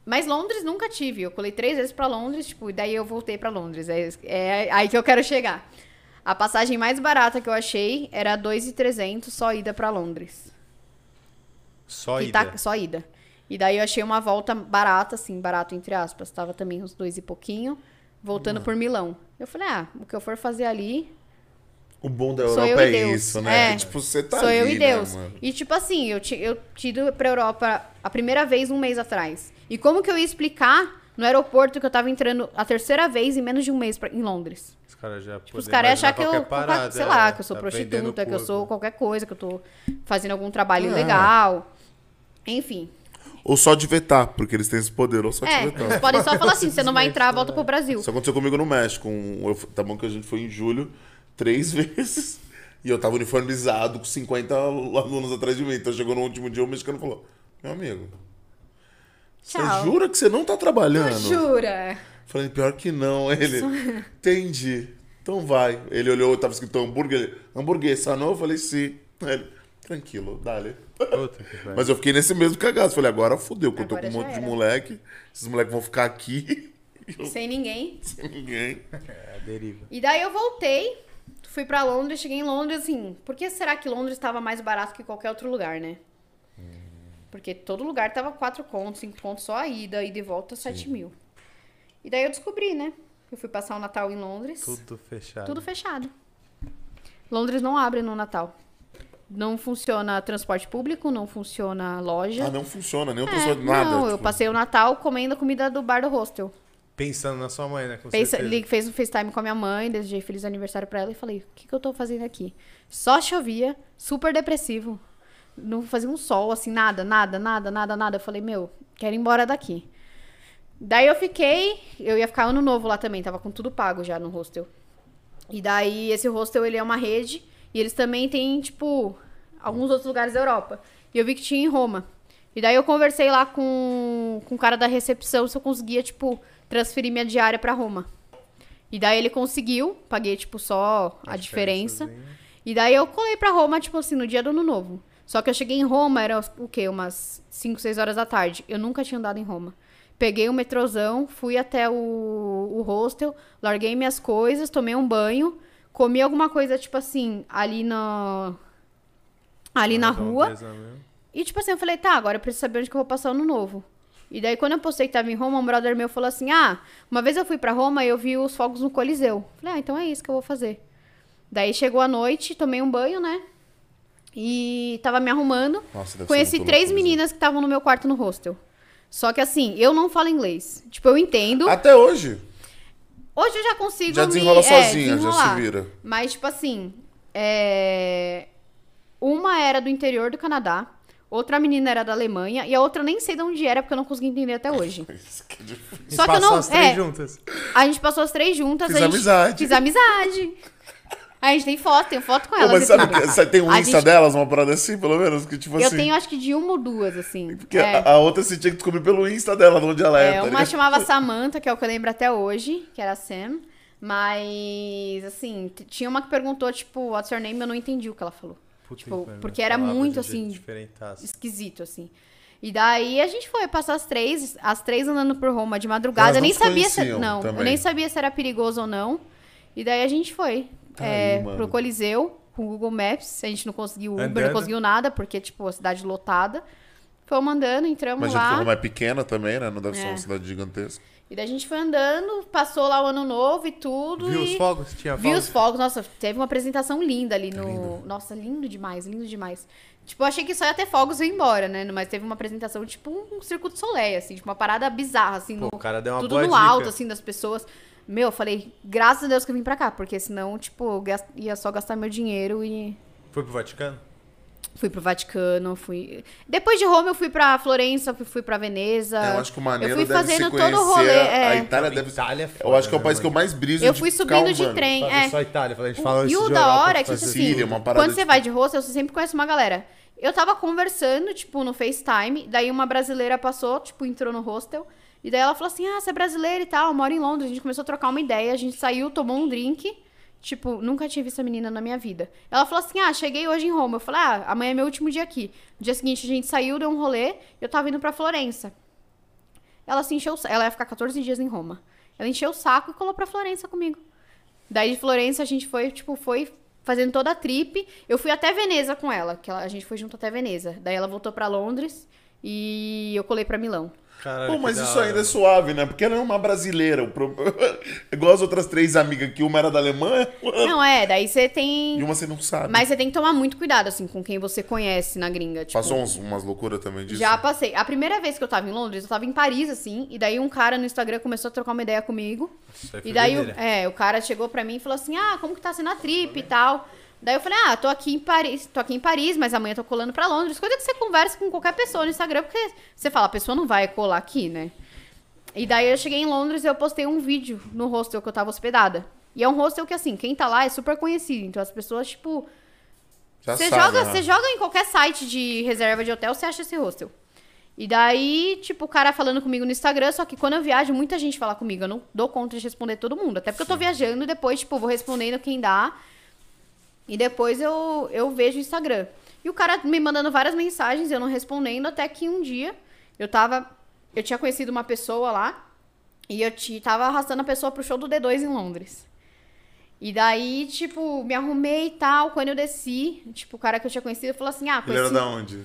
Mas Londres nunca tive. Eu colei três vezes pra Londres, tipo, e daí eu voltei pra Londres. É, é aí que eu quero chegar. A passagem mais barata que eu achei era 2,300 só ida pra Londres. Só E ida. tá- só ida. E daí eu achei uma volta barata, assim, barato entre aspas. Tava também uns dois e pouquinho, voltando por Milão. Eu falei, ah, o que eu for fazer ali, O bom da Europa eu é isso, né? É. Que, tipo, você tá sou ali, eu e né, Deus. mano? e tipo assim, eu, ti, eu tinha ido pra Europa a primeira vez um mês atrás. E como que eu ia explicar no aeroporto que eu tava entrando a terceira vez em menos de um mês pra, em Londres? Os caras já Tipo, os caras iam achar que eu, qualquer- sei é, lá, que eu sou tá prostituta, que eu sou qualquer coisa, que eu tô fazendo algum trabalho É. legal. Enfim. Ou só de vetar, porque eles têm esse poder, ou só de É, vetar. eles podem só falar assim, você não vai entrar, volta pro Brasil. Isso aconteceu comigo no México. Um, eu, tá bom que a gente foi em julho três vezes. E eu tava uniformizado com 50 alunos atrás de mim. Então chegou no último dia, o mexicano falou: Meu amigo, você Tchau. jura que você não tá trabalhando? Jura? Falei, pior que não. Ele, entendi. Então vai. Ele olhou, tava escrito hambúrguer. Ele, hambúrguer, sanou? Eu falei, sim. Ele, tranquilo, dale. Mas eu fiquei nesse mesmo cagaço. Falei, agora fodeu, que eu tô com um monte de era. moleque. Esses moleques vão ficar aqui. Sem ninguém. Sem ninguém. É, a deriva. E daí eu voltei, fui pra Londres, cheguei em Londres, assim, por que será que Londres estava mais barato que qualquer outro lugar, né? Porque todo lugar tava 4 contos, 5 contos só a ida, e de volta 7 mil. E daí eu descobri, né? Eu fui passar o Natal em Londres, tudo, Tudo fechado. fechado. Londres não abre no Natal. Não funciona transporte público, não funciona loja. Ah, não funciona, nem o É, transporte, nada. não, eu tipo, passei o Natal comendo a comida do bar do hostel. Pensando na sua mãe, né? Com Pensa, ele fez um FaceTime com a minha mãe, desejei feliz aniversário pra ela e falei: o que, que eu tô fazendo aqui? Só chovia, super depressivo. Não fazia um sol, assim, nada, nada, nada, nada, nada. Eu falei: meu, quero ir embora daqui. Daí eu fiquei, eu ia ficar ano novo lá também, tava com tudo pago já no hostel. E daí esse hostel ele é uma rede e eles também têm, tipo, alguns outros lugares da Europa. E eu vi que tinha em Roma. E daí eu conversei lá com, com o cara da recepção se eu conseguia, tipo, transferir minha diária pra Roma. E daí ele conseguiu, paguei, tipo, só a diferença. diferençazinha. E daí eu colei pra Roma, tipo assim, no dia do ano novo. Só que eu cheguei em Roma, era o quê? Umas 5, 6 horas da tarde. Eu nunca tinha andado em Roma. Peguei o metrozão, fui até o, o hostel, larguei minhas coisas, tomei um banho, comi alguma coisa, tipo assim, ali na. Ali na rua. Redondeza mesmo. E tipo assim, eu falei, tá, agora eu preciso saber onde que eu vou passar o ano novo. E daí, quando eu postei que tava em Roma, um brother meu falou assim: Ah, uma vez eu fui pra Roma e eu vi os fogos no Coliseu. Falei, ah, então é isso que eu vou fazer. Daí chegou a noite, tomei um banho, né? E tava me arrumando. Nossa, deve ser Conheci muito três meninas que estavam no meu quarto no hostel. Só que assim, eu não falo inglês. Tipo, eu entendo. Até hoje. Hoje eu já consigo Já me- desenrola é, sozinha, já se vira. Mas, tipo assim, é... uma era do interior do Canadá, outra menina era da Alemanha e a outra nem sei de onde era porque eu não consegui entender até hoje. Isso que é difícil. Só que eu passou não- as três é. juntas. A gente passou as três juntas. Fiz a gente, amizade. Fiz amizade. A gente tem foto, tem foto com Pô, elas. mas sabe que você tem um A Insta gente- delas, uma parada assim, pelo menos? Que tipo Eu assim. tenho acho que de uma ou duas, assim. Porque é. a, a outra você tinha que descobrir pelo Insta dela, de onde ela é. É, tá uma ligado? chamava Samantha, que é o que eu lembro até hoje, que era a Sam. Mas, assim, tinha uma que perguntou, tipo, what's your name? Eu não entendi o que ela falou. Puta, Tipo, porque era falava muito, assim. Esquisito, assim. E daí a gente foi passar as três, as três andando por Roma de madrugada. Elas Eu nem se sabia se. Não, eu também. nem sabia se era perigoso ou não. E daí a gente foi. Tá é, aí, mano. pro Coliseu, com o Google Maps. A gente não conseguiu Uber, Andando. não conseguiu nada, porque, tipo, a cidade lotada. Fomos andando, entramos Imagina lá. que Roma é pequena também, né? Não deve ser É. uma cidade gigantesca. E daí a gente foi andando, passou lá o ano novo e tudo. Viu e... os fogos? Tinha Vi fogos? os fogos, nossa, teve uma apresentação linda ali no. Nossa, lindo demais, lindo demais. Tipo, eu achei que só ia ter fogos e ir embora, né? Mas teve uma apresentação, tipo, um circo de soleil, assim, tipo, uma parada bizarra, assim, Pô, no- o cara deu uma tudo boa no dica. alto, assim, das pessoas. Meu, eu falei, graças a Deus que eu vim pra cá, porque senão, tipo, eu ia só gastar meu dinheiro e. Foi pro Vaticano? Fui pro Vaticano, fui. Depois de Roma, eu fui pra Florença, fui, fui pra Veneza. É, eu acho que o maneiro eu fui deve fazendo todo o rolê. a é. Itália deve Itália é Eu foda, acho que é o né, país que eu mais briso Eu de fui ficar subindo de humano. trem. É. só Itália. A gente O- fala e o de da hora é que, tipo assim, Síria, uma parada quando você tipo- vai de hostel, você sempre conhece uma galera. Eu tava conversando, tipo, no FaceTime, daí uma brasileira passou, tipo, entrou no hostel, e daí ela falou assim, ah, você é brasileira e tal, eu moro em Londres, a gente começou a trocar uma ideia, a gente saiu, tomou um drink, tipo, nunca tinha visto a menina na minha vida. Ela falou assim, ah, cheguei hoje em Roma. Eu falei, ah, amanhã é meu último dia aqui. No dia seguinte a gente saiu, deu um rolê, eu tava indo pra Florença. Ela se encheu, ela ia ficar 14 dias em Roma. Ela encheu o saco e colou pra Florença comigo. Daí de Florença a gente foi, tipo, foi fazendo toda a trip. Eu fui até Veneza com ela, que ela- a gente foi junto até Veneza. Daí ela voltou pra Londres e eu colei pra Milão. Caralho, Pô, mas isso hora, ainda é suave, né? Porque ela é uma brasileira. o pro- Igual as outras três amigas, que uma era da Alemanha Não, é, daí você tem. e uma você não sabe. Mas você tem que tomar muito cuidado, assim, com quem você conhece na gringa. Tipo, Passou uns- umas loucuras também disso? Já passei. A primeira vez que eu tava em Londres, eu tava em Paris, assim, e daí um cara no Instagram começou a trocar uma ideia comigo. Isso E daí, o, é, o cara chegou pra mim e falou assim: Ah, como que tá sendo a trip e tal? Daí eu falei: Ah, tô aqui em Paris, tô aqui em Paris, mas amanhã tô colando pra Londres. Coisa que você conversa com qualquer pessoa no Instagram, porque você fala, a pessoa não vai colar aqui, né? E daí eu cheguei em Londres e eu postei um vídeo no hostel que eu tava hospedada. E é um hostel que, assim, quem tá lá é super conhecido. Então as pessoas, tipo, Já você sabe, joga, né? você joga em qualquer site de reserva de hotel, você acha esse hostel. E daí, tipo, o cara falando comigo no Instagram, só que quando eu viajo, muita gente fala comigo. Eu não dou conta de responder todo mundo. Até porque eu tô viajando depois, tipo, vou respondendo quem dá. E depois eu, eu vejo o Instagram. E o cara me mandando várias mensagens, eu não respondendo, até que um dia eu tava. Eu tinha conhecido uma pessoa lá e eu te, tava arrastando a pessoa pro show do D2 em Londres. E daí, tipo, me arrumei e tal. Quando eu desci, tipo, o cara que eu tinha conhecido falou assim: Ah, Ele era conheci. da onde?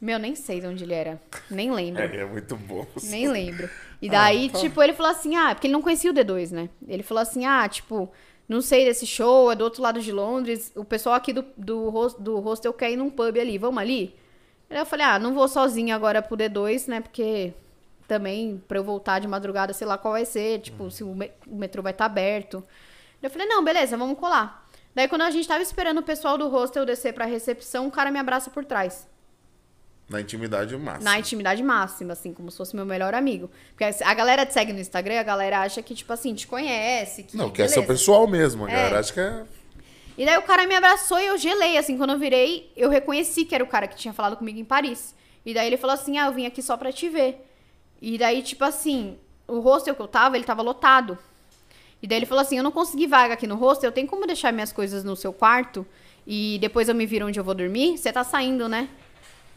Meu, nem sei de onde ele era. Nem lembro. É, é muito bom. Nem lembro. E daí, tá. tipo, ele falou assim, ah, porque ele não conhecia o D2, né? Ele falou assim, ah, tipo, não sei desse show, é do outro lado de Londres, o pessoal aqui do, do, do hostel quer ir num pub ali, vamos ali? Aí eu falei, ah, não vou sozinha agora pro D2, né? Porque também, pra eu voltar de madrugada, sei lá qual vai ser, tipo, se o, me- o metrô vai estar aberto. Eu falei, não, beleza, vamos colar. Daí, quando a gente tava esperando o pessoal do hostel descer pra recepção, o cara me abraça por trás. Na intimidade máxima. Na intimidade máxima, assim, como se fosse meu melhor amigo. Porque a galera te segue no Instagram, a galera acha que, tipo assim, te conhece. Que, Não, que é seu beleza. pessoal mesmo, a É. galera. Acho que é. E daí o cara me abraçou e eu gelei, assim, quando eu virei, eu reconheci que era o cara que tinha falado comigo em Paris. E daí ele falou assim, ah, eu vim aqui só pra te ver. E daí, tipo assim, o hostel que eu tava, ele tava lotado. E daí ele falou assim, eu não consegui vaga aqui no hostel, tem como deixar minhas coisas no seu quarto? E depois eu me viro onde eu vou dormir? Você tá saindo, né?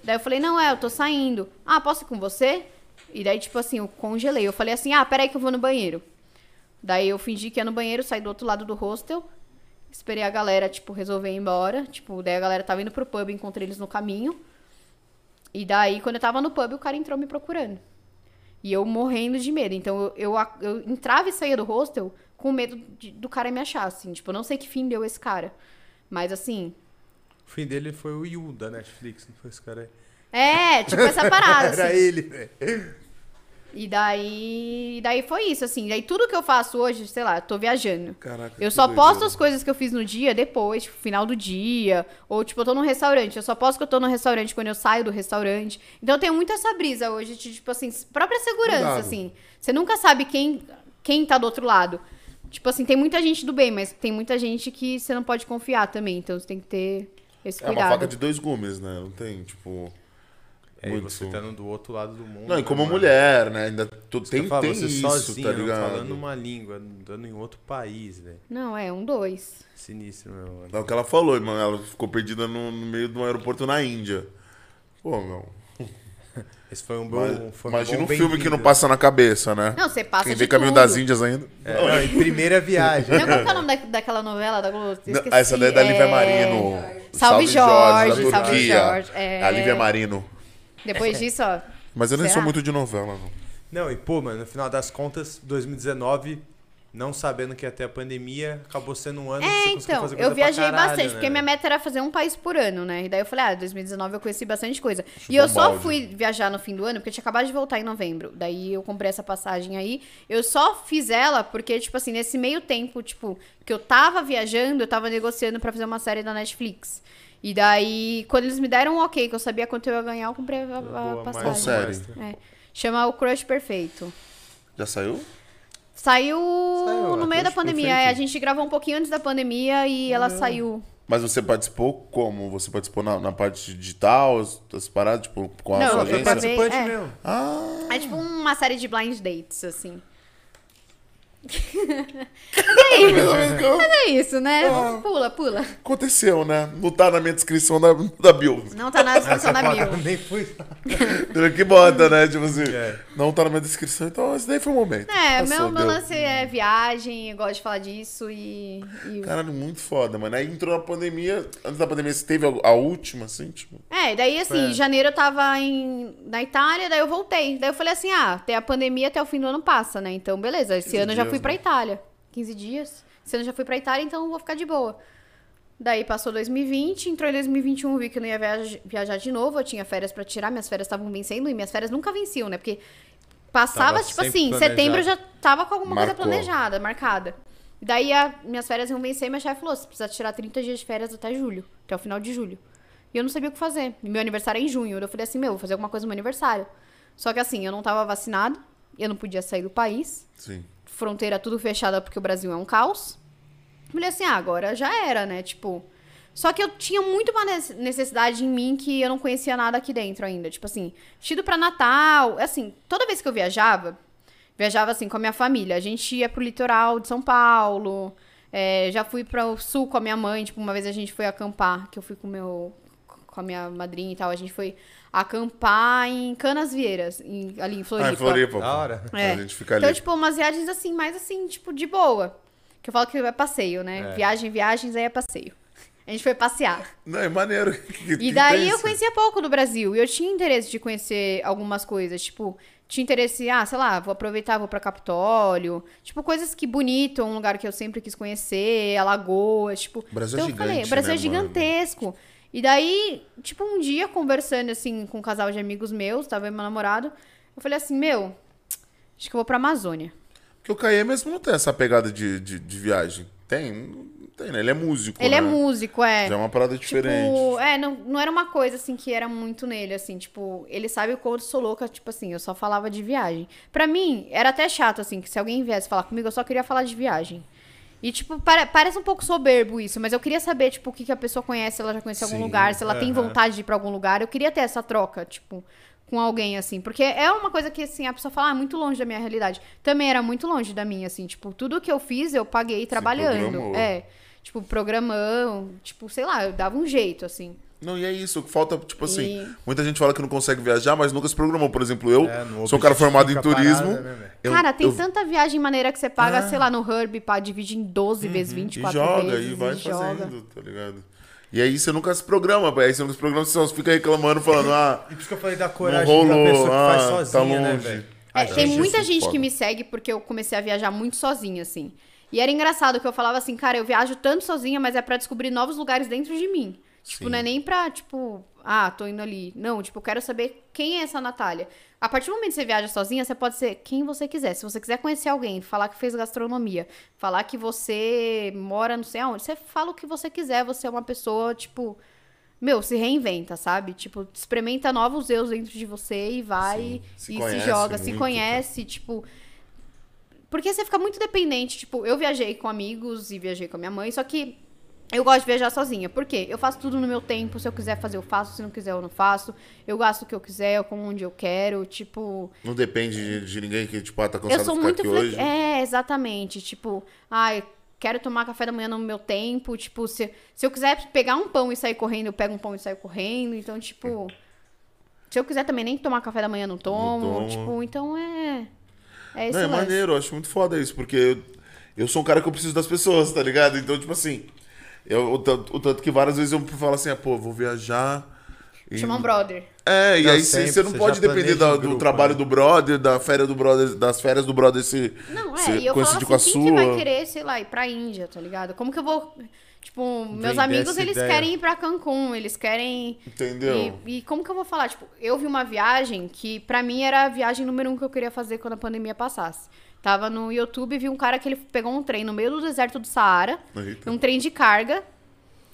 Daí eu falei, não, é, eu tô saindo. Ah, posso ir com você? E daí, tipo assim, eu congelei. Eu falei assim, ah, peraí que eu vou no banheiro. Daí eu fingi que ia no banheiro, saí do outro lado do hostel. Esperei a galera, tipo, resolver ir embora. Tipo, daí a galera tava indo pro pub, encontrei eles no caminho. E daí, quando eu tava no pub, o cara entrou me procurando. E eu morrendo de medo. Então, eu, eu, eu entrava e saía do hostel com medo de- do cara me achar, assim. Tipo, eu não sei que fim deu esse cara. Mas, assim... O fim dele foi o Yu da Netflix, não foi esse cara aí. É, tipo essa parada, Era assim. ele, velho. E daí, daí foi isso, assim. Daí tudo que eu faço hoje, sei lá, eu tô viajando. Caraca, Eu só doideira. posto as coisas que eu fiz no dia depois, tipo, final do dia. Ou, tipo, eu tô num restaurante. Eu só posto que eu tô no restaurante quando eu saio do restaurante. Então eu tenho muito essa brisa hoje, de, tipo assim, própria segurança, Cuidado. assim. Você nunca sabe quem, quem tá do outro lado. Tipo assim, tem muita gente do bem, mas tem muita gente que você não pode confiar também. Então você tem que ter esse É uma faca de dois gumes, né? Não tem, tipo. É, muito- você estando do outro lado do mundo. Não, e né, como mano? mulher, né? Ainda tu, tem, falo, tem você isso, sozinho, tá não, ligado? falando uma língua, andando em outro país, velho. Não, é um dois. Sinistro, meu mano. É o que ela falou, mano. Ela ficou perdida no, no meio de um aeroporto na Índia. Pô, meu. Esse foi um bom. Mas, foi um imagina bom um filme que não passa na cabeça, né? Não, você passa Quem vê Caminho das Índias ainda. É, não, em primeira viagem. Não, que é o nome da, daquela novela da Globo? Não, essa daí é da Lívia É, Marino. Salve Jorge, da Salve. Jorge. É. A Lívia Marino. Depois disso, ó. Mas eu nem Será? sou muito de novela, não. Não, e pô, mano, no final das contas, 2019, não sabendo que ia ter a pandemia, acabou sendo um ano que É, você conseguiu então, fazer eu coisa pra viajei caralho, bastante, né, porque minha meta era fazer um país por ano, né? E daí eu falei, ah, 2019 eu conheci bastante coisa. Chutou e eu só balde. fui viajar no fim do ano, porque eu tinha acabado de voltar em novembro. Daí eu comprei essa passagem aí. Eu só fiz ela porque, tipo assim, nesse meio tempo, tipo, que eu tava viajando, eu tava negociando pra fazer uma série da Netflix. E daí, quando eles me deram um ok, que eu sabia quanto eu ia ganhar, eu comprei a, a Boa, passagem. Extra. É. Chama O Crush Perfeito. Já saiu? Saiu, Saiu, no a meio da pandemia. É, a gente gravou um pouquinho antes da pandemia e ela saiu. Mas você participou como? Você participou na, na parte digital, as, as paradas, tipo, com a Não, sua agência? participei- participante é. mesmo. Ah, É tipo uma série de blind dates, assim. É isso, né? Pula, pula. aconteceu, né? Não tá na minha descrição da, da bio. Não tá na descrição da bio. Nem fui. que bota, né? Tipo assim, É. não tá na minha descrição, então esse daí foi o momento. É, Passou, meu, meu lance é viagem, eu gosto de falar disso e. e- Caralho, muito foda, mano. Aí entrou na pandemia. Antes da pandemia, você teve a, a última, assim, tipo. É, daí assim, em janeiro eu tava em, na Itália, daí eu voltei. Daí eu falei assim: ah, até a pandemia até o fim do ano passa, né? Então, beleza. Esse 15 ano eu já fui pra né? Itália. 15 dias. Esse ano eu já fui pra Itália, então eu vou ficar de boa. Daí passou 2020, entrou em 2021, vi que eu não ia viajar, viajar de novo. Eu tinha férias pra tirar, minhas férias estavam vencendo e minhas férias nunca venciam, né? Porque passava, Tava tipo assim, planejado. setembro eu já tava com alguma Marcou. coisa planejada, marcada. Daí a- minhas férias iam vencer e minha chefe falou: você precisa tirar 30 dias de férias até julho, até o final de julho. E eu não sabia o que fazer. E meu aniversário é em junho. Eu falei assim: meu, vou fazer alguma coisa no meu aniversário. Só que assim, eu não tava vacinado, eu não podia sair do país, Sim. Fronteira tudo fechada porque o Brasil é um caos. Falei assim, ah, agora já era, né? Tipo. Só que eu tinha muito uma nece- necessidade em mim que eu não conhecia nada aqui dentro ainda. Tipo assim, vestido pra Natal. Assim, toda vez que eu viajava, viajava assim com a minha família. A gente ia pro litoral de São Paulo. é, já fui para o sul com a minha mãe. Tipo, uma vez a gente foi acampar, que eu fui com meu com a minha madrinha e tal. A gente foi acampar em Canas Vieiras, em- ali em Floripa. Ah, em Floripa. Da hora. É. A gente fica ali. Então, tipo, umas viagens assim, mais assim, tipo, de boa. Que eu falo que é passeio, né? É. Viagem, viagens, aí é passeio. A gente foi passear. Não, é maneiro. Que- E daí eu conhecia pouco do Brasil. E eu tinha interesse de conhecer algumas coisas. Tipo, tinha interesse, ah, sei lá, vou aproveitar, vou pra Capitólio. Tipo, coisas que bonito, um lugar que eu sempre quis conhecer, Alagoas, tipo. O Brasil é então eu falei, gigante, o Brasil né, é gigantesco. E daí, tipo, um dia conversando assim com um casal de amigos meus, tava eu e meu namorado, eu falei assim, meu, acho que eu vou pra Amazônia. Porque o Caê mesmo não tem essa pegada de, de, de viagem. Tem? Não tem, né? Ele é músico. Ele né? é músico, é. Já é uma parada diferente. Tipo, é, não, não era uma coisa assim que era muito nele, assim, tipo, ele sabe o quanto sou louca, tipo assim, eu só falava de viagem. Pra mim, era até chato, assim, que se alguém viesse falar comigo, eu só queria falar de viagem. E, tipo, pare- parece um pouco soberbo isso, mas eu queria saber, tipo, o que, que a pessoa conhece, se ela já conhece algum Sim, lugar, se ela tem aham. vontade de ir pra algum lugar. Eu queria ter essa troca, tipo, com alguém, assim. Porque é uma coisa que, assim, a pessoa fala, ah, muito longe da minha realidade. Também era muito longe da minha, assim, tipo, tudo que eu fiz, eu paguei trabalhando. É. Tipo, programão, tipo, sei lá, eu dava um jeito, assim. Não, e é isso. Falta, tipo assim, E- muita gente fala que não consegue viajar, mas nunca se programou. Por exemplo, eu É, sou um cara formado em turismo. parada, né, eu- Cara, tem eu- tanta viagem maneira que você paga, Ah. sei lá, no Herb, pra dividir em 12 vezes, E 24 joga, vezes. e vai joga. fazendo, tá ligado? E aí você nunca se programa, aí você nunca se programa, você só fica reclamando, falando, ah, E por isso que eu falei da coragem rolou, da pessoa que faz ah, sozinha, tá né, longe. velho? É, Acho tem muita gente foda. que me segue porque eu comecei a viajar muito sozinha, assim. E era engraçado que eu falava assim, cara, eu viajo tanto sozinha, mas é pra descobrir novos lugares dentro de mim. Tipo, Sim. não é nem pra, tipo, ah, tô indo ali. Não, tipo, eu quero saber quem é essa Natália. A partir do momento que você viaja sozinha, você pode ser quem você quiser. Se você quiser conhecer alguém, falar que fez gastronomia, falar que você mora não sei aonde, você fala o que você quiser. Você é uma pessoa, tipo. Meu, se reinventa, sabe? Tipo, experimenta novos eu dentro de você e vai Sim, se e se joga, se muito, conhece, tipo. Porque você fica muito dependente. Tipo, eu viajei com amigos e viajei com a minha mãe, só que eu gosto de viajar sozinha. Por quê? Eu faço tudo no meu tempo. Se eu quiser fazer, eu faço. Se não quiser, eu não faço. Eu gasto o que eu quiser, eu como onde eu quero. Tipo. Não depende de, de ninguém que, tipo, ah, tá cansado Eu sou de ficar muito aqui flex... hoje. É, exatamente. Tipo, ai, quero tomar café da manhã no meu tempo. Tipo, se, se eu quiser pegar um pão e sair correndo, eu pego um pão e saio correndo. Então, tipo. Se eu quiser também nem tomar café da manhã, não tomo. tomo. Tipo, então é. É Não, é lance. maneiro, eu acho muito foda isso, porque eu, eu sou um cara que eu preciso das pessoas, tá ligado? Então, tipo assim, eu, o, tanto, o tanto que várias vezes eu falo assim, ah, pô, vou viajar. e- Chama um brother. É, e Não, aí sempre, você não você pode depender da- o do grupo, trabalho né? do brother, da férias do brother, das férias do brother se, Não, é, se e eu falo assim, com a quem sua. que vai querer, sei lá, ir pra Índia, tá ligado? Como que eu vou... Tipo, meus Vender amigos, eles ideia. querem ir pra Cancún, eles querem... Entendeu? E, e como que eu vou falar? Tipo, eu vi uma viagem que pra mim era a viagem número um que eu queria fazer quando a pandemia passasse. Tava no YouTube e vi um cara que ele pegou um trem no meio do deserto do Saara, Eita. um trem de carga.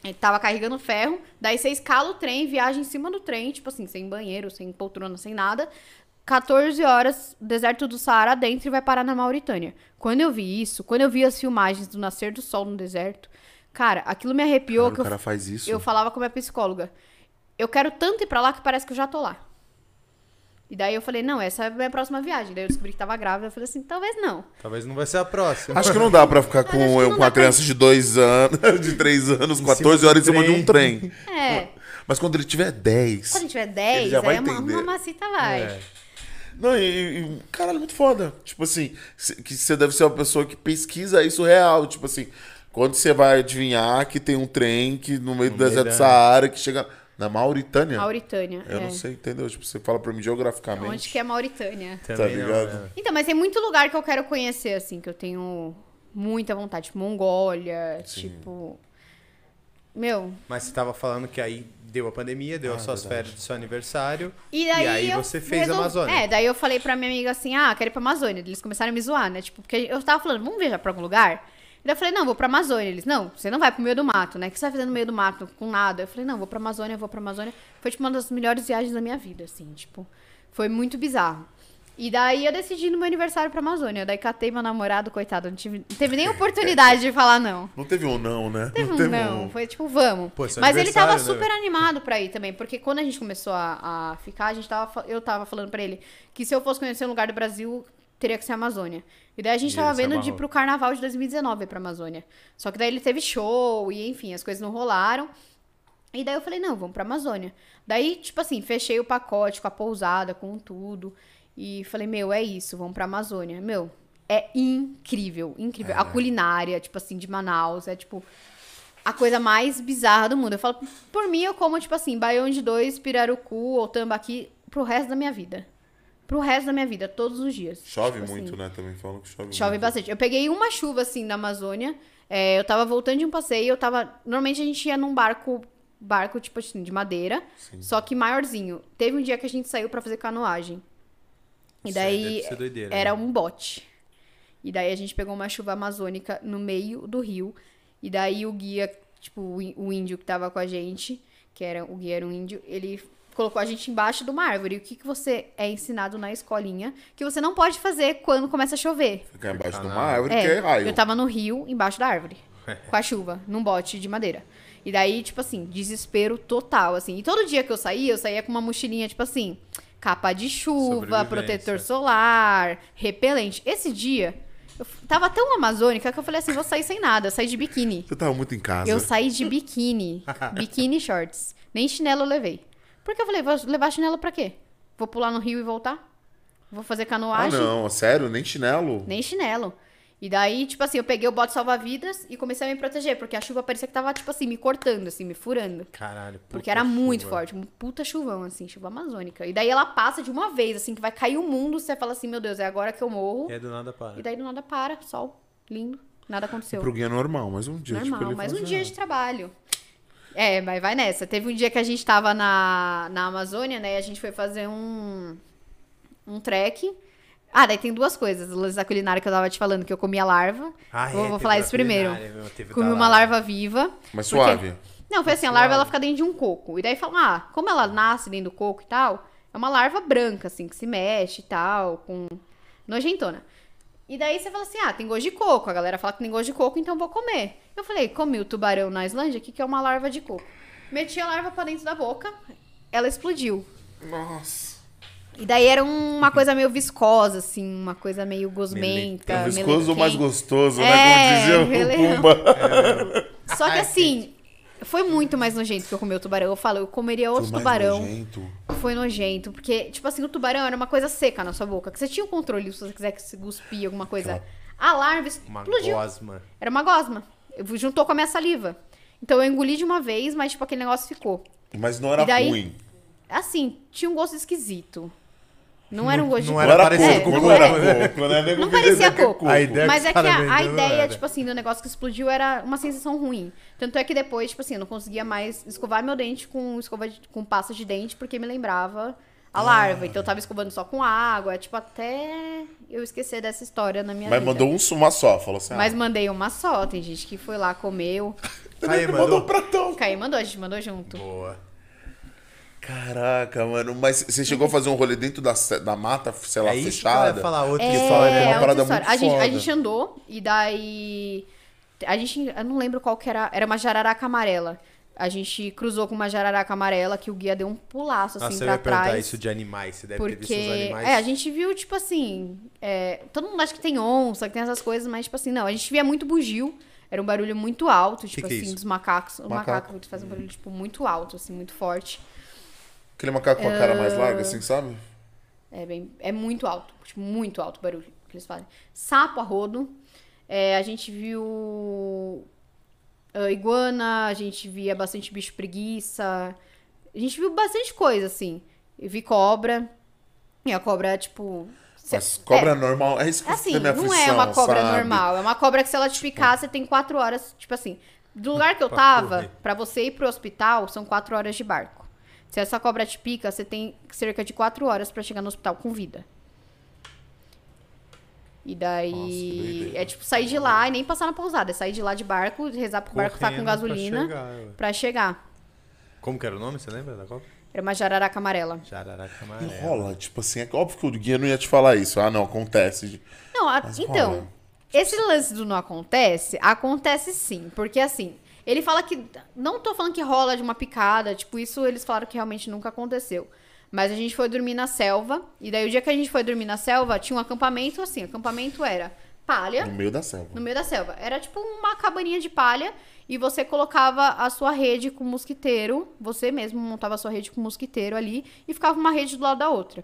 Ele tava carregando ferro, daí você escala o trem, viaja em cima do trem, tipo assim, sem banheiro, sem poltrona, sem nada. 14 horas, deserto do Saara dentro e vai parar na Mauritânia. Quando eu vi isso, quando eu vi as filmagens do nascer do sol no deserto, cara, aquilo me arrepiou. Cara, que o eu cara faz isso. eu falava com a minha psicóloga. Eu quero tanto ir pra lá que parece que eu já tô lá. E daí eu falei, não, essa é a minha próxima viagem. Daí eu descobri que tava grávida. Eu falei assim, talvez não. Talvez não vai ser a próxima. Acho que não dá pra ficar com, não com dá uma pra- criança de dois anos, de três anos, Em 14 cima do horas em cima de um trem. É. Mas quando ele tiver 10. Quando tiver 10, já vai aí uma, entender. uma macita vai. É. Não, e, e caralho, muito foda. Tipo assim, que você deve ser uma pessoa que pesquisa isso real. Tipo assim, quando você vai adivinhar que tem um trem que no meio do meio deserto da- do Saara que chega na Mauritânia. Mauritânia. Eu é. não sei, entendeu? Tipo, você fala pra mim geograficamente. Onde que é Mauritânia? Também não, ligado? né? Então, mas tem muito lugar que eu quero conhecer, assim, que eu tenho muita vontade. Tipo, Mongólia, tipo... Meu... Mas você tava falando que aí deu a pandemia, deu Ah, as suas verdade. férias do seu aniversário. E, daí aí eu você fez a resolvi- Amazônia. É, daí eu falei pra minha amiga assim, ah, quero ir pra Amazônia. Eles começaram a me zoar, né? Tipo, porque eu tava falando, vamos viajar pra algum lugar? Daí eu falei, não, vou pra Amazônia. Eles, não, você não vai pro meio do mato, né? O que você vai fazer no meio do mato com nada? Eu falei, não, vou pra Amazônia, vou pra Amazônia. Foi, tipo, uma das melhores viagens da minha vida, assim, tipo, foi muito bizarro. E daí eu decidi no meu aniversário pra Amazônia. Daí catei meu namorado, coitado, não, tive, não teve nem oportunidade de falar não. Não teve um não, né? Teve um teve não, foi tipo, vamos. Pô, Mas ele tava né, super animado pra ir também, porque quando a gente começou a, a ficar, a gente tava, eu tava falando pra ele que se eu fosse conhecer um lugar do Brasil, teria que ser a Amazônia. E daí a gente E tava ele se vendo de ir pro carnaval de 2019 pra Amazônia. Só que daí ele teve show e enfim, as coisas não rolaram. E daí eu falei, não, vamos pra Amazônia. Daí, tipo assim, fechei o pacote com a pousada, com tudo. E falei, meu, é isso, vamos pra Amazônia. Meu, é incrível, incrível. É. A culinária, tipo assim, de Manaus, é tipo a coisa mais bizarra do mundo. Eu falo, por mim, eu como, tipo assim, baião de dois, pirarucu ou tambaqui pro resto da minha vida. Pro resto da minha vida, todos os dias. Chove Tipo muito, assim. né? Também falam que chove, Chove muito. bastante. Eu peguei uma chuva, assim, na Amazônia. É, eu tava voltando de um passeio, eu tava... Normalmente a gente ia num barco, barco, tipo assim, de madeira. Só que maiorzinho. Teve um dia que a gente saiu pra fazer canoagem. E daí ser doideira, era né? um bote. E daí a gente pegou uma chuva amazônica no meio do rio. E daí o guia, tipo, o índio que tava com a gente, que era o guia era um índio, ele colocou a gente embaixo de uma árvore. E o que, que você é ensinado na escolinha que você não pode fazer quando começa a chover? Ficar embaixo de uma árvore que é raio. eu tava no rio, embaixo da árvore. com a chuva, num bote de madeira. E daí, tipo assim, desespero total, assim. E todo dia que eu saía, eu saía com uma mochilinha, tipo assim, capa de chuva, protetor solar, repelente. Esse dia, eu tava tão amazônica que eu falei assim, vou sair sem nada. Saí de biquíni. Você tava muito em casa. Eu saí de biquíni. biquíni shorts. Nem chinelo eu levei. Porque eu falei, vou levar chinelo pra quê? Vou pular no rio e voltar? Vou fazer Ah, canoagem? não, sério? Nem chinelo? Nem chinelo. E daí, tipo assim, eu peguei o bote salva-vidas e comecei a me proteger, porque a chuva parecia que tava, tipo assim, me cortando, assim, me furando. Caralho. Porque puta era muito chuva. forte, um puta chuvão, assim, chuva amazônica. E daí ela passa de uma vez, assim, que vai cair o mundo, você fala assim, meu Deus, é agora que eu morro. E aí do nada para. E daí do nada para, sol, lindo, nada aconteceu. Pro guia é normal, mas um dia. tipo, Normal, ele mais um assim, dia ah, de trabalho. É, mas vai nessa. Teve um dia que a gente tava na, na Amazônia, né? E a gente foi fazer um. um trek. Ah, daí tem duas coisas. O lance da culinária que eu tava te falando, que eu comia larva. Ah, vou é, vou falar isso primeiro. Comi uma larva viva. Mas Porque- suave. Não, foi assim, a larva ela fica dentro de um coco. E daí falam, ah, como ela nasce dentro do coco e tal, é uma larva branca, assim, que se mexe e tal, com nojentona. E daí você fala assim, ah, tem gosto de coco. A galera fala que tem gosto de coco, então vou comer. Eu falei, comi o tubarão na Islândia, o que, que é uma larva de coco? Meti a larva pra dentro da boca, ela explodiu. Nossa. E daí era uma coisa meio viscosa, assim, uma coisa meio gosmenta. É viscoso mais melequenta. gostoso, É, né? Como dizia ele- o Pumba. Só que assim, foi muito mais nojento que eu comer o tubarão. Eu falo, eu comeria outro Foi mais tubarão. nojento. Foi nojento, porque, tipo assim, o tubarão era uma coisa seca na sua boca, que você tinha o controle se você quisesse cuspir alguma coisa. A larva Uma explodiu. gosma. Era uma gosma. Eu- Juntou com a minha saliva. Então eu engoli de uma vez, mas, tipo, aquele negócio ficou. Mas não era daí- ruim. Assim, tinha um gosto esquisito. Não era um gosto de não Não era parecido coco, com não era coco, né? coco. Nego Não parecia é coco. A ideia Mas é que a, a não ideia, era. tipo assim, do negócio que explodiu era uma sensação ruim. Tanto é que depois, tipo assim, eu não conseguia mais escovar meu dente com escova de, com pasta de dente, porque me lembrava a larva. Então eu tava escovando só com água, tipo, até eu esquecer dessa história na minha Mas vida. mandou um, uma só. Falou assim, Mas ah, mandei uma só, tem gente que foi lá, comeu. Aí, mandou um mandou. pratão. Caí mandou, a gente mandou junto. Boa. Caraca, mano. Mas você chegou a fazer um rolê dentro da, da mata, sei lá, É isso que eu ia fechada? falar, outra É, história. é uma outra parada história. muito a gente, a foda. gente andou e daí. A gente. Eu não lembro qual que era. Era uma jararaca amarela. A gente cruzou com uma jararaca amarela que o guia deu um pulaço assim Nossa, eu pra ia perguntar trás. isso de animais. Você deve ter visto os Porque. animais. É, a gente viu, tipo assim. é, todo mundo acha que tem onça, que tem essas coisas, mas, tipo assim, não. A gente via muito bugio. Era um barulho muito alto, tipo que é assim, isso? dos macacos. O Macaco. macaco faz um barulho, tipo, muito alto, assim, muito forte. Aquele macaco com a cara mais Ah. larga, assim, sabe? É, bem, é muito alto, tipo, muito alto o barulho que eles fazem. Sapo a rodo. É, a gente viu ah, iguana, a gente via bastante bicho preguiça. A gente viu bastante coisa, assim. Eu vi cobra. E a cobra, tipo. Mas cobra é, normal. É isso que Assim, minha não aflição, é uma cobra sabe? normal. É uma cobra que se ela te picar, você tem quatro horas. Tipo assim, do lugar que eu tava, pra você ir pro hospital, são quatro horas de barco. Se essa cobra te pica, você tem cerca de quatro horas pra chegar no hospital com vida. E Nossa, que daí. doideira. é tipo sair de lá e nem passar na pousada. É sair de lá de barco, rezar pro barco estar com Correndo gasolina chegar, ué. pra chegar. Como que era o nome? Você lembra da Copa? Era uma jararaca amarela. Jararaca E amarela. rola, tipo assim, é óbvio que o guia não ia te falar isso. Ah, não, acontece. Não, a- então, rola. esse lance do não acontece, acontece sim. Porque assim, ele fala que. Não tô falando que rola de uma picada, tipo, isso eles falaram que realmente nunca aconteceu. Mas a gente foi dormir na selva. E daí o dia que a gente foi dormir na selva, tinha um acampamento assim. Acampamento era palha No meio da selva. no meio da selva. Era tipo uma cabaninha de palha e você colocava a sua rede com mosquiteiro, você mesmo montava a sua rede com mosquiteiro ali e ficava uma rede do lado da outra.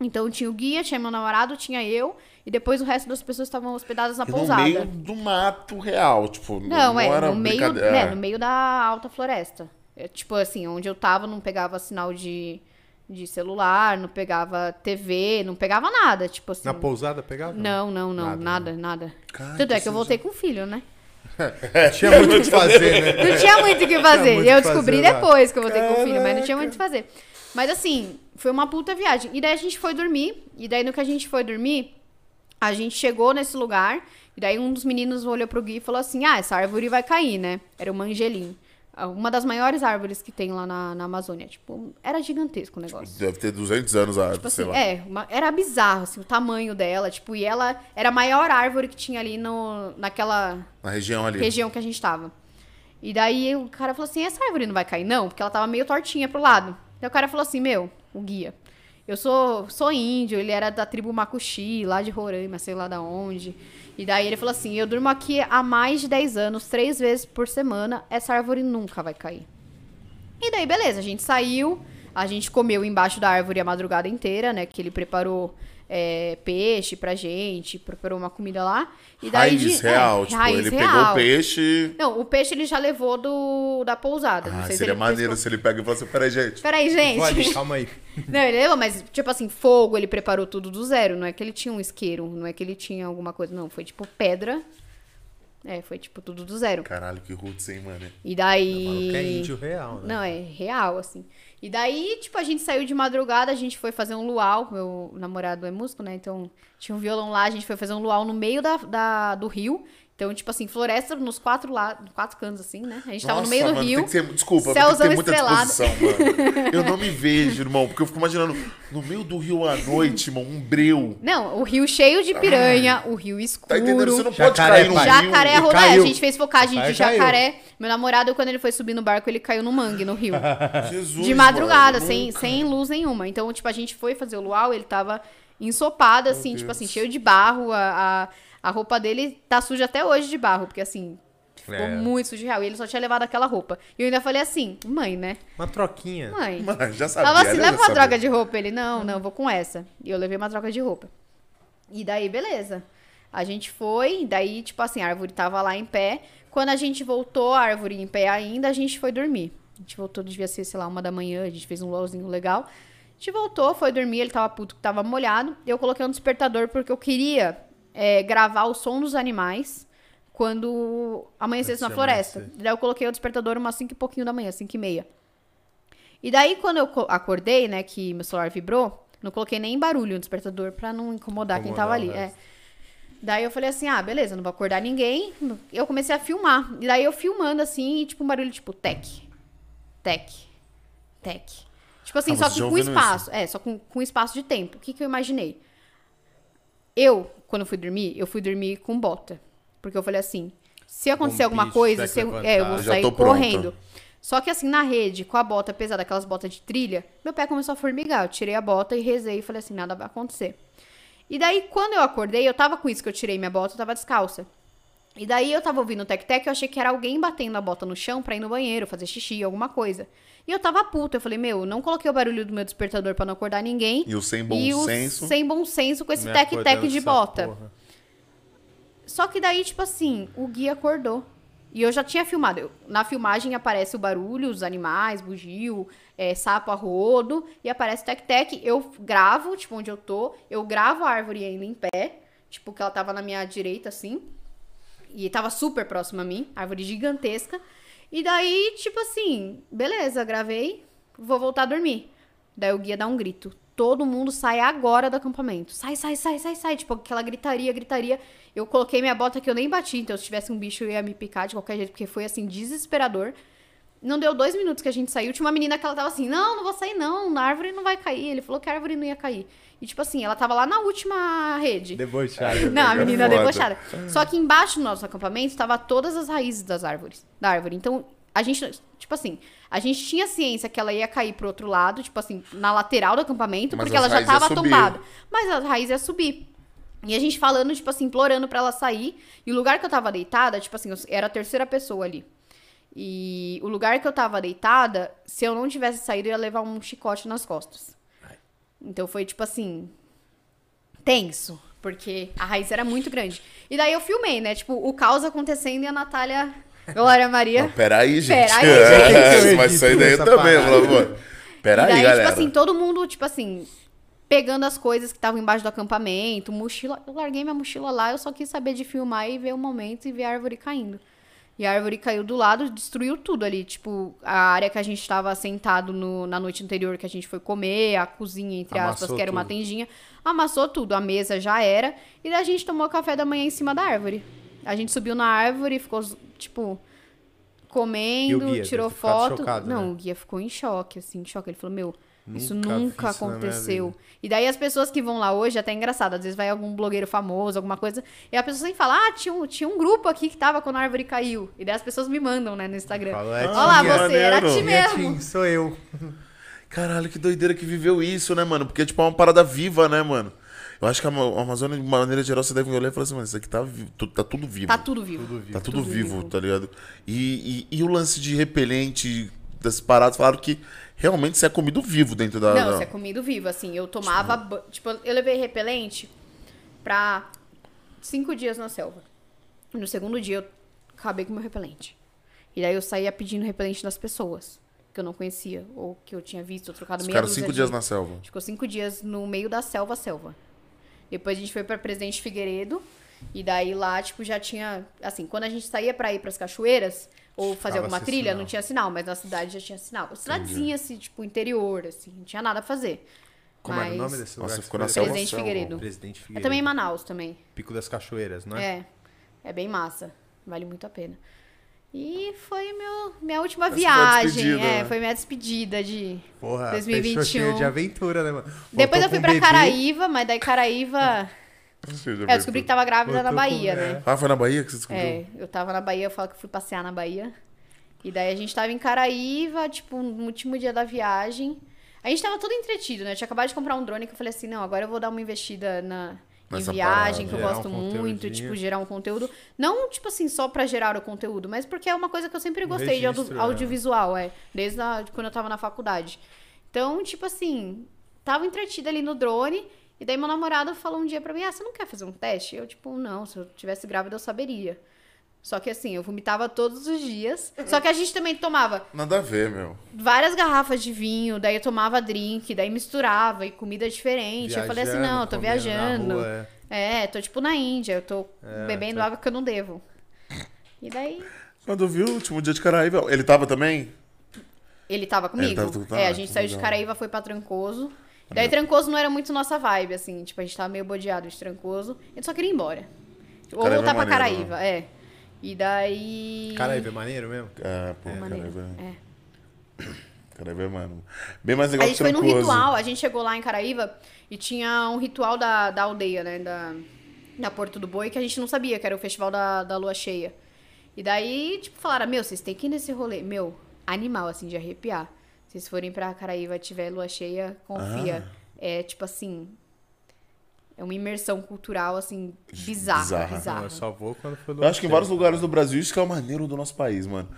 Então tinha o guia, tinha meu namorado, tinha eu e depois o resto das pessoas estavam hospedadas na E no pousada. meio do mato real, tipo, Não, não, é, era no meio, né, é. no meio da alta floresta. É, tipo assim, onde eu tava não pegava sinal de, de celular, não pegava TV, não pegava nada, tipo assim. Na pousada pegava? Não, não, não, Nada, nada, nada. Cara, Tanto é que eu voltei com filho, né? Tinha muito o que fazer, né? Não tinha muito o que fazer. muito o Eu descobri fazer lá. depois que eu voltei com o filho, mas não tinha muito o que fazer. Mas assim, foi uma puta viagem. E daí a gente foi dormir. E daí no que a gente foi dormir, a gente chegou nesse lugar. E daí um dos meninos olhou pro Gui e falou assim: Ah, essa árvore vai cair, né? Era uma angelim. Uma das maiores árvores que tem lá na, na Amazônia. Tipo, era gigantesco o negócio. Deve ter 200 anos a árvore, Tipo sei assim, lá. é, uma- era bizarro, assim, o tamanho dela, tipo, e ela era a maior árvore que tinha ali no, naquela Na região ali. região que a gente tava. E daí o cara falou assim: essa árvore não vai cair, não? Porque ela tava meio tortinha pro lado. Daí o cara falou assim: meu, o guia. Eu sou, sou índio, ele era da tribo Macuxi, lá de Roraima, sei lá da onde. E daí ele falou assim: eu durmo aqui há mais de 10 anos, três vezes por semana, essa árvore nunca vai cair. E daí, beleza, a gente saiu, a gente comeu embaixo da árvore a madrugada inteira, né? Que ele preparou é, peixe pra gente, preparou uma comida lá. E daí raiz de- real, é, tipo, raiz ele pegou real. o peixe. Não, o peixe ele já levou do, da pousada. não Ah, sei se seria ele maneiro pescou. se ele pega e fala assim: peraí, gente. Peraí, gente. Ali, calma aí. Não, ele levou, mas, tipo assim, fogo, ele preparou tudo do zero. Não é que ele tinha um isqueiro, não é que ele tinha alguma coisa. Não, foi tipo pedra, É, foi tipo tudo do zero. Caralho, que roots, hein, mano? E daí. é índio real, né? Não, é real, assim. E daí, tipo, a gente saiu de madrugada, a gente foi fazer um luau. Meu namorado é músico, né? Então, tinha um violão lá, a gente foi fazer um luau no meio da, da- do rio. Então, tipo assim, floresta nos quatro lados, quatro cantos, assim, né? A gente tava no Nossa, meio do mano, rio. Tem que ser, desculpa, tem que céuzão ter muita estrelado. disposição, mano. Eu não me vejo, irmão, porque eu fico imaginando no meio do rio à noite, irmão, um breu. Não, o rio cheio de piranha, o rio escuro. Tá entendendo? Você não pode Jacaré, cair no pai. rio. Jacaré E rolê, a caiu. gente fez focagem de caiu. jacaré. Meu namorado, quando ele foi subir no barco, ele caiu no mangue, no rio. Jesus, de madrugada, mano, sem, nunca. sem luz nenhuma. Então, tipo, a gente foi fazer o luau, ele tava ensopado, assim, tipo Deus. assim, cheio de barro. A, a, a roupa dele tá suja até hoje de barro, porque assim, ficou É. muito real. E ele só tinha levado aquela roupa. E eu ainda falei assim, mãe, né? Uma troquinha. Mãe. Mano, já sabia. Tava assim, né? leva uma troca de roupa. Ele, não, não, vou com essa. E eu levei uma troca de roupa. E daí, beleza. A gente foi, daí, tipo assim, a árvore tava lá em pé. Quando a gente voltou, a árvore em pé ainda, a gente foi dormir. A gente voltou, devia ser, sei lá, uma da manhã, a gente fez um luauzinho legal. A gente voltou, foi dormir, ele tava puto que tava molhado. Eu coloquei um despertador porque eu queria é, gravar o som dos animais quando amanhecesse na floresta. amanhecer. Daí eu coloquei o despertador umas 5 e pouquinho da manhã, 5 e meia. E daí, quando eu co- acordei, né, que meu celular vibrou, não coloquei nem barulho no despertador pra não incomodar, quem Incomodar tava o ali. É. Daí eu falei assim, ah, beleza, não vou acordar ninguém. Eu comecei a filmar. E daí eu filmando assim, e tipo um barulho tipo tec, tec, tec. Tipo assim, Ah, só que com espaço. É, só com, com espaço de tempo. O que, que eu imaginei? Eu, quando fui dormir, eu fui dormir com bota. Porque eu falei assim, se acontecer Um alguma bicho coisa, tiver se eu, é, eu vou sair correndo. Só que assim, na rede, com a bota pesada, aquelas botas de trilha, meu pé começou a formigar. Eu tirei a bota e rezei e falei assim, nada vai acontecer. E daí, quando eu acordei, eu tava com isso que eu tirei minha bota, eu tava descalça. E daí eu tava ouvindo o tec-tec, eu achei que era alguém batendo a bota no chão pra ir no banheiro, fazer xixi, alguma coisa. E eu tava puta, eu falei, meu, não coloquei o barulho do meu despertador pra não acordar ninguém. E o sem bom e o senso. sem bom senso com esse tec-tec de bota. porra. Só que daí, tipo assim, o Gui acordou. E eu já tinha filmado. Eu- na filmagem aparece o barulho, os animais, bugio, é, sapo a rodo, e aparece tec-tec. Eu gravo, tipo, onde eu tô. Eu gravo a árvore ainda em pé. Tipo, que ela tava na minha direita, assim. E tava super próxima a mim. Árvore gigantesca. E daí, tipo assim, beleza, gravei. Vou voltar a dormir. Daí o guia dá um grito. Todo mundo sai agora do acampamento. Sai, sai, sai, sai, sai. Tipo, aquela gritaria, gritaria. Eu coloquei minha bota que eu nem bati. Então, se tivesse um bicho, eu ia me picar de qualquer jeito. Porque foi, assim, desesperador. Não deu dois minutos que a gente saiu. Tinha uma menina que ela tava assim, não, não vou sair não. A árvore não vai cair. Ele falou que a árvore não ia cair. E, tipo assim, ela tava lá na última rede. Debochado. Não, a menina É foda. debochada. Só que embaixo do nosso acampamento tava todas as raízes das árvores, da árvore. Então, a gente, tipo assim, a gente tinha ciência que ela ia cair pro outro lado, tipo assim, na lateral do acampamento, Mas porque as ela já raízes tava tombada. Mas a raiz ia subir. E a gente falando, tipo assim, implorando pra ela sair. E o lugar que eu tava deitada, tipo assim, eu era a terceira pessoa ali. E o lugar que eu tava deitada, se eu não tivesse saído, eu ia levar um chicote nas costas. Então foi tipo assim, tenso, porque a raiz era muito grande. E daí eu filmei, né? Tipo, o caos acontecendo e a Natália. Glória Maria. Não, peraí, gente. Peraí, gente. É, Mas isso aí daí Essa também, parada. por favor. Peraí, e daí, galera. tipo assim, todo mundo, tipo assim, pegando as coisas que estavam embaixo do acampamento, mochila. Eu larguei minha mochila lá, eu só quis saber de filmar e ver o momento e ver a árvore caindo. E a árvore caiu do lado, destruiu tudo ali. Tipo, a área que a gente estava sentado no- na noite anterior, que a gente foi comer, a cozinha, entre aspas, Amassou que era uma tudo. tendinha, amassou tudo. A mesa já era. E daí a gente tomou café da manhã em cima da árvore. A gente subiu na árvore, ficou, tipo, comendo, tirou foto. chocado, Não, né? o guia ficou em choque, assim, em choque. Ele falou, meu, Nunca nunca isso minha aconteceu. E daí as pessoas que vão lá hoje, até é engraçado, às vezes vai algum blogueiro famoso, alguma coisa, e a pessoa sempre fala, ah, tinha um, tinha um grupo aqui que tava quando a árvore caiu. E daí as pessoas me mandam, né, no Instagram. Fala, é Olha lá, você, era maneiro. ti Minha mesmo. tia, sou eu. Caralho, que doideira que viveu isso, né, mano? Porque, tipo, é uma parada viva, né, mano? Eu acho que a Ama- a Amazônia, de maneira geral, você deve olhar e falar assim, mano, isso aqui tá, tá tudo vivo. Tá tudo vivo. Tudo vivo. Tá tudo, tudo vivo, vivo. tá ligado? E, e, e o lance de repelente das paradas, falaram que realmente você é comido vivo dentro da. Não, da- isso é comido vivo, assim. Eu tomava. ba- Tipo, eu levei repelente pra cinco dias na selva. No segundo dia eu acabei com meu repelente. E daí eu saía pedindo repelente das pessoas que eu não conhecia, ou que eu tinha visto, ou trocado caras dúzia cinco de- dias na selva. Ficou cinco dias no meio da selva, selva. Depois a gente foi pra Presidente Figueiredo. E daí lá, tipo, já tinha. Assim, quando a gente saía pra ir pras cachoeiras ou fazer Ficava alguma trilha, sinal. não tinha sinal, mas na cidade já tinha sinal. Cidadezinha, assim, tipo, interior, assim, não tinha nada a fazer. Como mas... era o nome desse lugar? Nossa, ficou na foi? Presidente. Figueiredo. Presidente É Figueiredo. também em Manaus também. Pico das Cachoeiras, não é? É. É bem massa. Vale muito a pena. E foi meu, minha última Essa foi viagem. despedida, é, né? foi minha despedida de. Porra, 2021. fechou cheio de aventura, né, mano? Depois Voltou eu fui pra um bebê. Caraíva, mas daí Caraíva. É, eu descobri que tava grávida na Voltou com- Bahia, é. né? Ah, foi na Bahia que você descobriu? É, eu tava na Bahia, eu falo que fui passear na Bahia. E daí a gente tava em Caraíva, tipo, no último dia da viagem. A gente tava todo entretido, né? Eu tinha acabado de comprar um drone que eu falei assim, não, agora eu vou dar uma investida na, em viagem, que eu parada. gosto um muito, tipo, gerar um conteúdo. Não, tipo assim, só pra gerar o conteúdo, mas porque é uma coisa que eu sempre Um gostei de audio- registro, é. audiovisual, é. Desde a, quando eu tava na faculdade. Então, tipo assim, tava entretida ali no drone. E daí meu namorado falou um dia pra mim, ah, você não quer fazer um teste? Eu, tipo, não, se eu tivesse grávida eu saberia. Só que assim, eu vomitava todos os dias. Só que a gente também tomava Nada a ver, meu. várias garrafas de vinho, daí eu tomava drink, daí misturava e comida diferente. eu falei assim, Viajando, não, eu tô viajando. rua, É, tô tipo na Índia, eu tô É, bebendo tá. água que eu não devo. E daí, Quando viu o último dia de Caraíva, ele tava também? ele tava comigo. tava- tu tava? é, a gente saiu de legal. Caraíva, foi pra Trancoso. Daí Trancoso não era muito nossa vibe, assim, tipo, a gente tava meio bodeado de Trancoso. A gente só queria ir embora. Ou Caraíva voltar é pra maneiro, Caraíva, é. E daí... Caraíva é maneiro mesmo? É, pô, Maneiro, Caraíva. é. Caraíva é, mano. Bem mais A legal gente que foi num Trancoso. ritual, a gente chegou lá em Caraíva e tinha um ritual da, da aldeia, né? Da, da Porto do Boi, que a gente não sabia, que era o festival da, da lua cheia. E daí, tipo, falaram, meu, vocês têm que ir nesse rolê. Meu, animal, assim, de arrepiar. Se vocês forem pra Caraíva e tiver lua cheia, confia. Ah. É, tipo assim... É uma imersão cultural, assim, bizarra, Bizarra. bizarra. Eu só vou quando for Eu acho que em vários lugares do Brasil isso que é o maneiro do nosso país, mano.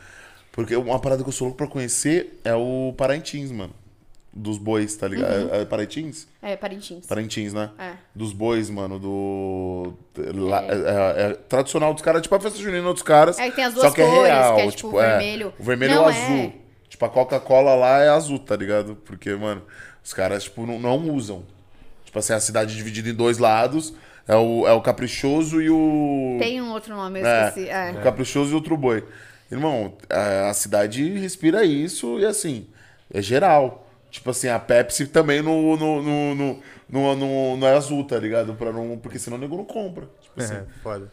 Porque uma parada que eu sou louco pra conhecer é o Parintins, mano. Dos bois, tá ligado? Uhum. É, é Parintins? É, Parintins. Parintins, né? É. Dos bois, mano, do. lá- é, é- é tradicional dos caras, tipo a festa junina dos caras. É que tem as só duas que é cores, real, que é, tipo, o vermelho. O vermelho Não, e o é. azul. Tipo, a Coca-Cola lá é azul, tá ligado? Porque, mano, os caras, tipo, não, não usam. Tipo assim, a cidade dividida em dois lados. É o, é o caprichoso e o. Tem um outro nome, eu É, esqueci. É. O caprichoso e outro boi. Irmão, a a cidade respira isso e assim, é geral. Tipo assim, a Pepsi também no, no, no, no, no, no- no é azul, tá ligado? Pra não, porque senão o nego não compra. Tipo assim. É, foda.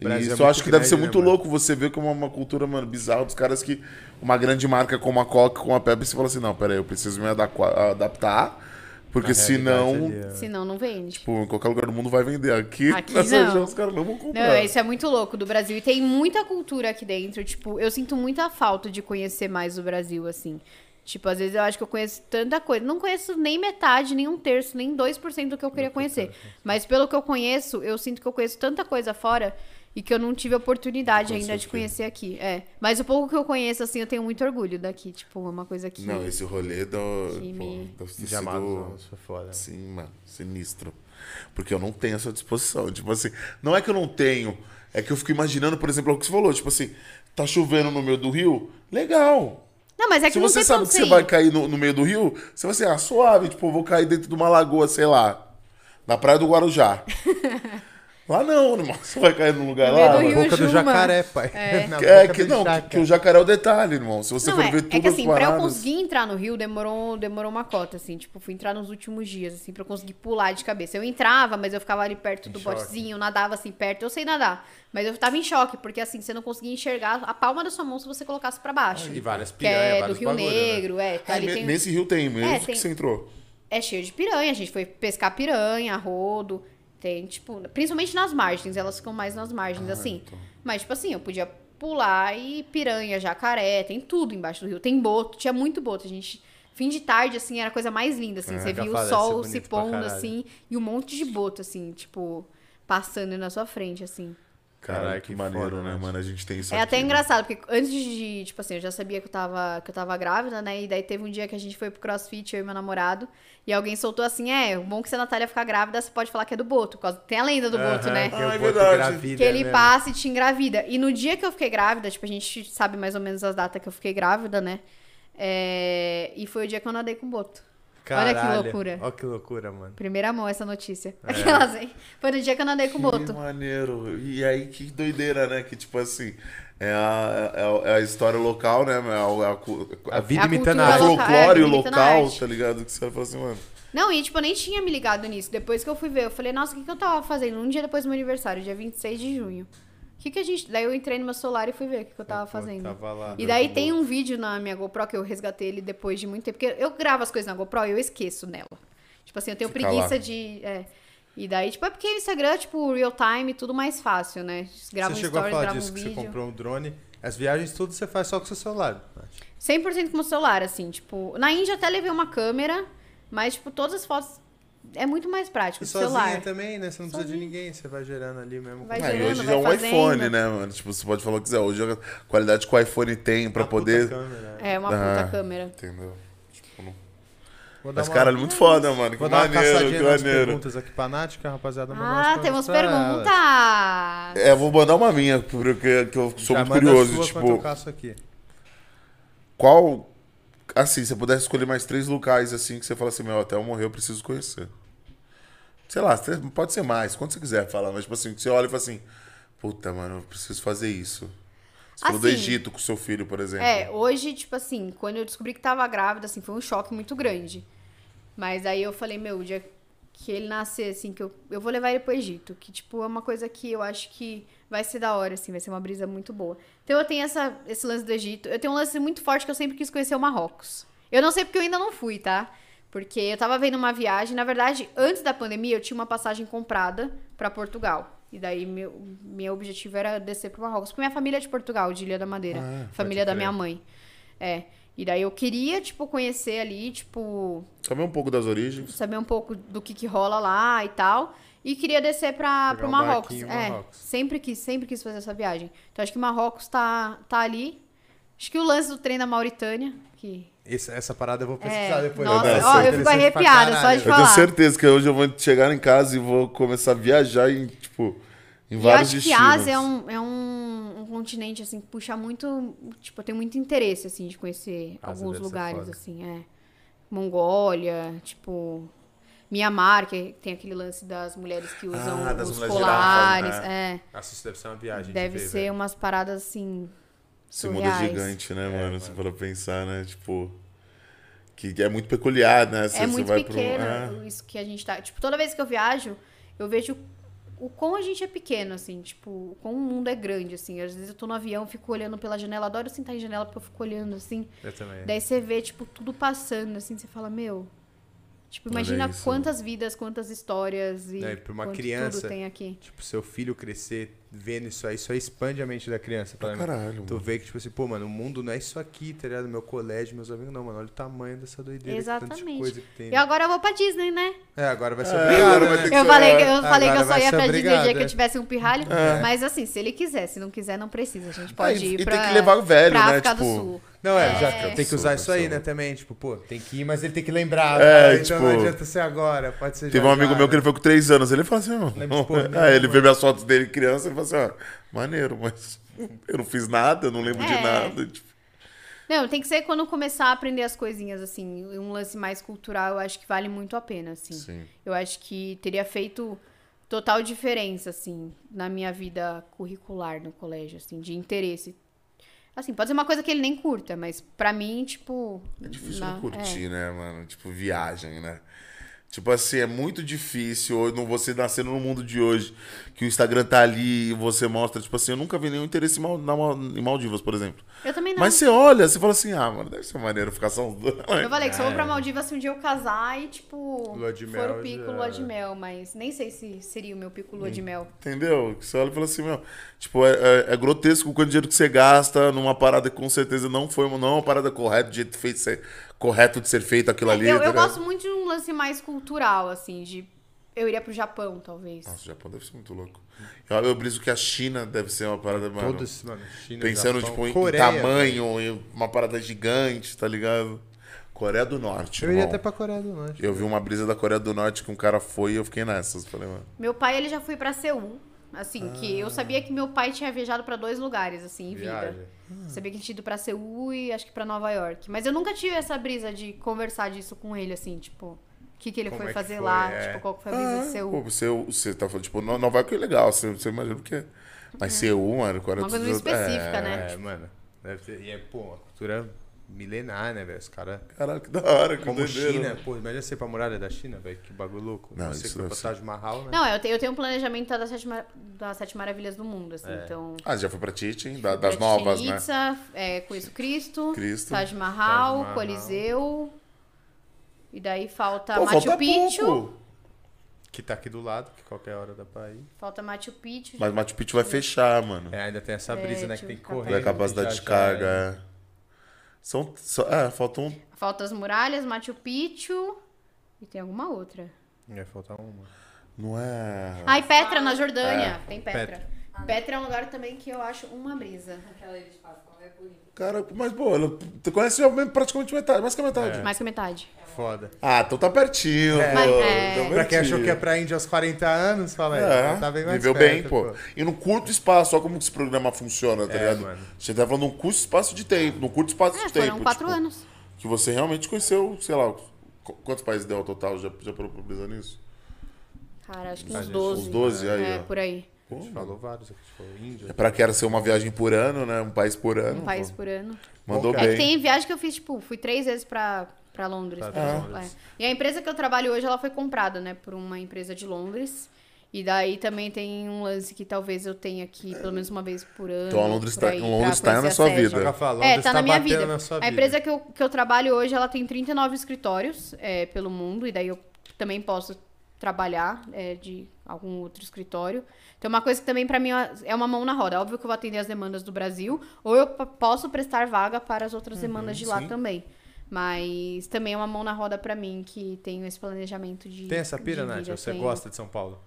Brasil é isso eu acho que deve ser grande, muito né, mano? louco você ver como é uma cultura, mano, bizarra dos caras que uma grande marca como a Coca, como a Pepsi, fala assim, não, pera aí, eu preciso me adaptar, porque senão, ali, é- Senão não vende. tipo, em qualquer lugar do mundo vai vender. Aqui, Aqui nessa não. região, os caras não vão comprar. Não, isso é muito louco do Brasil. E tem muita cultura aqui dentro. Tipo, eu sinto muita falta de conhecer mais o Brasil, assim. Tipo, às vezes eu acho que eu conheço tanta coisa. Não conheço nem metade, nem um terço, nem 2% do que eu queria conhecer. Mas pelo que eu conheço, eu sinto que eu conheço tanta coisa fora e que eu não tive oportunidade Com ainda de certeza. conhecer aqui. É. Mas o pouco que eu conheço, assim, eu tenho muito orgulho daqui. Tipo, é uma coisa que. Não, esse rolê do. Que Pô, De foda. Sim, mano, sinistro. Porque eu não tenho essa disposição. Tipo assim, não é que eu não tenho, é que eu fico imaginando, por exemplo, o que você falou, tipo assim, tá chovendo no meio do rio, legal. Não, mas é que Se você sabe que você vai cair no, no meio do rio, você vai assim, ah, suave, tipo, vou cair dentro de uma lagoa, sei lá, na praia do Guarujá. lá não, irmão, você vai cair num lugar No lá. do rio. Boca do Juma. jacaré, pai. É. Na É, boca que do não, que, jaca. que o jacaré é o detalhe, irmão. Se você Não, for é, ver é tudo que assim, pra eu paradas- conseguir entrar no Rio demorou, demorou uma cota, assim, tipo, fui entrar nos últimos dias, assim, pra eu conseguir pular de cabeça. Eu entrava, mas eu ficava ali perto Em do choque. botezinho, nadava assim perto, eu sei nadar. Mas eu tava em choque, porque assim, você não conseguia enxergar a palma da sua mão se você colocasse pra baixo. E várias que piranhas, é do vários Rio bagulho, né? Negro, é. que Ah, ali tem- Nesse rio tem mesmo É, que tem- você entrou. é cheio de piranha, a gente foi pescar piranha, rodo. Tem, tipo, principalmente nas margens, elas ficam mais nas margens, Ah, assim. então. Mas, tipo assim, eu podia pular e piranha, jacaré, tem tudo embaixo do rio. Tem boto, tinha muito boto. A gente, fim de tarde, assim, era a coisa mais linda, assim. É, Você via o sol se pondo, assim, e um monte de boto, assim, tipo, passando na sua frente, assim. Caralho, que, que maneiro, foda, né, né? mano? A gente tem isso É até aqui, né? engraçado, porque antes de, tipo assim, eu já sabia que eu tava, que eu tava grávida, né? E daí teve um dia que a gente foi pro crossfit, eu e meu namorado, e alguém soltou assim, é, o bom que se a Natália ficar grávida, você pode falar que é do Boto. por causa- Tem a lenda do Boto, né? Que Ah, é boto verdade. Que ele mesmo. passa e te engravida. E no dia que eu fiquei grávida, tipo, a gente sabe mais ou menos as datas que eu fiquei grávida, né? É, E foi o dia que eu nadei com o Boto. Olha que Caralho. loucura. Olha que loucura, mano. Primeira mão essa notícia. É. Aquelas, hein? Foi no dia que eu andei com o Que Boto. maneiro. E aí, que doideira, né? Que tipo assim, é a, é a, é a história local, né? É a, é a, cu- A vida a imitando a a arte. local. folclore é, a local, tá ligado? Que você fala assim, mano. Não, e tipo, eu nem tinha me ligado nisso. Depois que eu fui ver, eu falei, nossa, o que, que eu tava fazendo? Um dia depois do meu aniversário, dia 26 de junho. Que, que a gente. Daí eu entrei no meu celular e fui ver o que, que eu tava fazendo. Tava lá. E daí tem um vídeo na minha GoPro que eu resgatei ele depois de muito tempo. Porque eu gravo as coisas na GoPro e eu esqueço nela. Tipo assim, eu tenho Fica preguiça lá. de. É. E daí, tipo, é porque o Instagram, tipo, real time, tudo mais fácil, né? Grava um Você chegou a stories, falar grava disso, um que você comprou um drone. As viagens tudo você faz só com o seu celular. Nath. 100% com o celular, assim, tipo... Na Índia até levei uma câmera, mas, tipo, todas as fotos é muito mais prático, E sozinha celular. também, né? Você não precisa de Sozinha. ninguém, você vai gerando ali mesmo. Vai Ah, e gerando, hoje vai é um fazendo. iPhone, né, mano? Tipo, você pode falar o que quiser. Hoje a qualidade que o iPhone tem pra Uma puta poder. câmera. É, uma Ah. puta câmera. Entendeu? Tipo, não... Vou dar Mas, uma- cara, é muito foda, mano. Que Vou dar uma maneiro, caçadinha que maneiro. perguntas aqui pra Nath, que a rapaziada mandou Ah, umas temos perguntas! É, vou mandar uma minha, porque que eu sou Já muito curioso. tipo, eu aqui. qual. Assim, se você pudesse escolher mais três locais assim que você fala assim, meu, até eu morrer eu preciso conhecer. Sei lá, pode ser mais, quando você quiser falar, mas tipo assim, você olha e fala assim, puta, mano, eu preciso fazer isso. Você falou do Assim, Egito com seu filho, por exemplo. É, hoje, tipo assim, quando eu descobri que tava grávida, assim, foi um choque muito grande. Mas aí eu falei, meu, o dia que ele nascer, assim, que eu, eu vou levar ele pro Egito. Que, tipo, é uma coisa que eu acho que vai ser da hora, assim, vai ser uma brisa muito boa. Então eu tenho essa, esse lance do Egito. Eu tenho um lance muito forte que eu sempre quis conhecer o Marrocos. Eu não sei porque eu ainda não fui, tá? Porque eu tava vendo uma viagem, na verdade, antes da pandemia, eu tinha uma passagem comprada pra Portugal. E daí meu, meu objetivo era descer pro Marrocos. Porque minha família é de Portugal, de Ilha da Madeira. Ah, família da minha mãe. É. E daí eu queria, tipo, conhecer ali, tipo, Saber um pouco das origens. saber um pouco do que que rola lá e tal. E queria descer pro um Marrocos. barquinho É, Marrocos. sempre quis, sempre quis fazer essa viagem. Então acho que Marrocos tá, tá ali. Acho que o lance do trem da Mauritânia, que... Essa, essa parada eu vou pesquisar É, depois. nossa, Deve ó, eu fico arrepiada só de Eu falar. tenho certeza que hoje eu vou chegar em casa e vou começar a viajar em, tipo, em E eu vários acho que destinos. a Ásia é um, é um, um continente, assim, que puxa muito. Tipo, eu tenho muito interesse, assim, de conhecer Ásia alguns lugares, assim, é. Mongólia, tipo. Mianmar, que tem aquele lance das mulheres que usam Ah, das os mulheres colares. girafas, É. Nossa, isso deve ser uma viagem. Deve de ver, ser velho. umas paradas, assim. Esse mundo é gigante, né, mano? Se for pensar, né? Tipo. Que é muito peculiar, né? Você, é você muito vai pro- pequeno É. isso que a gente tá. Tipo, toda vez que eu viajo, eu vejo o quão a gente é pequeno, assim, tipo, o quão o mundo é grande, assim. Às vezes eu tô no avião, fico olhando pela janela, adoro sentar em janela porque eu fico olhando, assim. Eu também. Daí você vê, tipo, tudo passando, assim, você fala, meu. Tipo, imagina quantas vidas, quantas histórias e, É, pra uma criança, tudo tem aqui. Tipo, seu filho crescer vendo isso aí, isso aí expande a mente da criança. Pra caralho, Tu mano. vê que, tipo assim, pô, mano, o mundo não é isso aqui, tá ligado? Meu colégio, meus amigos, não, mano. Olha o tamanho dessa doideira. Exatamente. coisa que tem. E agora eu vou pra Disney, né? É, agora vai ser É, obrigado, né? Eu falei, que- eu Agora falei que eu só ia pra Disney o dia que eu é. tivesse um pirralho. Mas assim, se ele quiser, se não quiser, não precisa. A gente Ah, pode e, ir e pra, tem que levar o velho, pra né? África Tipo. do Sul. Não, é, já É. tem que usar isso aí, né, também. Tipo, pô, tem que ir, mas ele tem que lembrar. É, cara, então tipo, não adianta ser agora, pode ser Teve já um amigo já, meu que né? ele foi com três anos. Ele falou assim, Lembra porra ó. nenhuma, É, ele mano. vê minhas fotos dele criança e falou assim, ó, maneiro, mas eu não fiz nada, não lembro de É. nada. Tipo, Não, tem que ser quando começar a aprender as coisinhas, assim. Um lance mais cultural, eu acho que vale muito a pena, assim. sim. Eu acho que teria feito total diferença, assim, na minha vida curricular no colégio, assim, de interesse. Assim, pode ser uma coisa que ele nem curta, mas pra mim, tipo. É difícil na- não curtir, né, mano? Tipo, viagem, né? Tipo assim, é muito difícil não você nascendo no mundo de hoje, que o Instagram tá ali e você mostra, tipo assim, eu nunca vi nenhum interesse em, Mal- em Maldivas, por exemplo. É. Eu também não. Mas você olha, você fala assim, ah, mano, deve ser maneiro ficar só... Eu falei que só vou É. pra Maldivas se um dia eu casar e, tipo, Lua de for mel o pico já- lua de mel, mas nem sei se seria o meu pico lua de mel. Entendeu? Você olha e fala assim, meu, tipo, é, é- é grotesco o quanto dinheiro que você gasta numa parada que com certeza não foi uma, não é uma parada correta, de jeito feito, ser, correto de ser feito aquilo ali. eu tá eu gosto muito de um lance mais cultural, assim, de. Eu iria pro Japão, talvez. Nossa, o Japão deve ser muito louco. Eu, eu briso que a China deve ser uma parada, mano, Todos, mano, China, pensando, Japão, tipo, em, em Coreia, tamanho, em uma parada gigante, tá ligado? Coreia do Norte, Eu iria irmão. até pra Coreia do Norte. Eu vi uma brisa da Coreia do Norte que um cara foi e eu fiquei nessas. Falei, mano, Meu pai, ele já foi pra Seul. Assim, que eu sabia que meu pai tinha viajado pra dois lugares, assim, em Viagem. vida. Sabia que ele tinha ido pra Seul e acho que pra Nova York. Mas eu nunca tive essa brisa de conversar disso com ele, assim, tipo, o que, que ele Como foi é que fazer foi, lá, é. tipo, qual que foi a brisa de Pô, Seul. você, você tá falando, tipo, No- Nova York é legal, você, você imagina o quê? Mas Seul, mano, 40 Uma coisa específica, né? É, mano. Deve ter, e é, pô, uma cultura milenar, né, velho? Os caras. Caralho, que da hora, que Como doideira. China, pô, imagina você ir pra muralha da China, velho. Que bagulho louco. Não, você que foi pra Taj Mahal, né? Não, eu tenho, eu tenho um planejamento das sete, mar- das sete maravilhas do mundo, assim, É. então... Ah, já foi pra Chichen, da- das Pra novas, Chichen né? Itza, é, Conheço Cristo, Cristo. Taj Mahal, Taj Mahal. Coliseu... E daí falta Pô, Machu falta Picchu. pouco. Que tá aqui do lado, que qualquer hora dá pra ir. Falta Machu Picchu. Mas Machu Picchu vai fechar, mano. É, ainda tem essa brisa, É, né? Que tem que correr. Vai a capacidade de carga. é. São, só- é, faltam. Falta as muralhas, Machu Picchu. E tem alguma outra. É, falta uma. Não é. Ah, e Petra, na Jordânia. Tem Petra. Petra. Petra. é um lugar também que eu acho uma brisa. Aquela de Páscoa é. Cara, mas, pô, tu conhece praticamente metade, mais que a metade. É. Mais que metade. Foda. Ah, então tá pertinho, É. pô. Mas, é. tá Pra quem achou que ia pra Índia aos 40 anos, fala aí. É, tá bem mais viveu perto, bem, pô. E no curto espaço, olha como que esse programa funciona, tá É, ligado? mano. Você tá falando num curto espaço de tempo, num curto espaço É, de tempo. foram quatro tipo, anos. Que você realmente conheceu, sei lá, qu- quantos países deu ao total? Já, já parou pra pensar nisso? Cara, acho que A uns gente- 12. Uns 12 aí, É, ó. por aí. A gente falou vários aqui, tipo, Índia. É pra que era ser uma viagem por ano, né? Um país por ano. Um país por ano. Mandou Bom, É bem. que tem viagem que eu fiz, tipo, fui três vezes pra, pra Londres, Pra por exemplo. Londres. É. E a empresa que eu trabalho hoje, ela foi comprada, né, por uma empresa de Londres. E daí também tem um lance que talvez eu tenha aqui pelo menos uma vez por ano. Então, a Londres por tá- aí, Londres pra tá na sua a sede. vida. É, tá na minha vida. na A vida. empresa que eu, que eu trabalho hoje, ela tem 39 escritórios é, pelo mundo, e daí eu também posso trabalhar é, de algum outro escritório. Então, uma coisa que também pra mim é uma mão na roda. Óbvio que eu vou atender as demandas do Brasil, ou eu posso prestar vaga para as outras demandas de lá sim. também. Mas também é uma mão na roda pra mim, que tenho esse planejamento de Tem essa pira, Nath? Você tenho. gosta de São Paulo?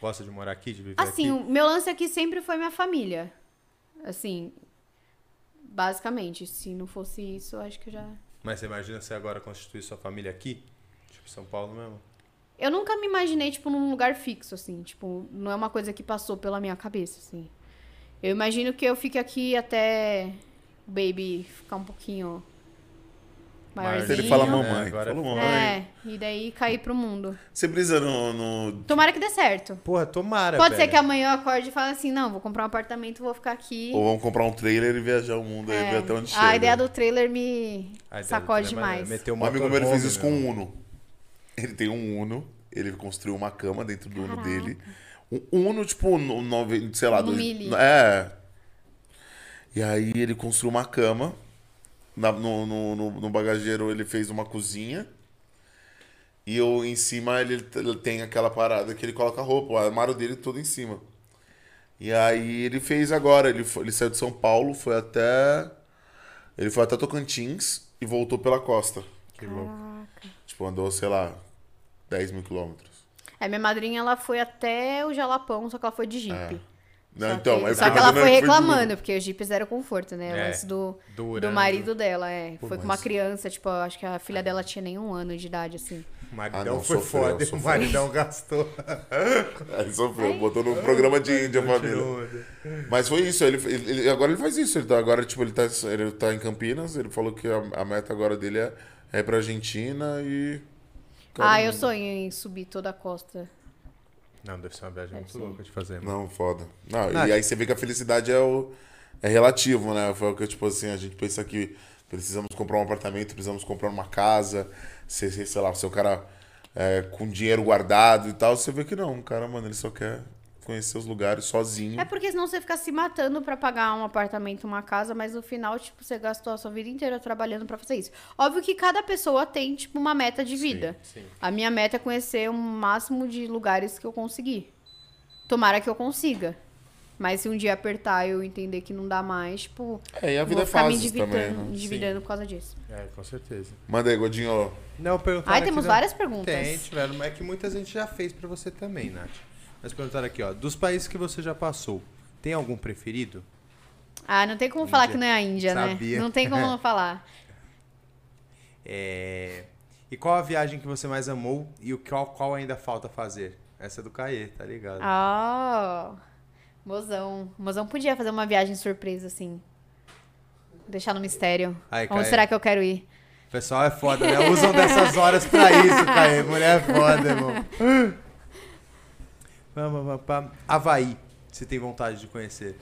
Gosta de morar aqui, de viver Assim, aqui? o meu lance aqui sempre foi minha família. Assim, basicamente. Se não fosse isso, eu acho que eu já... Mas você imagina você agora constituir sua família aqui? Tipo, São Paulo mesmo? Eu nunca me imaginei, tipo, num lugar fixo, assim. Tipo, não é uma coisa que passou pela minha cabeça, assim. Eu imagino que eu fique aqui até o baby ficar um pouquinho maiorzinho. Ele fala É, mamãe, agora fala é- mamãe. É, e daí cair pro mundo. Você brisa no, no- Tomara que dê certo. Porra, tomara, Pode ser que amanhã eu acorde e fale assim, não, vou comprar um apartamento, vou ficar aqui. Ou vamos comprar um trailer e viajar o mundo aí, É, ver até onde chega. a ideia do trailer me sacode é demais. Um amigo meu ele fez isso com meu. um Uno. Ele tem um Uno, ele construiu uma cama dentro do Uno Caraca. dele. Um Uno, tipo, no, nove, sei lá, No dois-. É. E aí ele construiu uma cama. Na- no, no, no- no bagageiro ele fez uma cozinha. E eu, em cima ele, ele tem aquela parada que ele coloca a roupa, o armário dele todo em cima. E aí ele fez agora, ele, foi- ele saiu de São Paulo, foi até. Ele foi até Tocantins e voltou pela costa. Que louco. Tipo, andou, sei lá, 10 mil quilômetros. É, minha madrinha, ela foi até o Jalapão, só que ela foi de Jipe. Não, Só então, que, aí só foi que ela foi reclamando, porque os jipes deram conforto, né? O É, do, durando. do marido dela, é. Pô, foi com uma criança, tipo, acho que a filha dela tinha nenhum ano de idade, assim. O maridão Ah, não, foi sofreu, foda, o sofreu. maridão gastou. Aí sofreu, botou no programa de Índia, família. Tirou. Mas foi isso, ele, ele- ele- agora ele faz isso. Ele tá, agora, tipo, ele tá, ele tá em Campinas, ele falou que a, a meta agora dele é, é pra Argentina e. Ah, eu sonho em subir toda a costa. Não, deve ser uma viagem muito ser. louca de fazer. mano. Não, foda. Não, Nath. e aí você vê que a felicidade é, o, é relativo, né? Foi o que, tipo assim, a gente pensa que precisamos comprar um apartamento, precisamos comprar uma casa, se, se, sei lá, se o cara é, com dinheiro guardado e tal, você vê que não, o cara, mano, ele só quer conhecer os lugares sozinho. É porque senão você fica se matando pra pagar um apartamento, uma casa, mas no final, tipo, você gastou a sua vida inteira trabalhando pra fazer isso. Óbvio que cada pessoa tem, tipo, uma meta de vida. Sim, sim. A minha meta é conhecer o máximo de lugares que eu conseguir. Tomara que eu consiga. Mas se um dia apertar e eu entender que não dá mais, tipo, É, e a vida é endividando, também, né? endividando por causa disso. É, com certeza. Manda aí, Godinho. Não, perguntaram Ai, temos várias perguntas. Tem, tiveram, mas é que muita gente já fez pra você também, Nath. Mas perguntaram aqui, ó, dos países que você já passou, tem algum preferido? Ah, não tem como falar Índia. que não é a Índia, Sabia. né? Não tem como não falar. É... E qual a viagem que você mais amou e o qual, qual ainda falta fazer? Essa é do Caê, tá ligado? Ah. Mozão. Mozão podia fazer uma viagem surpresa, assim. Deixar no mistério. Aí, Onde Caê. será que eu quero ir? O pessoal é foda, né? Usam dessas horas pra isso, Caê. Mulher é foda, irmão. Havaí. Você tem vontade de conhecer?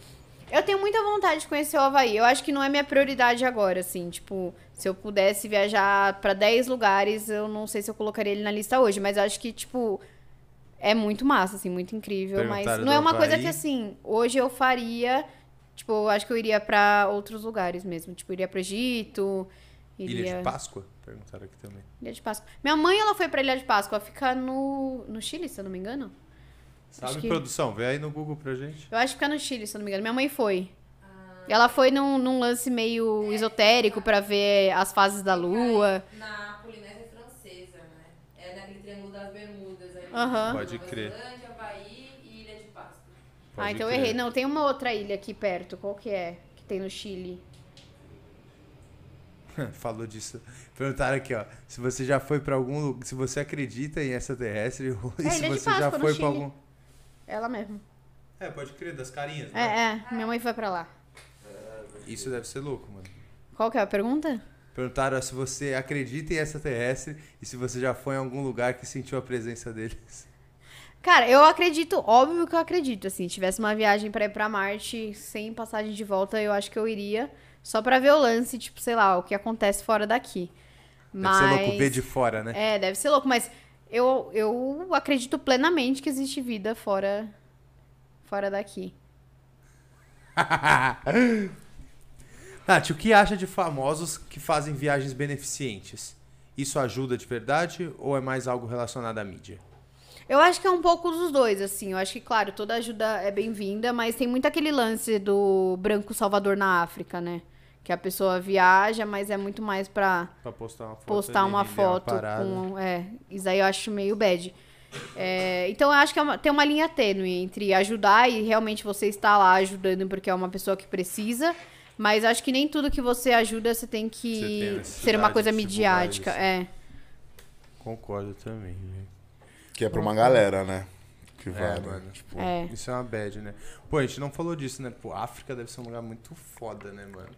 Eu tenho muita vontade de conhecer o Havaí. Eu acho que não é minha prioridade agora, assim. Tipo, se eu pudesse viajar pra 10 lugares, eu não sei se eu colocaria ele na lista hoje. Mas eu acho que, tipo, é muito massa, assim, muito incrível. Mas não é uma coisa Havaí. que, assim, hoje eu faria. Tipo, eu acho que eu iria pra outros lugares mesmo. Tipo, iria pro Egito. Iria... Ilha de Páscoa? Perguntaram aqui também. Ilha de Páscoa. Minha mãe, ela foi pra Ilha de Páscoa. Fica no, no Chile, se eu não me engano. Sabe, que- produção? Vê aí no Google pra gente. Eu acho que fica no Chile, se eu não me engano. Minha mãe foi. Ela foi num, num lance meio esotérico pra ver as fases da lua. Na Polinésia Francesa, né? É naquele Triângulo das Bermudas. Ali. Aham. Pode crer. Zelândia, Havaí e Ilha de Páscoa. Ah, Pode então eu crer. errei. Não, tem uma outra ilha aqui perto. Qual que é? Que tem no Chile. Falou disso. Perguntaram aqui, ó. Se você já foi pra algum lugar. Se você acredita em extraterrestre ou É, se Ilha de você já Páscoa, no foi pra algum. Ela mesmo. É, pode crer, das carinhas, É, é. Minha mãe foi pra lá. Isso deve ser louco, mano. Qual que é a pergunta? Perguntaram se você acredita em extraterrestre e se você já foi em algum lugar que sentiu a presença deles. Cara, eu acredito, óbvio que eu acredito, assim, se tivesse uma viagem pra ir pra Marte sem passagem de volta, eu acho que eu iria só pra ver o lance, tipo, sei lá, o que acontece fora daqui. Deve Mas ser louco ver de fora, né? É, deve ser louco, mas eu, eu acredito plenamente que existe vida fora fora daqui. Nath, o que acha de famosos que fazem viagens beneficentes? Isso ajuda de verdade ou é mais algo relacionado à mídia? Eu acho que é um pouco dos dois, assim. Eu acho que, claro, toda ajuda é bem-vinda, mas tem muito aquele lance do branco salvador na África, né? Que a pessoa viaja, mas é muito mais pra Pra postar uma foto. postar uma foto com. É, isso aí eu acho meio bad. É, então eu acho que é uma- tem uma linha tênue entre ajudar e realmente você está lá ajudando porque é uma pessoa que precisa. Mas acho que nem tudo que você ajuda você tem Você que tem a ser uma coisa midiática. É. Concordo também, né? Que é pra uma galera, né? Que vai, É, mano. Tipo, É. Isso é uma bad, né? Pô, a gente não falou disso, né? Pô, África deve ser um lugar muito foda, né, mano?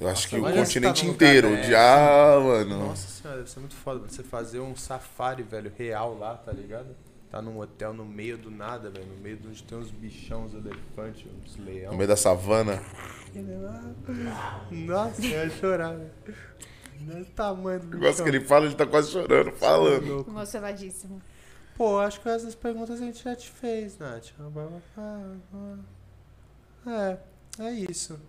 Eu acho que imagina o você continente tá lugar inteiro. De, ah, mano. Nossa senhora, deve ser muito foda você fazer um safari, velho, real lá, tá ligado? Tá num hotel no meio do nada, velho. No meio de onde tem uns bichão, uns elefantes, uns No leão. meio da savana. Nossa, eu ia chorar, velho. Olha o tamanho do O bichão. negócio que ele fala, ele tá quase chorando, falando. Louco. Emocionadíssimo. Pô, acho que essas perguntas a gente já te fez, Nath. É, é isso.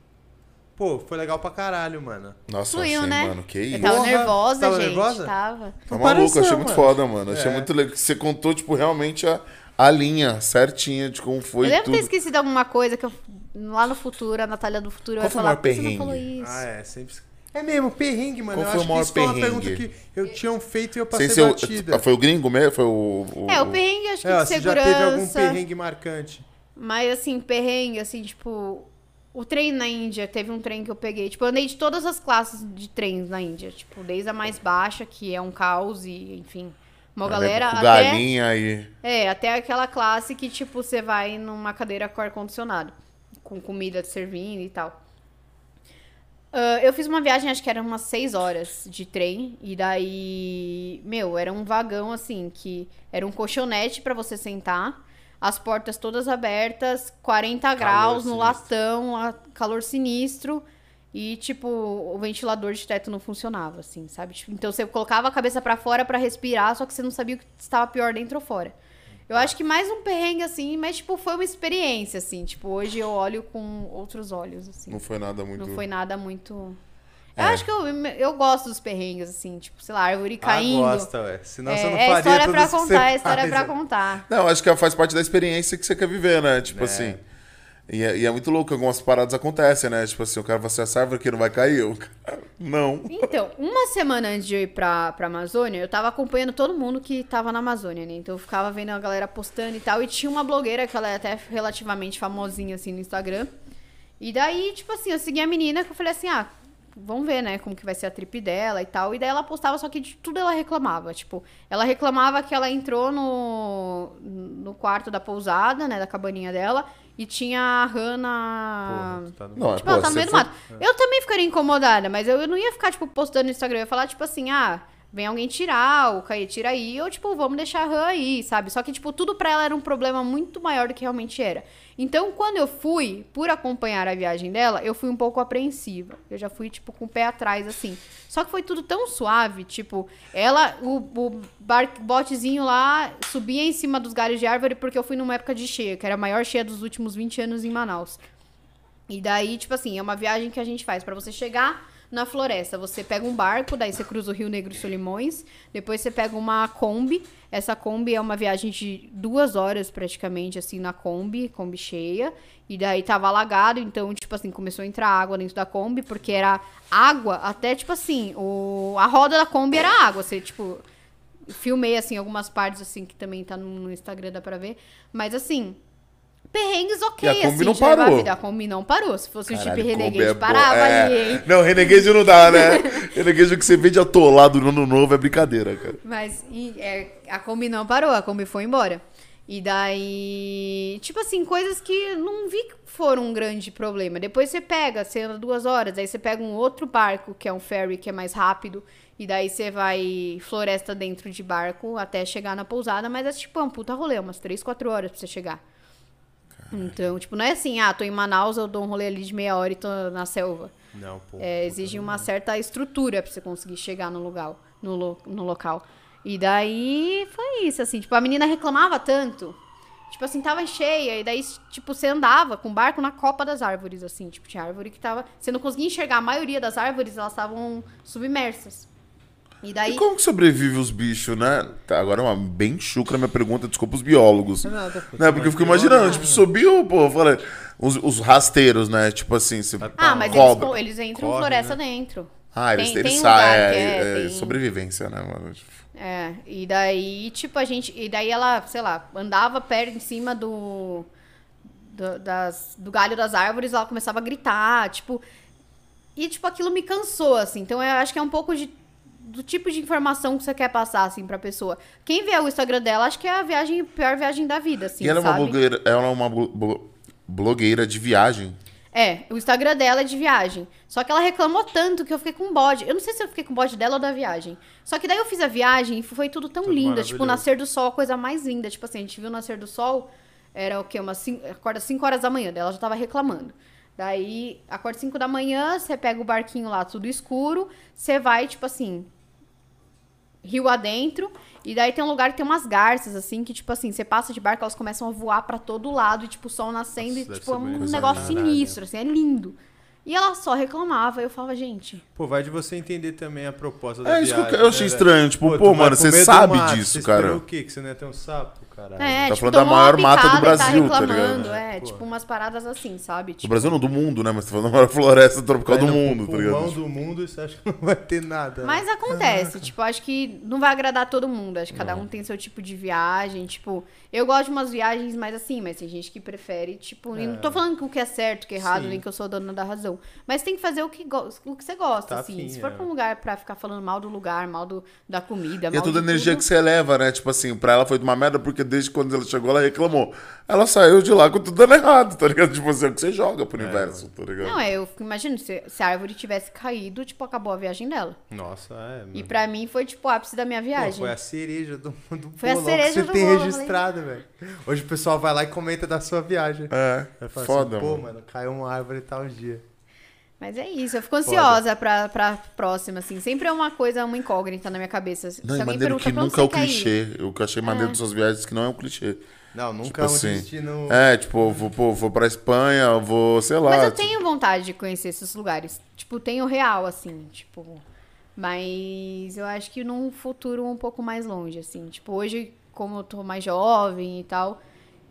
Pô, foi legal pra caralho, mano. Nossa, Fluiu, achei, né? mano. Que Eu isso. tava Porra, nervosa, tava gente. nervosa? Tava. Tá maluco, achei muito mano. foda, mano. Achei É. muito legal. que Você contou, tipo, realmente a, a linha certinha de como foi eu devo tudo. ter esquecido alguma coisa que eu, lá no futuro, a Natália do futuro Qual vai foi o falar, maior por que você não perrengue? falou isso? Ah, é, sempre. É mesmo, perrengue, mano. Qual eu foi acho o maior que isso foi uma perrengue? pergunta que eu tinha feito e eu Sem passei ser o- batida. Foi o gringo mesmo? Foi o. o- É, o perrengue acho que É, de você já teve algum segurança. perrengue marcante? Mas assim, perrengue, assim, tipo. O trem na Índia, teve um trem que eu peguei. Tipo, eu andei de todas as classes de trens na Índia. Tipo, desde a mais baixa, que é um caos, e, enfim. Uma Né, galera. Até, galinha e. é, até aquela classe que, tipo, você vai numa cadeira com ar-condicionado. Com comida servindo e tal. Ah, eu fiz uma viagem, acho que era umas seis horas de trem. E daí, meu, era um vagão assim, que era um colchonete pra você sentar. As portas todas abertas, 40 graus no sinistro. latão, a- calor sinistro. E, tipo, o ventilador de teto não funcionava, assim, sabe? Tipo, então você colocava a cabeça pra fora pra respirar, só que você não sabia o que estava pior dentro ou fora. Eu acho que mais um perrengue, assim, mas, tipo, foi uma experiência, assim. Tipo, hoje eu olho com outros olhos, assim. Não foi nada muito. Não foi nada muito. É. Eu acho que eu, eu gosto dos perrengues, assim, tipo, sei lá, árvore caindo. Ah, gosta, ué. Senão é, você não é faria história tudo pra contar, é história faz, pra né? contar. Não, acho que faz parte da experiência que você quer viver, né? Tipo É. assim. E é, e é muito louco algumas paradas acontecem, né? Tipo assim, o cara vai ser essa árvore que não vai cair. O cara, não. Então, uma semana antes de eu ir pra, pra Amazônia, eu tava acompanhando todo mundo que tava na Amazônia, né? Então eu ficava vendo a galera postando e tal. E tinha uma blogueira que ela é até relativamente famosinha, assim, no Instagram. E daí, tipo assim, eu segui a menina que eu falei assim, ah, vamos ver, né, como que vai ser a trip dela e tal. E daí ela postava, só que de tudo ela reclamava. Tipo, ela reclamava que ela entrou no, no quarto da pousada, né, da cabaninha dela. e tinha a na. Porra, tá no... Não, é, Tipo, ela pô, tá no meio do foi- mato. Eu também ficaria incomodada, mas eu, eu não ia ficar, tipo, postando no Instagram. Eu ia falar, tipo assim, ah, vem alguém tirar, o Caê tira aí, ou, tipo, vamos deixar a rã aí, sabe? Só que, tipo, tudo pra ela era um problema muito maior do que realmente era. Então, quando eu fui, por acompanhar a viagem dela, eu fui um pouco apreensiva. Eu já fui, tipo, com o pé atrás, assim. Só que foi tudo tão suave, tipo, ela, o, o botezinho lá subia em cima dos galhos de árvore porque eu fui numa época de cheia, que era a maior cheia dos últimos 20 anos em Manaus. E daí, tipo assim, é uma viagem que a gente faz pra você chegar na floresta. Você pega um barco, daí você cruza o Rio Negro e Solimões. Depois você pega uma Kombi. Essa Kombi é uma viagem de duas horas praticamente, assim, na Kombi, Kombi cheia. E daí tava alagado, então, tipo assim, começou a entrar água dentro da Kombi, porque era água até, tipo assim, o... a roda da Kombi era água. Você, tipo, filmei, assim, algumas partes, assim, que também tá no, Instagram, dá pra ver. Mas, assim, perrengues ok, E a Kombi assim, não levar a parou. vida. A Kombi não parou. Se fosse o Jeep Caralho, Renegade, é parava É. ali, hein? Não, Renegade não dá, né? Renegade que você vê de atolado no ano novo é brincadeira, cara. Mas e, é, a Kombi não parou, a Kombi foi embora. E daí, tipo assim, coisas que não vi que foram um grande problema. Depois você pega, você anda duas horas, aí você pega um outro barco, que é um ferry, que é mais rápido. E daí você vai floresta dentro de barco até chegar na pousada. Mas é tipo, é um puta rolê, umas três, quatro horas pra você chegar. Então, tipo, não é assim, ah, tô em Manaus, eu dou um rolê ali de meia hora e tô na selva. Não, pô. É, exige uma certa estrutura pra você conseguir chegar no lugar, no, lo- no local. E daí foi isso, assim, tipo, a menina reclamava tanto. Tipo assim, tava cheia, e daí, tipo, você andava com o barco na copa das árvores, assim, tipo, tinha árvore que tava. Você não conseguia enxergar, a maioria das árvores, elas estavam submersas. E daí. E como que sobrevive os bichos, né? Tá, agora é uma bem chucra minha pergunta, desculpa os biólogos. Não nada, pô. Né? Porque eu fico imaginando, tipo, subiu, pô, fala, os, os rasteiros, né? Tipo assim, você Ah, mas eles, cobra. co- eles entram Corre, floresta né? dentro. Ah, eles, tem- eles tem saem, é, é, é tem- sobrevivência, né, mano? É, e daí, tipo, a gente. E daí ela, sei lá, andava perto em cima do. Do, das, do galho das árvores, ela começava a gritar, tipo. E, tipo, aquilo me cansou, assim. Então, eu acho que é um pouco de, do tipo de informação que você quer passar, assim, pra pessoa. Quem vê o Instagram dela, acho que é a viagem, pior viagem da vida, assim, e ela é uma sabe? blogueira, ela é uma blo- blo- blogueira de viagem. É, o Instagram dela é de viagem. Só que ela reclamou tanto que eu fiquei com bode. Eu não sei se eu fiquei com bode dela ou da viagem. Só que daí eu fiz a viagem e foi tudo tão Tudo lindo. Tipo, o nascer do sol, a coisa mais linda. Tipo assim, a gente viu o nascer do sol, era o quê? Umas cinco, acorda 5 horas da manhã, daí ela já tava reclamando. Daí, acorda 5 da manhã, você pega o barquinho lá, tudo escuro, você vai, tipo assim, rio adentro. E daí tem um lugar que tem umas garças, assim, que, tipo assim, você passa de barco, elas começam a voar pra todo lado, e, tipo, o sol nascendo, Nossa, e, tipo, é um negócio sinistro, assim, é lindo. E ela só reclamava, eu falava, gente. Pô, vai de você entender também a proposta da É isso que eu, viagem, eu né, achei velho? estranho. Tipo, pô, vai mano, você sabe mato, disso, você cara. o quê? Que você não ia ter um sapo, caralho? É, Tá tipo, falando da maior mata do e Brasil, tá tá reclamando, ligado? É, Pô. tipo, umas paradas assim, sabe? Do Tipo, Brasil não, do mundo, né? Mas tá falando da maior floresta tropical Vai do mundo, tá ligado? do mundo e você acha que não vai ter nada. Mas acontece, tipo, acho que não vai agradar todo mundo. Acho que cada um tem seu tipo de viagem. Tipo, eu gosto de umas viagens mais assim, mas tem gente que prefere, tipo, e não tô falando que o que é certo, o que é errado, Sim. nem que eu sou dona da razão. Mas tem que fazer o que, go- o que você gosta, Tá assim. afim, Se for é. pra um lugar pra ficar falando mal do lugar, mal do, da comida, E é mal toda a de energia tudo, que você leva, né? Tipo assim, pra ela foi uma merda, porque desde quando ela chegou, ela reclamou. Ela saiu de lá com tudo dando errado, tá ligado? Tipo assim, é o que você joga pro universo, tá ligado? Não, é, eu fico imaginando, se, se a árvore tivesse caído, tipo, acabou a viagem dela. Nossa, é. E pra mim foi, tipo, o ápice da minha Pô, viagem. foi a cereja do, do Foi a bolão cereja que do você tem bolo, eu falei. registrado, velho. Hoje o pessoal vai lá e comenta da sua viagem. É, Vai falar foda, assim, Pô, mano. mano, caiu uma árvore tal dia. Mas é isso, eu fico ansiosa pra, pra próxima, assim. Sempre é uma coisa, uma incógnita na minha cabeça. Se Não, e alguém maneiro pergunta que pra onde nunca é o você quer ir? clichê. O que eu achei maneiro das suas viagens é que não é um clichê. Não, nunca Tipo é um assim, destino... É, tipo, vou, pô, vou pra Espanha, vou, sei lá. Mas eu tipo, tenho vontade de conhecer esses lugares. Tipo, tenho real, assim, tipo. Mas eu acho que num futuro um pouco mais longe, assim. Tipo, hoje, como eu tô mais jovem e tal,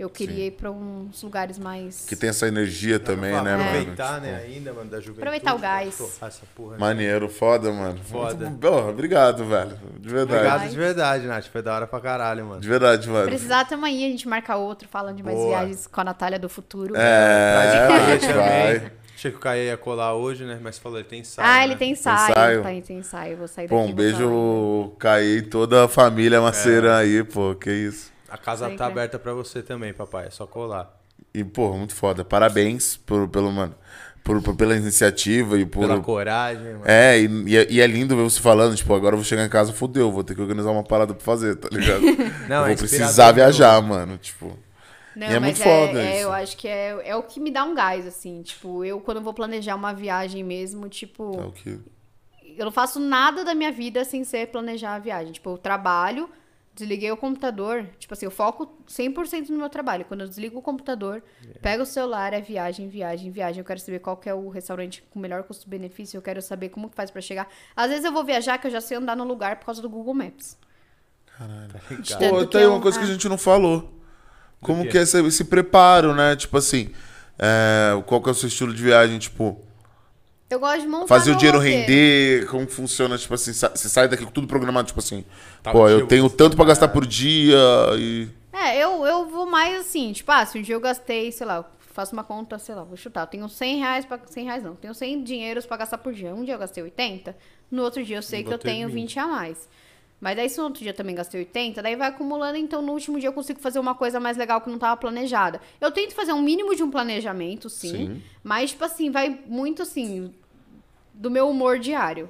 eu queria ir pra uns lugares mais. Que tem essa energia também, né, mano? Aproveitar, né, Tipo, ainda, mano, da juventude. Aproveitar o gás. Essa porra. né? Maneiro, foda, mano. Foda. Muito- Porra, obrigado, velho. De verdade. Obrigado de verdade, Nath. Foi da hora pra caralho, mano. De verdade, mano. Precisar também aí, a gente marca outro falando de mais Boa. viagens com a Natália do futuro. É, a Caê gente vai. também. Achei que o Caê ia colar hoje, né? Mas falou, ele tem ensaio, Ah, né? ele tem ensaio. ensaio. Tá, ele tem ensaio. Vou sair daqui. E um vou beijo. Caí e toda a família maceira aí, pô, que isso. A casa Sempre. tá aberta pra você também, papai. É só colar. E, pô, muito foda. Parabéns por, pelo, mano, por, por- pela iniciativa e por. Pela coragem, mano. É, e, e é- e é lindo ver você falando, tipo, agora eu vou chegar em casa, fodeu, vou ter que organizar uma parada pra fazer, tá ligado? Não, eu é vou inspirador precisar viajar, mano. Tipo. Não, E é mas muito foda é, isso. eu acho que é, é o que me dá um gás, assim. Tipo, eu quando vou planejar uma viagem mesmo, tipo, É o que. eu não faço nada da minha vida sem ser planejar a viagem. Tipo, eu trabalho, desliguei o computador, tipo assim, eu foco 100% no meu trabalho. Quando eu desligo o computador, pego o celular, é viagem, viagem, viagem. Eu quero saber qual que é o restaurante com melhor custo-benefício, eu quero saber como que faz pra chegar. Às vezes eu vou viajar que eu já sei andar no lugar por causa do Google Maps. Cara, Tanto Pô, que tem eu- uma coisa que a gente não falou. Como que é esse, esse preparo, né? Tipo assim, é, qual que é o seu estilo de viagem? Tipo, Eu gosto de montar fazer o dinheiro roteiro. render, como que funciona? Tipo assim, você sai daqui com tudo programado, tipo assim, Tal pô, eu tenho tanto pra gastar estudar. por dia e... É, eu, eu vou mais assim, tipo, ah, se um dia eu gastei, sei lá, eu faço uma conta, sei lá, vou chutar, eu tenho 100 reais pra... 100 reais não, tenho 100 dinheiros pra gastar por dia. Um dia eu gastei 80, no outro dia eu sei que eu é tenho 20. 20 a mais. Mas daí se no outro dia eu também gastei 80, daí vai acumulando, então no último dia eu consigo fazer uma coisa mais legal que não tava planejada. Eu tento fazer um mínimo de um planejamento, sim, Sim. mas, tipo assim, vai muito assim, do meu humor diário.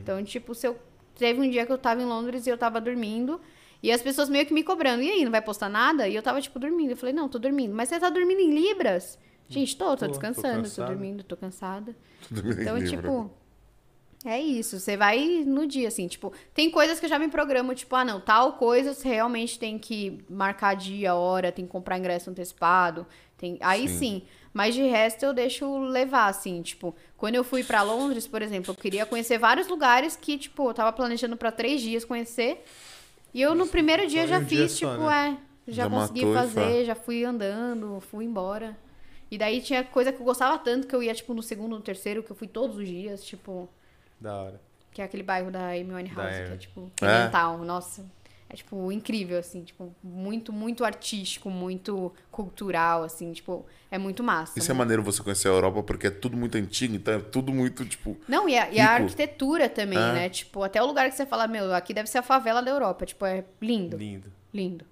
Então, tipo, se eu. Teve um dia que eu tava em Londres e eu tava dormindo. E as pessoas meio que me cobrando. E aí, não vai postar nada? E eu tava, tipo, dormindo. Eu falei, não, tô dormindo. Mas você tá dormindo em Libras? Gente, tô, tô Tô, tô descansando, tô, cansado. dormindo, tô cansada. Bem, Então, tipo. É isso, você vai no dia, assim, tipo, tem coisas que eu já me programo, tipo, ah, não, tal coisa você realmente tem que marcar dia, hora, tem que comprar ingresso antecipado, tem, aí Sim. sim. Mas de resto eu deixo levar, assim, tipo, quando eu fui pra Londres, por exemplo, eu queria conhecer vários lugares que, tipo, eu tava planejando pra três dias conhecer, e eu no primeiro dia já um dia fiz, só, tipo, né? é, já, Já consegui fazer, já fui andando, fui embora. E daí tinha coisa que eu gostava tanto que eu ia, tipo, no segundo, no terceiro, que eu fui todos os dias, tipo... Da hora. Que é aquele bairro da Amy Winehouse, Da que é tipo É? mental, nossa. É tipo incrível assim, tipo muito muito artístico, muito cultural assim, tipo, é muito massa. Isso é né? maneiro você conhecer a Europa, porque é tudo muito antigo, então é tudo muito, tipo... Não, e a, e a arquitetura também, É. né? Tipo, até o lugar que você fala, meu, aqui deve ser a favela da Europa, tipo, é lindo, Lindo. lindo.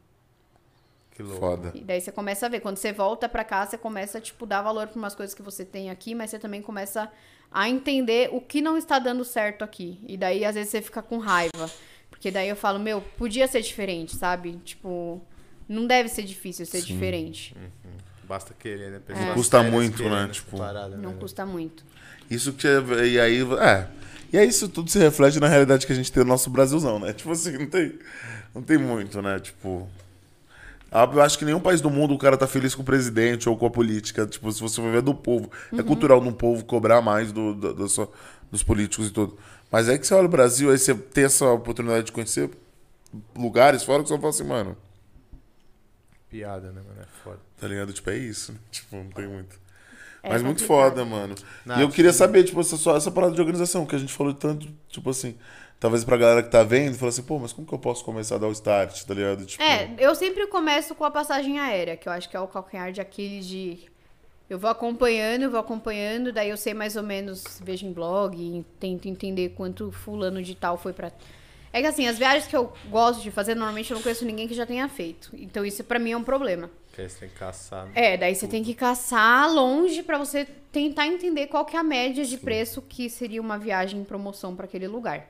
Que louco. Foda. E daí você começa a ver, quando você volta pra cá, você começa tipo dar valor para umas coisas que você tem aqui, mas você também começa a entender o que não está dando certo aqui. E daí às vezes você fica com raiva, porque daí eu falo, meu, podia ser diferente, sabe? Tipo, não deve ser difícil ser Sim. diferente. Basta querer, né? É. Pessoas Custa muito, né? Tipo, parada, Não né? custa muito. Isso que é, e aí, é. E aí isso tudo se reflete na realidade que a gente tem no nosso Brasilzão, né? Tipo assim, não tem, não tem muito, né? Tipo, eu acho que nenhum país do mundo o cara tá feliz com o presidente ou com a política. Tipo, se você for ver do povo, é cultural de um povo cobrar mais do, do- sua- dos políticos e tudo. Mas aí que você olha o Brasil, aí você tem essa oportunidade de conhecer lugares fora que você fala assim, mano, Piada, né, mano? É foda. tá ligado? Tipo, é isso, né? Tipo, não tem muito. É Mas muito foda, mano. Não, e eu queria que- saber, tipo, essa, só essa parada de organização, que a gente falou tanto, tipo assim, talvez pra galera que tá vendo, fala assim, pô, mas como que eu posso começar a dar o start, tá ligado? Tipo, É, eu sempre começo com a passagem aérea, que eu acho que é o calcanhar de Aquiles de. Eu vou acompanhando, vou acompanhando, daí eu sei mais ou menos, vejo em blog, e tento entender quanto fulano de tal foi pra. É que assim, as viagens que eu gosto de fazer, normalmente eu não conheço ninguém que já tenha feito. Então isso pra mim é um problema. Que aí você tem que caçar. né? É, daí você tem que caçar longe pra você tentar entender qual que é a média de preço que seria uma viagem em promoção pra aquele lugar.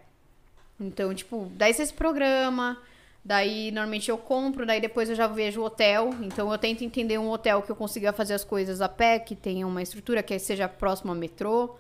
Então, tipo, daí você se programa, daí normalmente eu compro, daí depois eu já vejo o hotel. Então eu tento entender um hotel que eu consiga fazer as coisas a pé, que tenha uma estrutura que seja próximo ao metrô.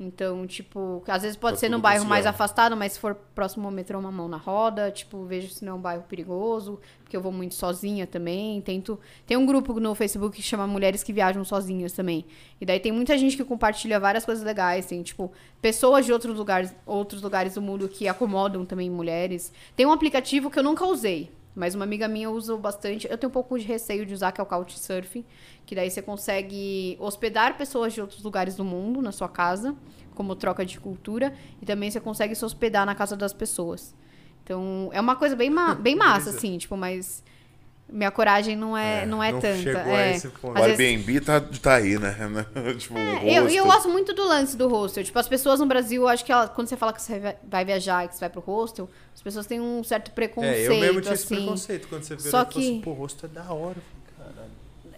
Então, tipo, às vezes pode ser num bairro mais conciliado. afastado, mas se for próximo ao metrô, uma mão na roda. Tipo, vejo se não é um bairro perigoso, porque eu vou muito sozinha também. Tento. Tem um grupo no Facebook que chama Mulheres que Viajam Sozinhas também. E daí tem muita gente que compartilha várias coisas legais. Tem, tipo, pessoas de outros lugares, outros lugares do mundo que acomodam também mulheres. Tem um aplicativo que eu nunca usei. Mas uma amiga minha usa bastante. Eu tenho um pouco de receio de usar, que é o Couchsurfing. Que daí você consegue hospedar pessoas de outros lugares do mundo na sua casa, como troca de cultura. E também você consegue se hospedar na casa das pessoas. Então, é uma coisa bem, ma bem massa, assim, tipo, mas minha coragem não é, É, não é não tanta. chegou a é. esse ponto. o vezes- Airbnb tá, tá aí, né? tipo, o é, eu, e eu hostel. gosto muito do lance do hostel. Tipo, as pessoas no Brasil, eu acho que ela- quando você fala que você vai- viajar e que você vai pro hostel, as pessoas têm um certo preconceito, É, eu mesmo tinha esse assim. preconceito quando você virou Só e falou assim, que- pô, o rosto é da hora. Eu Caralho.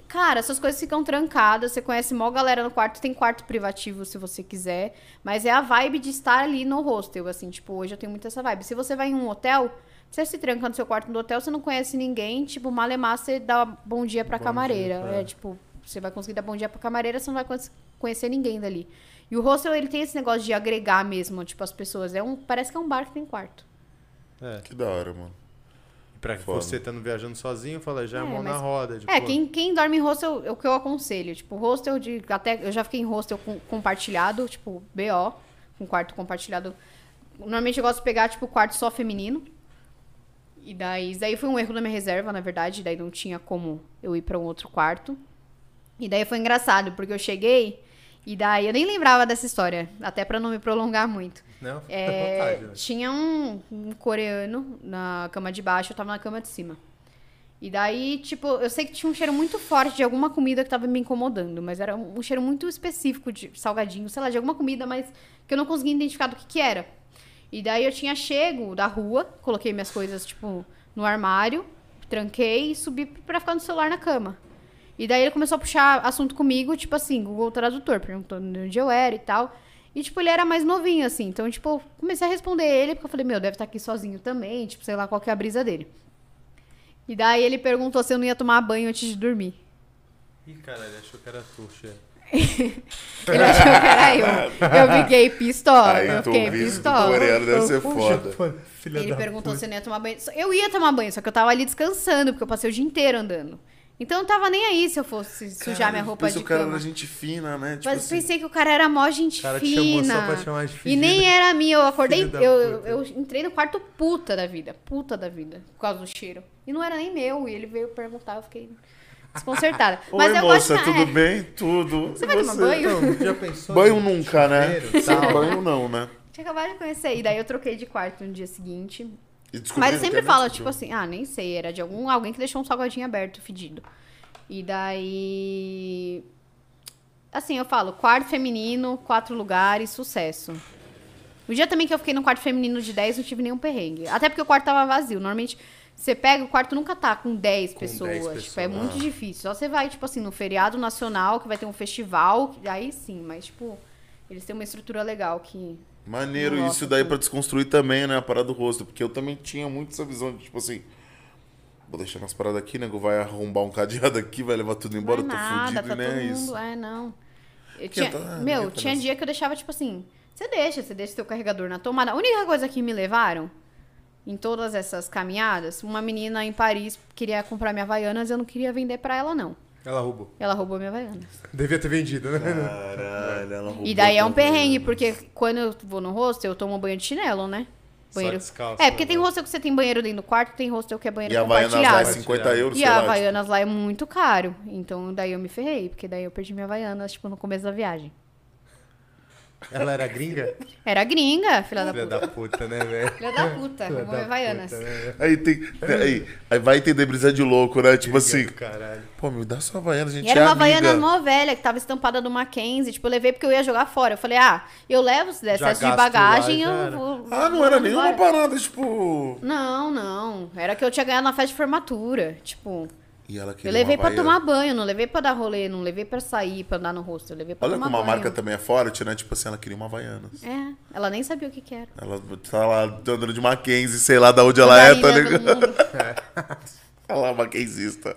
Cara, essas coisas ficam trancadas, você conhece mó galera no quarto, tem quarto privativo se você quiser, mas é a vibe de estar ali no hostel, assim, tipo, hoje eu tenho muito essa vibe. Se você vai em um hotel, você se tranca no seu quarto do hotel, você não conhece ninguém, tipo, malemar, você dá bom dia pra Bom camareira. dia, é. é, tipo, você vai conseguir dar bom dia pra camareira, você não vai conhe- conhecer ninguém dali. E o hostel, ele tem esse negócio de agregar mesmo, tipo, as pessoas. É um, parece que é um bar que tem quarto. É. Que da hora, mano. E pra Foda. você estando viajando sozinho, fala, já é, É, mão na mas- roda. Tipo, É, quem, quem dorme em hostel é o que eu aconselho. Tipo, hostel de. Até eu já fiquei em hostel com, compartilhado, tipo, BO, com quarto compartilhado. Normalmente eu gosto de pegar, tipo, quarto só feminino. E daí, daí foi um erro da minha reserva, na verdade. Daí não tinha como eu ir pra um outro quarto. E daí foi engraçado, porque eu cheguei. E daí eu nem lembrava dessa história, até pra não me prolongar muito. Não, É, vontade. né? tinha um, um coreano na cama de baixo, eu tava na cama de cima. E daí, tipo, eu sei que tinha um cheiro muito forte de alguma comida que tava me incomodando, mas era um cheiro muito específico de salgadinho, sei lá, de alguma comida, mas que eu não conseguia identificar do que que era. E daí eu tinha chego da rua, coloquei minhas coisas, tipo, no armário, tranquei e subi pra ficar no celular na cama. E daí ele começou a puxar assunto comigo, tipo assim, Google Tradutor, perguntando onde eu era e tal. E, tipo, ele era mais novinho, assim. Então, tipo, eu comecei a responder ele, porque eu falei, meu, deve estar aqui sozinho também, tipo, sei lá qual que é a brisa dele. E daí ele perguntou se eu não ia tomar banho antes de dormir. Ih, caralho, achou que era tu, Xê. Ele achou que era eu. Eu fiquei pistola. Aí eu fiquei pistola. coreano deve ser foda. Ele perguntou puta. se eu não ia tomar banho. Eu ia tomar banho, só que eu tava ali descansando, porque eu passei o dia inteiro andando. Então eu não tava nem aí se eu fosse sujar minha roupa de o cara cama. era gente fina, né? Tipo Mas assim, pensei que o cara era mó gente cara te chamou fina. só pra te chamar de E nem era minha, eu acordei, eu, puta. eu entrei no quarto puta da vida, puta da vida, por causa do cheiro. E não era nem meu, e ele veio perguntar, eu fiquei desconcertada. Mas Oi, eu moça, gosto tudo é, bem? Tudo. Você vai tomar banho? Não, já pensou Banho em nunca, né? tal? Banho não, né? Tinha acabado de conhecer, e daí eu troquei de quarto no dia seguinte. E Mas eu sempre internet, falo, tipo assim, ah, nem sei, era de algum alguém que deixou um salgadinho aberto, fedido. E daí. Assim, eu falo, quarto feminino, quatro lugares, sucesso. O dia também que eu fiquei no quarto feminino de 10, não tive nenhum perrengue. Até porque o quarto tava vazio. Normalmente, você pega, o quarto nunca tá com 10 Com pessoas. 10 Tipo, é pessoas. muito difícil. Só você vai, tipo assim, no feriado nacional, que vai ter um festival, aí sim, mas, tipo, eles têm uma estrutura legal que. Maneiro Nossa, isso daí pra desconstruir também, né? A parada do rosto. Porque eu também tinha muito essa visão de, tipo assim... Vou deixar umas paradas aqui, nego vai arrombar um cadeado aqui, vai levar tudo embora, eu não tô é nada, fudido, tá nem todo é mundo. isso. É, não. Eu tinha, eu tô- ah, meu, tá tinha nessa. dia que eu deixava, tipo assim, você deixa, você deixa seu carregador na tomada. A única coisa que me levaram em todas essas caminhadas, uma menina em Paris queria comprar minha Havaianas, eu não queria vender pra ela, não. Ela roubou. Ela roubou minha Havaianas. Devia ter vendido, né? Caralho, ela roubou E daí é um perrengue, porque quando eu vou no hostel, eu tomo banho de chinelo, né? Só Banheiro. descalço, é, porque né, tem hostel que você tem banheiro dentro do quarto, tem hostel que é banheiro E a Havaianas lá é compartilhado. 50 euros, E a lá. Havaianas lá é muito caro. Então daí eu me ferrei, porque daí eu perdi minha Havaianas, tipo, no começo da viagem. Ela era gringa? Era gringa, filha da Filha puta. da puta, né, velho? Filha da puta, Filha da Havaianas. puta, né? Aí tem. Aí, aí vai entender brisa de louco, né? Tipo assim, Caralho. pô, me dá sua Havaiana, a gente E era é uma amiga. Havaiana mó velha, que tava estampada do Mackenzie. Tipo, eu levei porque eu ia jogar fora. Eu falei, ah, eu levo, se der excesso de lá, bagagem, já eu vou. Ah, não era nenhuma parada, tipo. Não, não. Era que eu tinha ganhado na festa de formatura. Tipo, E ela queria eu levei Havaiana. tomar banho, não levei pra dar rolê, não levei pra sair, pra andar no rosto. Eu levei pra Olha tomar como a banho. marca também é forte, né? Tipo assim, ela queria uma Havaianas. É, ela nem sabia o que que era. Ela tá lá andando de Mackenzie, sei lá da onde ela é, tá ligado? Olha lá, Mackenzista.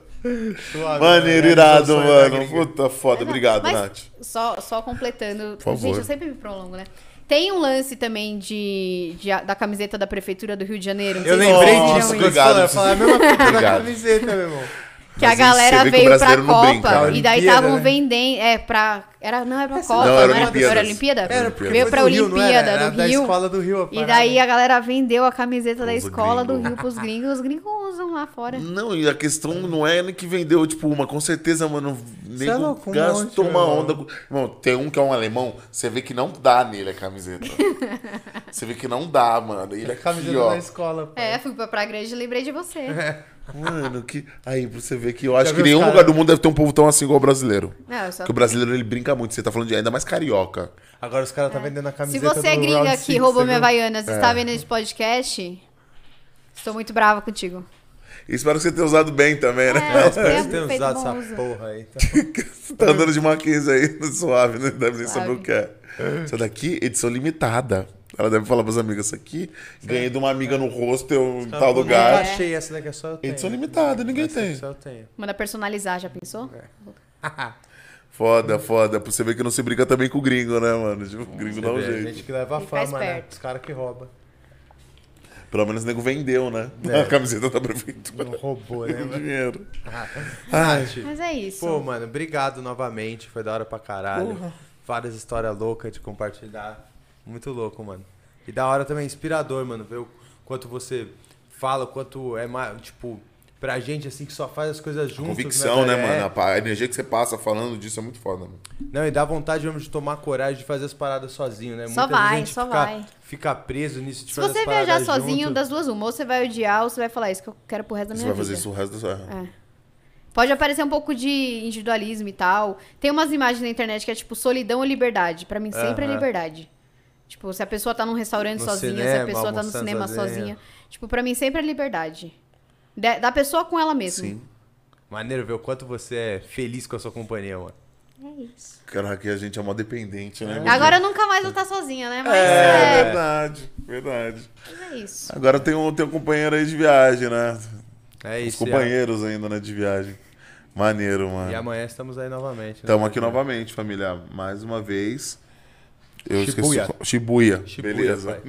Suave, Maneiro, né? irado, da mano. Puta foda, Mas, obrigado, mas Nath. Só, só completando. Por favor. Gente, eu sempre me prolongo, né? Tem um lance também de, de- da camiseta da Prefeitura do Rio de Janeiro. Eu lembrei disso. obrigado, Eu ia falar a mesma fita da camiseta, meu irmão. Que a Mas isso galera veio pra Copa. brinca. A E daí estavam né? vendendo. É, pra. Era, não, era pra Copa, Não, não era era, era Olimpíada? Era, porque veio pra Rio, Olimpíada era? Era do da Rio. escola do Rio. a E daí a galera vendeu a camiseta da escola do. Rio pros gringos. Os gringos usam lá fora. Não, e a questão não é nem que vendeu, tipo, uma, com certeza, mano, é nego louco, um gastou monte, uma onda. Irmão, tem um que é um alemão, você vê que não dá nele a camiseta. você vê que não dá, mano. Ele A aqui, camiseta da escola. pai. É, fui pra, pra igreja e lembrei de você. Mano, que. Aí, pra você ver que eu acho Já que nenhum cara- lugar do mundo deve ter um povo tão assim igual o brasileiro. Não, eu só... Porque o brasileiro ele brinca muito. Você tá falando de ainda mais carioca. Agora os caras tá vendendo a Se camiseta você é gringa Round que roubou você minha? Havaianas e está vendo esse podcast, estou muito brava contigo. Espero que você tenha usado bem também, né? É, Espero que você tenha usado essa uso. porra aí. Tá? Você tá andando de Mackenzie aí, no suave, né? Deve nem saber o que é. Essa daqui, edição limitada. Ela deve falar pras amigas, isso aqui, ganhei de uma amiga no hostel em tal Eu lugar. nunca achei essa daqui, é só eu tenho. Edição limitada, ninguém Essa tem. Só eu tenho. Manda personalizar, já pensou? Foda, foda. Pra você ver que não se brinca também com o gringo, né, mano? Tipo, o gringo dá um jeito. gente que leva a fama, né? Os caras que roubam. Pelo menos o nego vendeu, né? É. A camiseta da prefeitura. Não roubou, né, mano? Dinheiro. Nath, Mas é isso. Pô, mano, obrigado novamente. Foi da hora pra caralho. Várias histórias loucas de compartilhar. Muito louco, mano. E da hora também, inspirador, mano. Ver o quanto você fala, o quanto é mais, tipo, pra gente, assim, que só faz as coisas juntos. Convicção, né, velho? mano? É. A pa- A energia que você passa falando disso é muito foda, mano. Não, e dá vontade mesmo de tomar coragem de fazer as paradas sozinho, né? Só Muita vai, gente só fica, vai. Fica preso nisso de Se fazer você viajar sozinho, junto. das duas uma, ou você vai odiar ou você vai falar isso que eu quero pro resto da Você minha vai vida. fazer isso o resto da sua... É. Pode aparecer um pouco de individualismo e tal. Tem umas imagens na internet que é tipo solidão ou liberdade. Pra mim sempre é Aham. liberdade. Tipo, se a pessoa tá num restaurante No sozinha, se a cinema, pessoa tá no cinema sozinha. sozinha. Tipo, pra mim sempre é liberdade. Da da pessoa com ela mesma. Sim. Maneiro ver o quanto você é feliz com a sua companhia, mano. É isso. Cara, aqui a gente é mó dependente, né? Agora eu nunca mais vou estar sozinha, né? Mas É, é, verdade, verdade. é isso. Agora tem um, tem um companheiro aí de viagem, né? É Os isso. e a- companheiros ainda, né, de viagem. Maneiro, E mano. amanhã estamos aí novamente. né? Estamos aqui novamente, família. Mais uma vez. Eu Shibuya. esqueci. Shibuya. Shibuya, Beleza.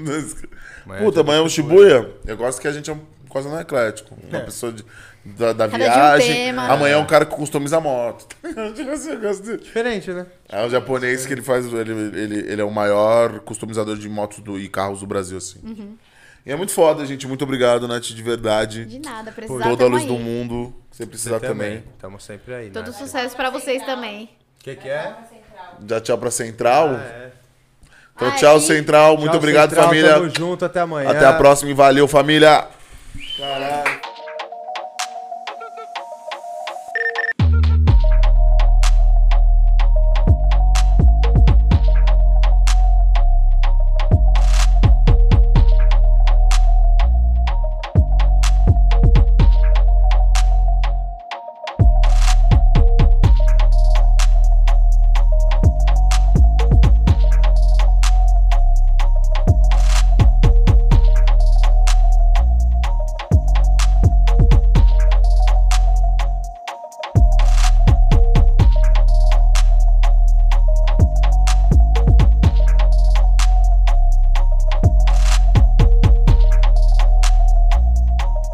Puta, é amanhã é um Shibuya. Eu gosto que a gente é um, quase um eclético. Uma pessoa de, da, da um viagem. tema. amanhã é um cara que customiza moto. Eu gosto de- Diferente, né? É um japonês que ele faz. Ele, ele, ele é o maior customizador de motos do, e carros do Brasil, assim. E é muito foda, gente. Muito obrigado, Nath, de verdade. De nada, precisar Toda a tamo luz aí. do mundo. Se você precisar Você também. Estamos sempre aí, Todo né? sucesso pra vocês também. O que, que é? Já tchau pra Central. Ah, é. Então, Ai. tchau, Central. Muito Tchau, obrigado, Central, família. Tamo junto, até amanhã. Até a próxima e valeu, família. Caralho.